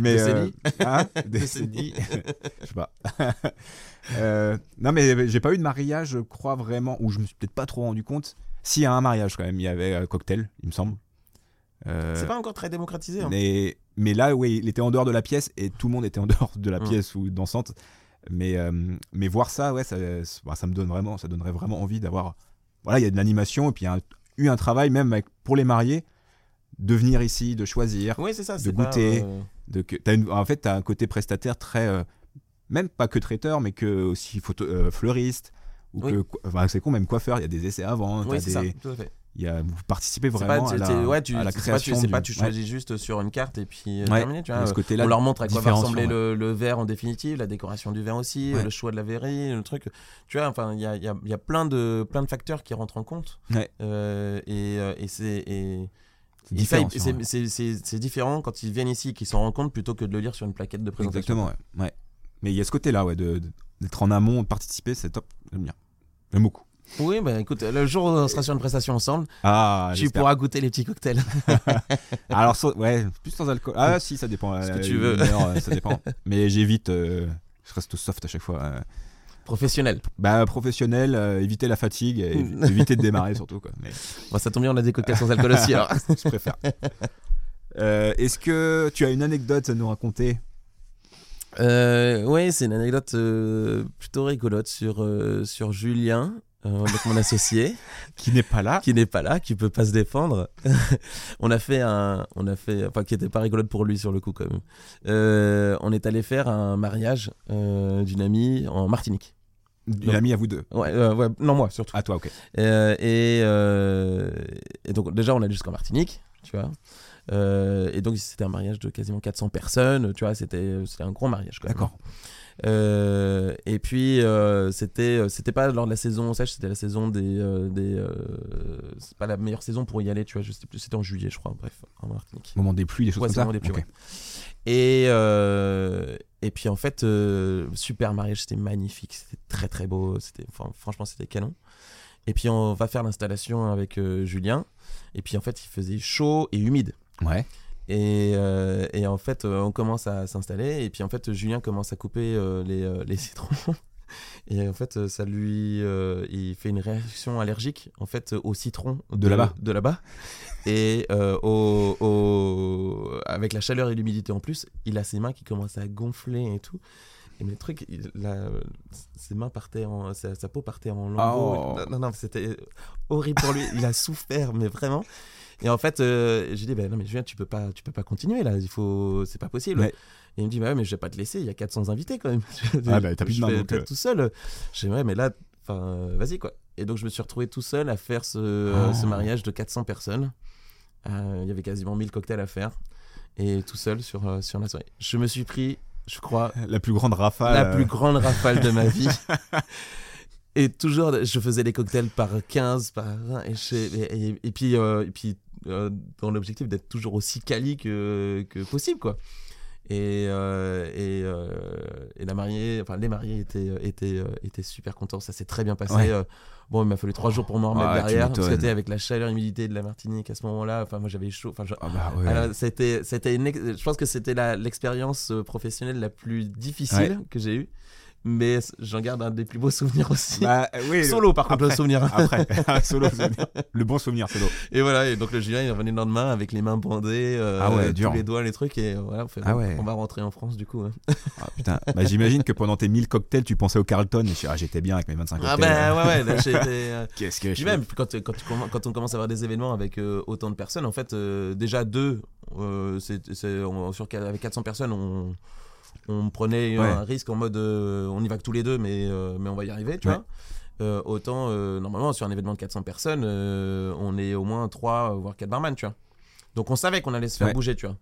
mais euh, Décennies. hein, décennies. je sais pas. Euh, non, mais j'ai pas eu de mariage, je crois vraiment, ou je me suis peut-être pas trop rendu compte. Si, à un mariage quand même, il y avait euh, cocktail, il me semble. Euh, C'est pas encore très démocratisé. hein. mais, mais là, oui, il était en dehors de la pièce et tout le monde était en dehors de la pièce ou dansante. Mais, euh, mais voir ça, ouais, ça, bah, ça me donne vraiment, ça donnerait vraiment envie d'avoir. Voilà, il y a de l'animation et puis il y a un- eu un travail même avec- pour les mariés de venir ici, de choisir, Oui, c'est ça. de pas, goûter. euh, de une- en fait, tu as un côté prestataire très. euh, même pas que traiteur, mais que aussi photo, euh, fleuriste. Ou Oui. que, enfin, c'est con, même coiffeur, il y a des essais avant. Oui, ça. des- Tout à fait. Y a, vous participez vraiment pas, à, tu- la, t'es- ouais, tu, à la c'est pas, tu- création. c'est du- pas, tu ouais, choisis juste sur une carte et puis euh, Ouais, terminé, tu vois. de ce côté-là, On leur montre à quoi va ressembler le, le verre en définitive, la décoration du verre aussi, le choix de la verrerie, le truc. Tu vois, enfin, il y a, y a- y a plein, de, plein de facteurs qui rentrent en compte. Euh, et, et c'est. c'est différent, quand ils viennent ici, qu'ils s'en rendent compte plutôt que de le lire sur une plaquette de présentation. Exactement, ouais. ouais. Mais il y a ce côté-là, ouais, de- de- d'être en amont, de participer, c'est top. J'aime bien. J'aime beaucoup. Oui, bah écoute, le jour où on sera sur une prestation ensemble, Ah, tu pourras goûter les petits cocktails. Alors, sans- ouais, plus sans alcool. Ah, si, ça dépend. Ce que euh, tu veux. heure, euh, ça dépend. Mais j'évite. euh, je reste soft à chaque fois. euh. Professionnels. Bah, professionnel, euh, éviter la fatigue, et évi- éviter de démarrer surtout. Quoi. Mais Bon, ça tombe bien, on a des cocktails sans alcool aussi alors. je préfère. Euh, Est-ce que tu as une anecdote à nous raconter? Euh, ouais, c'est une anecdote plutôt rigolote sur, sur Julien, euh, donc mon associé, qui n'est pas là qui n'est pas là, qui peut pas se défendre. on a fait un, on a fait, enfin qui était pas rigolote pour lui sur le coup quand même. Euh, on est allé faire un mariage euh, d'une amie en Martinique. Une amie à vous deux. Ouais, euh, ouais, non moi surtout. À toi, ok. Euh, et, euh, et donc déjà on allait jusqu'en Martinique, tu vois. Euh, et donc c'était un mariage de quasiment 400 personnes, tu vois, c'était c'était un gros mariage. D'accord. Euh, et puis euh, c'était c'était pas lors de la saison sèche, c'était la saison des euh, des euh, c'est pas la meilleure saison pour y aller, tu vois, je sais plus, c'était en juillet je crois, bref, en Martinique. Moment des pluies, des choses Ouais, comme ça. moment des pluies, ouais. Et, euh, et puis en fait, euh, super mariage, c'était magnifique, c'était très très beau, c'était, enfin, franchement c'était canon. Et puis on va faire l'installation avec euh, Julien, et puis en fait il faisait chaud et humide. Ouais. Et, euh, et en fait euh, on commence à s'installer, et puis en fait Julien commence à couper euh, les, les citrons. Et en fait, ça lui, euh, il fait une réaction allergique en fait au citron De là-bas. de là-bas. Et au, au- avec la chaleur et l'humidité en plus, il a ses mains qui commencent à gonfler et tout. Et mais le truc, il- la- ses mains partaient en, sa, sa peau partait en lambeaux. Oh. Non, non, non, c'était horrible pour lui. Il a souffert, mais vraiment. Et en fait, euh, j'ai dit, ben non, mais Julien, tu peux pas, tu peux pas continuer là. Il faut, c'est pas possible. Ouais. Et il me dit, bah ouais, mais je vais pas te laisser. Il y a 400 invités quand même. Ah, bah, t'as plus de main, donc, être euh. tout seul. J'ai ouais, mais là, enfin, euh, vas-y quoi. Et donc je me suis retrouvé tout seul à faire ce, ce mariage de 400 personnes. Euh, Il y avait quasiment 1000 cocktails à faire. Et tout seul sur, euh, sur la soirée. Je me suis pris, je crois, La plus grande rafale. la plus grande rafale de ma vie. Et toujours, je faisais des cocktails par 15, par 20. Et, je- et, et- et puis, euh, et puis euh, dans l'objectif d'être toujours aussi quali que, que possible, quoi. Et, euh, et, euh, et la mariée, enfin les mariés étaient, étaient, étaient super contents, ça s'est très bien passé. Ouais. Bon, il m'a fallu trois jours pour m'en remettre tu derrière, parce que avec la chaleur et l'humidité de la Martinique à ce moment-là. Enfin, moi j'avais chaud. Enfin, je- Ah bah ouais. alors, c'était, c'était une je pense que c'était la- l'expérience professionnelle la plus difficile que j'ai eue, mais j'en garde un des plus beaux souvenirs aussi. Bah, oui, Solo, par contre, le après. souvenir. Après, solo, souvenir. le bon souvenir, solo. Et voilà, et donc le Julien, il est revenu le lendemain avec les mains bandées, euh, Ah ouais, tous dur. les doigts, les trucs, et voilà, on, fait, Ah ouais. on va rentrer en France du coup. hein. Ah, putain, bah, j'imagine que pendant tes 1000 cocktails, tu pensais au Carlton et ah, j'étais bien avec mes 25 Ah cocktails. bah ouais, ouais, là, été, euh, Qu'est-ce que je même, quand, on commence à avoir des événements avec euh, autant de personnes, en fait, euh, déjà deux, euh, c'est, c'est- on- sur, avec 400 personnes, on, on prenait Ouais. un risque en mode euh, on y va que tous les deux, mais, euh, mais on va y arriver, tu Ouais. vois. Euh, autant, normalement, sur un événement de 400 personnes, on est au moins 3, voire 4 barman, tu vois. Donc on savait qu'on allait se faire Ouais. bouger, tu vois.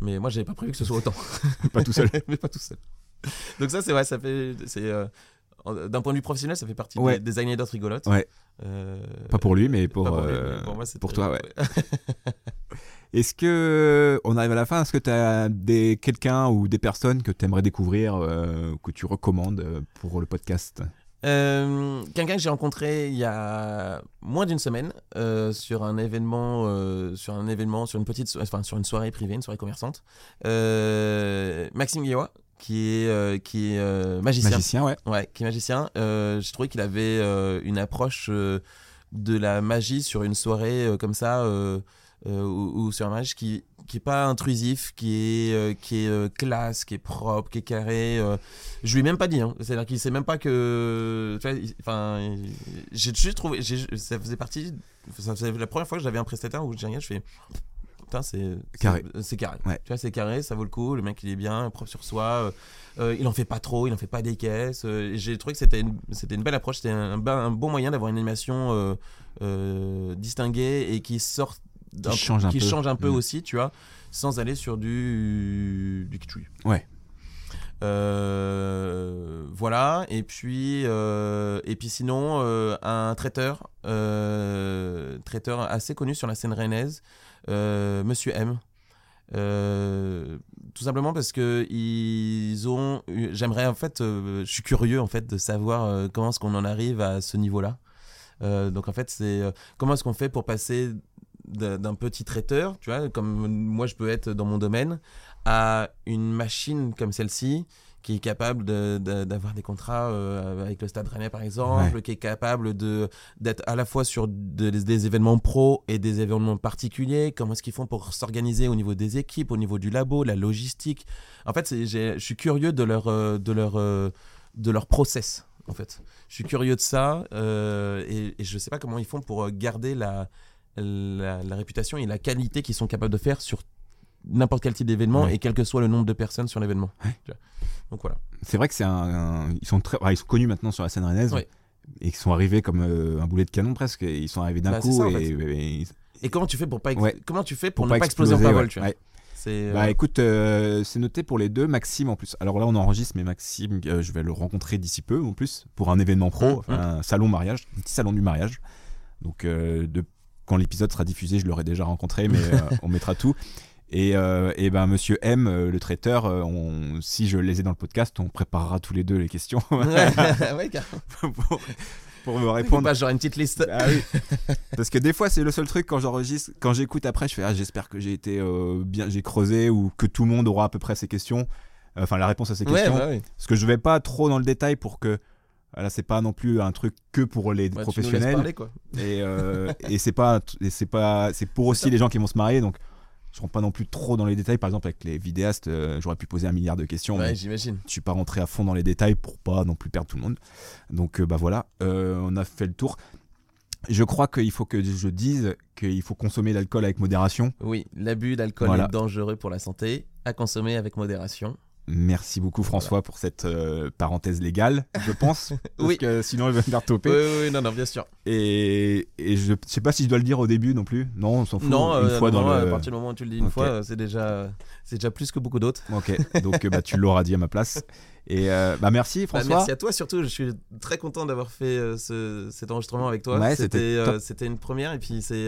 Mais moi, j'avais pas prévu que ce soit autant. Pas tout seul. mais pas tout seul. Donc ça, c'est ouais, ça fait. c'est D'un point de vue professionnel, ça fait partie Ouais. des, des anecdotes rigolotes. Ouais. Euh, Pas pour lui, mais pour, pas lui, mais pour, moi, pour toi, ouais. Est-ce que, on arrive à la fin, est-ce que tu as des, quelqu'un ou des personnes que tu aimerais découvrir, euh, que tu recommandes euh, pour le podcast? Euh, Quelqu'un que j'ai rencontré il y a moins d'une semaine euh, sur un événement, euh, sur un événement, sur une petite, so- enfin sur une soirée privée, une soirée commerçante. Euh, Maxime Guillois, qui est, euh, qui est euh, magicien. Magicien, ouais. Ouais, qui est magicien. Euh, j'ai trouvé qu'il avait euh, une approche euh, de la magie sur une soirée euh, comme ça, euh, ou, ou sur un mariage qui qui est pas intrusif, qui est euh, qui est euh, classe, qui est propre, qui est carré. euh. je lui ai même pas dit, hein. c'est-à-dire qu'il sait même pas que. Enfin, j'ai juste trouvé, ça faisait partie. Ça faisait la première fois que j'avais un prestataire où j'ai rien, je fais. putain, c'est Carré. c'est- carré. Ouais. Tu vois, c'est carré, ça vaut le coup. Le mec, il est bien, propre sur soi. euh, il en fait pas trop, il en fait pas des caisses. euh, J'ai trouvé que c'était une, c'était une belle approche. C'était un, bon moyen d'avoir une animation euh, distinguée et qui sort. D'un- change un qui peu. change un peu Mm. aussi, tu vois, sans aller sur du du kitschouille. Ouais. Euh, voilà et puis euh, et puis sinon euh, un traiteur traiteur assez connu sur la scène rennaise Monsieur M tout simplement parce que ils ont j'aimerais en fait je suis curieux en fait de savoir comment est-ce qu'on en arrive à ce niveau là donc en fait c'est comment est-ce qu'on fait pour passer d'un petit traiteur tu vois comme moi je peux être dans mon domaine à une machine comme celle-ci qui est capable de- de- d'avoir des contrats euh, avec le Stade Rennais par exemple, qui est capable d'être à la fois sur de- des événements pro et des événements particuliers. Comment est-ce qu'ils font pour s'organiser au niveau des équipes, au niveau du labo, la logistique? En fait, je suis curieux de leur euh, de leur euh, de leur process. En fait, je suis curieux de ça euh, et, et je sais pas comment ils font pour garder la la, la réputation et la qualité qu'ils sont capables de faire sur n'importe quel type d'événement Ouais. et quel que soit le nombre de personnes sur l'événement. Ouais. Donc voilà. C'est vrai que c'est un, un- ils sont très, ils sont connus maintenant sur la scène rennaise. Ouais. Et qui sont arrivés comme euh, un boulet de canon presque. Et ils sont arrivés d'un Bah, coup ça, en et, fait. et- et- Et comment tu fais pour pas comment tu fais pour, pour ne pas exploser, en parole tu vois. C'est Bah euh, écoute, euh, c'est noté pour les deux. Maxime en plus. Alors là, on enregistre, mais Maxime, euh, je vais le rencontrer d'ici peu en plus pour un événement pro, Mmh, un salon mariage, un petit salon du mariage. Donc euh, de, quand l'épisode sera diffusé, je l'aurai déjà rencontré, mais euh, on mettra tout. Et, euh, et ben Monsieur M, euh, le traiteur, euh, on, si je les ai dans le podcast, on préparera tous les deux les questions ouais, pour, pour me répondre. pas genre une petite liste. Ah oui. Parce que des fois, c'est le seul truc quand j'enregistre, quand j'écoute après, je fais ah, j'espère que j'ai été bien, j'ai creusé ou que tout le monde aura à peu près ses questions, enfin la réponse à ces Ouais, questions. bah oui. Parce que je vais pas trop dans le détail pour que voilà, c'est pas non plus un truc que pour les Bah, professionnels parler, quoi. et, euh, et c'est pas c'est pas c'est pour aussi les gens qui vont se marier donc je rentre pas non plus trop dans les détails par exemple avec les vidéastes euh, j'aurais pu poser un milliard de questions mais Ouais, j'imagine. je suis pas rentré à fond dans les détails pour pas non plus perdre tout le monde. Donc euh, bah voilà, on a fait le tour. Je crois qu'il faut que je dise qu'il faut consommer l'alcool avec modération. Oui, l'abus d'alcool Voilà. est dangereux pour la santé, à consommer avec modération. Merci beaucoup François pour cette euh, parenthèse légale, je pense. parce Oui. que sinon il va me faire toper. oui, oui, non, non, bien sûr. Et, et je sais pas si je dois le dire au début non plus. Non, on s'en fout. Non, une euh, fois non, dans à le. partir du moment où tu le dis une fois, euh, c'est déjà, c'est déjà plus que beaucoup d'autres. Ok, donc euh, bah, tu l'auras dit à ma place. Et euh, bah merci Bah, François. merci à toi surtout, je suis très content d'avoir fait euh, ce- cet enregistrement avec toi. Ouais, c'était euh, une première et puis c'est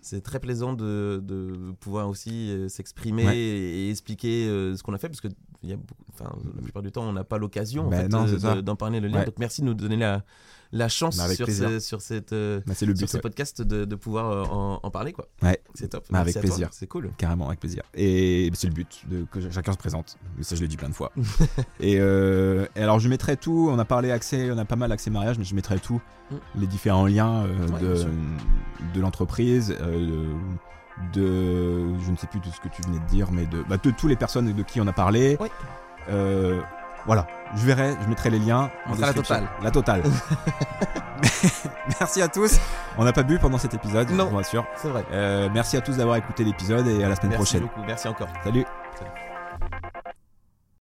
c'est très plaisant de, de pouvoir aussi s'exprimer Ouais. et, et expliquer ce qu'on a fait parce que il y a beaucoup, enfin, la plupart du temps on n'a pas l'occasion en Ben fait, d'en parler le lien. Ouais. Donc merci de nous donner la, la chance avec sur, ce- sur, cette, euh, sur ce ouais. podcast de, de pouvoir euh, en, en parler quoi. Ouais. C'est top. Avec plaisir. C'est cool. Carrément, avec plaisir. Et c'est le but, de, que chacun se présente. Ça, je l'ai dit plein de fois. et, euh, et alors, je mettrai tout. On a parlé accès, on a pas mal accès mariage, mais je mettrai tout. Mm. Les différents liens euh, de, de l'entreprise, euh, de. Je ne sais plus tout ce que tu venais de dire, mais de, bah, de toutes les personnes de qui on a parlé. Ouais. Euh, voilà, je verrai, je mettrai les liens. On en la totale. La totale. Merci à tous. On n'a pas bu pendant cet épisode, Non. je vous rassure. C'est vrai. Euh, merci à tous d'avoir écouté l'épisode et à la semaine Merci prochaine. beaucoup. Merci encore. Salut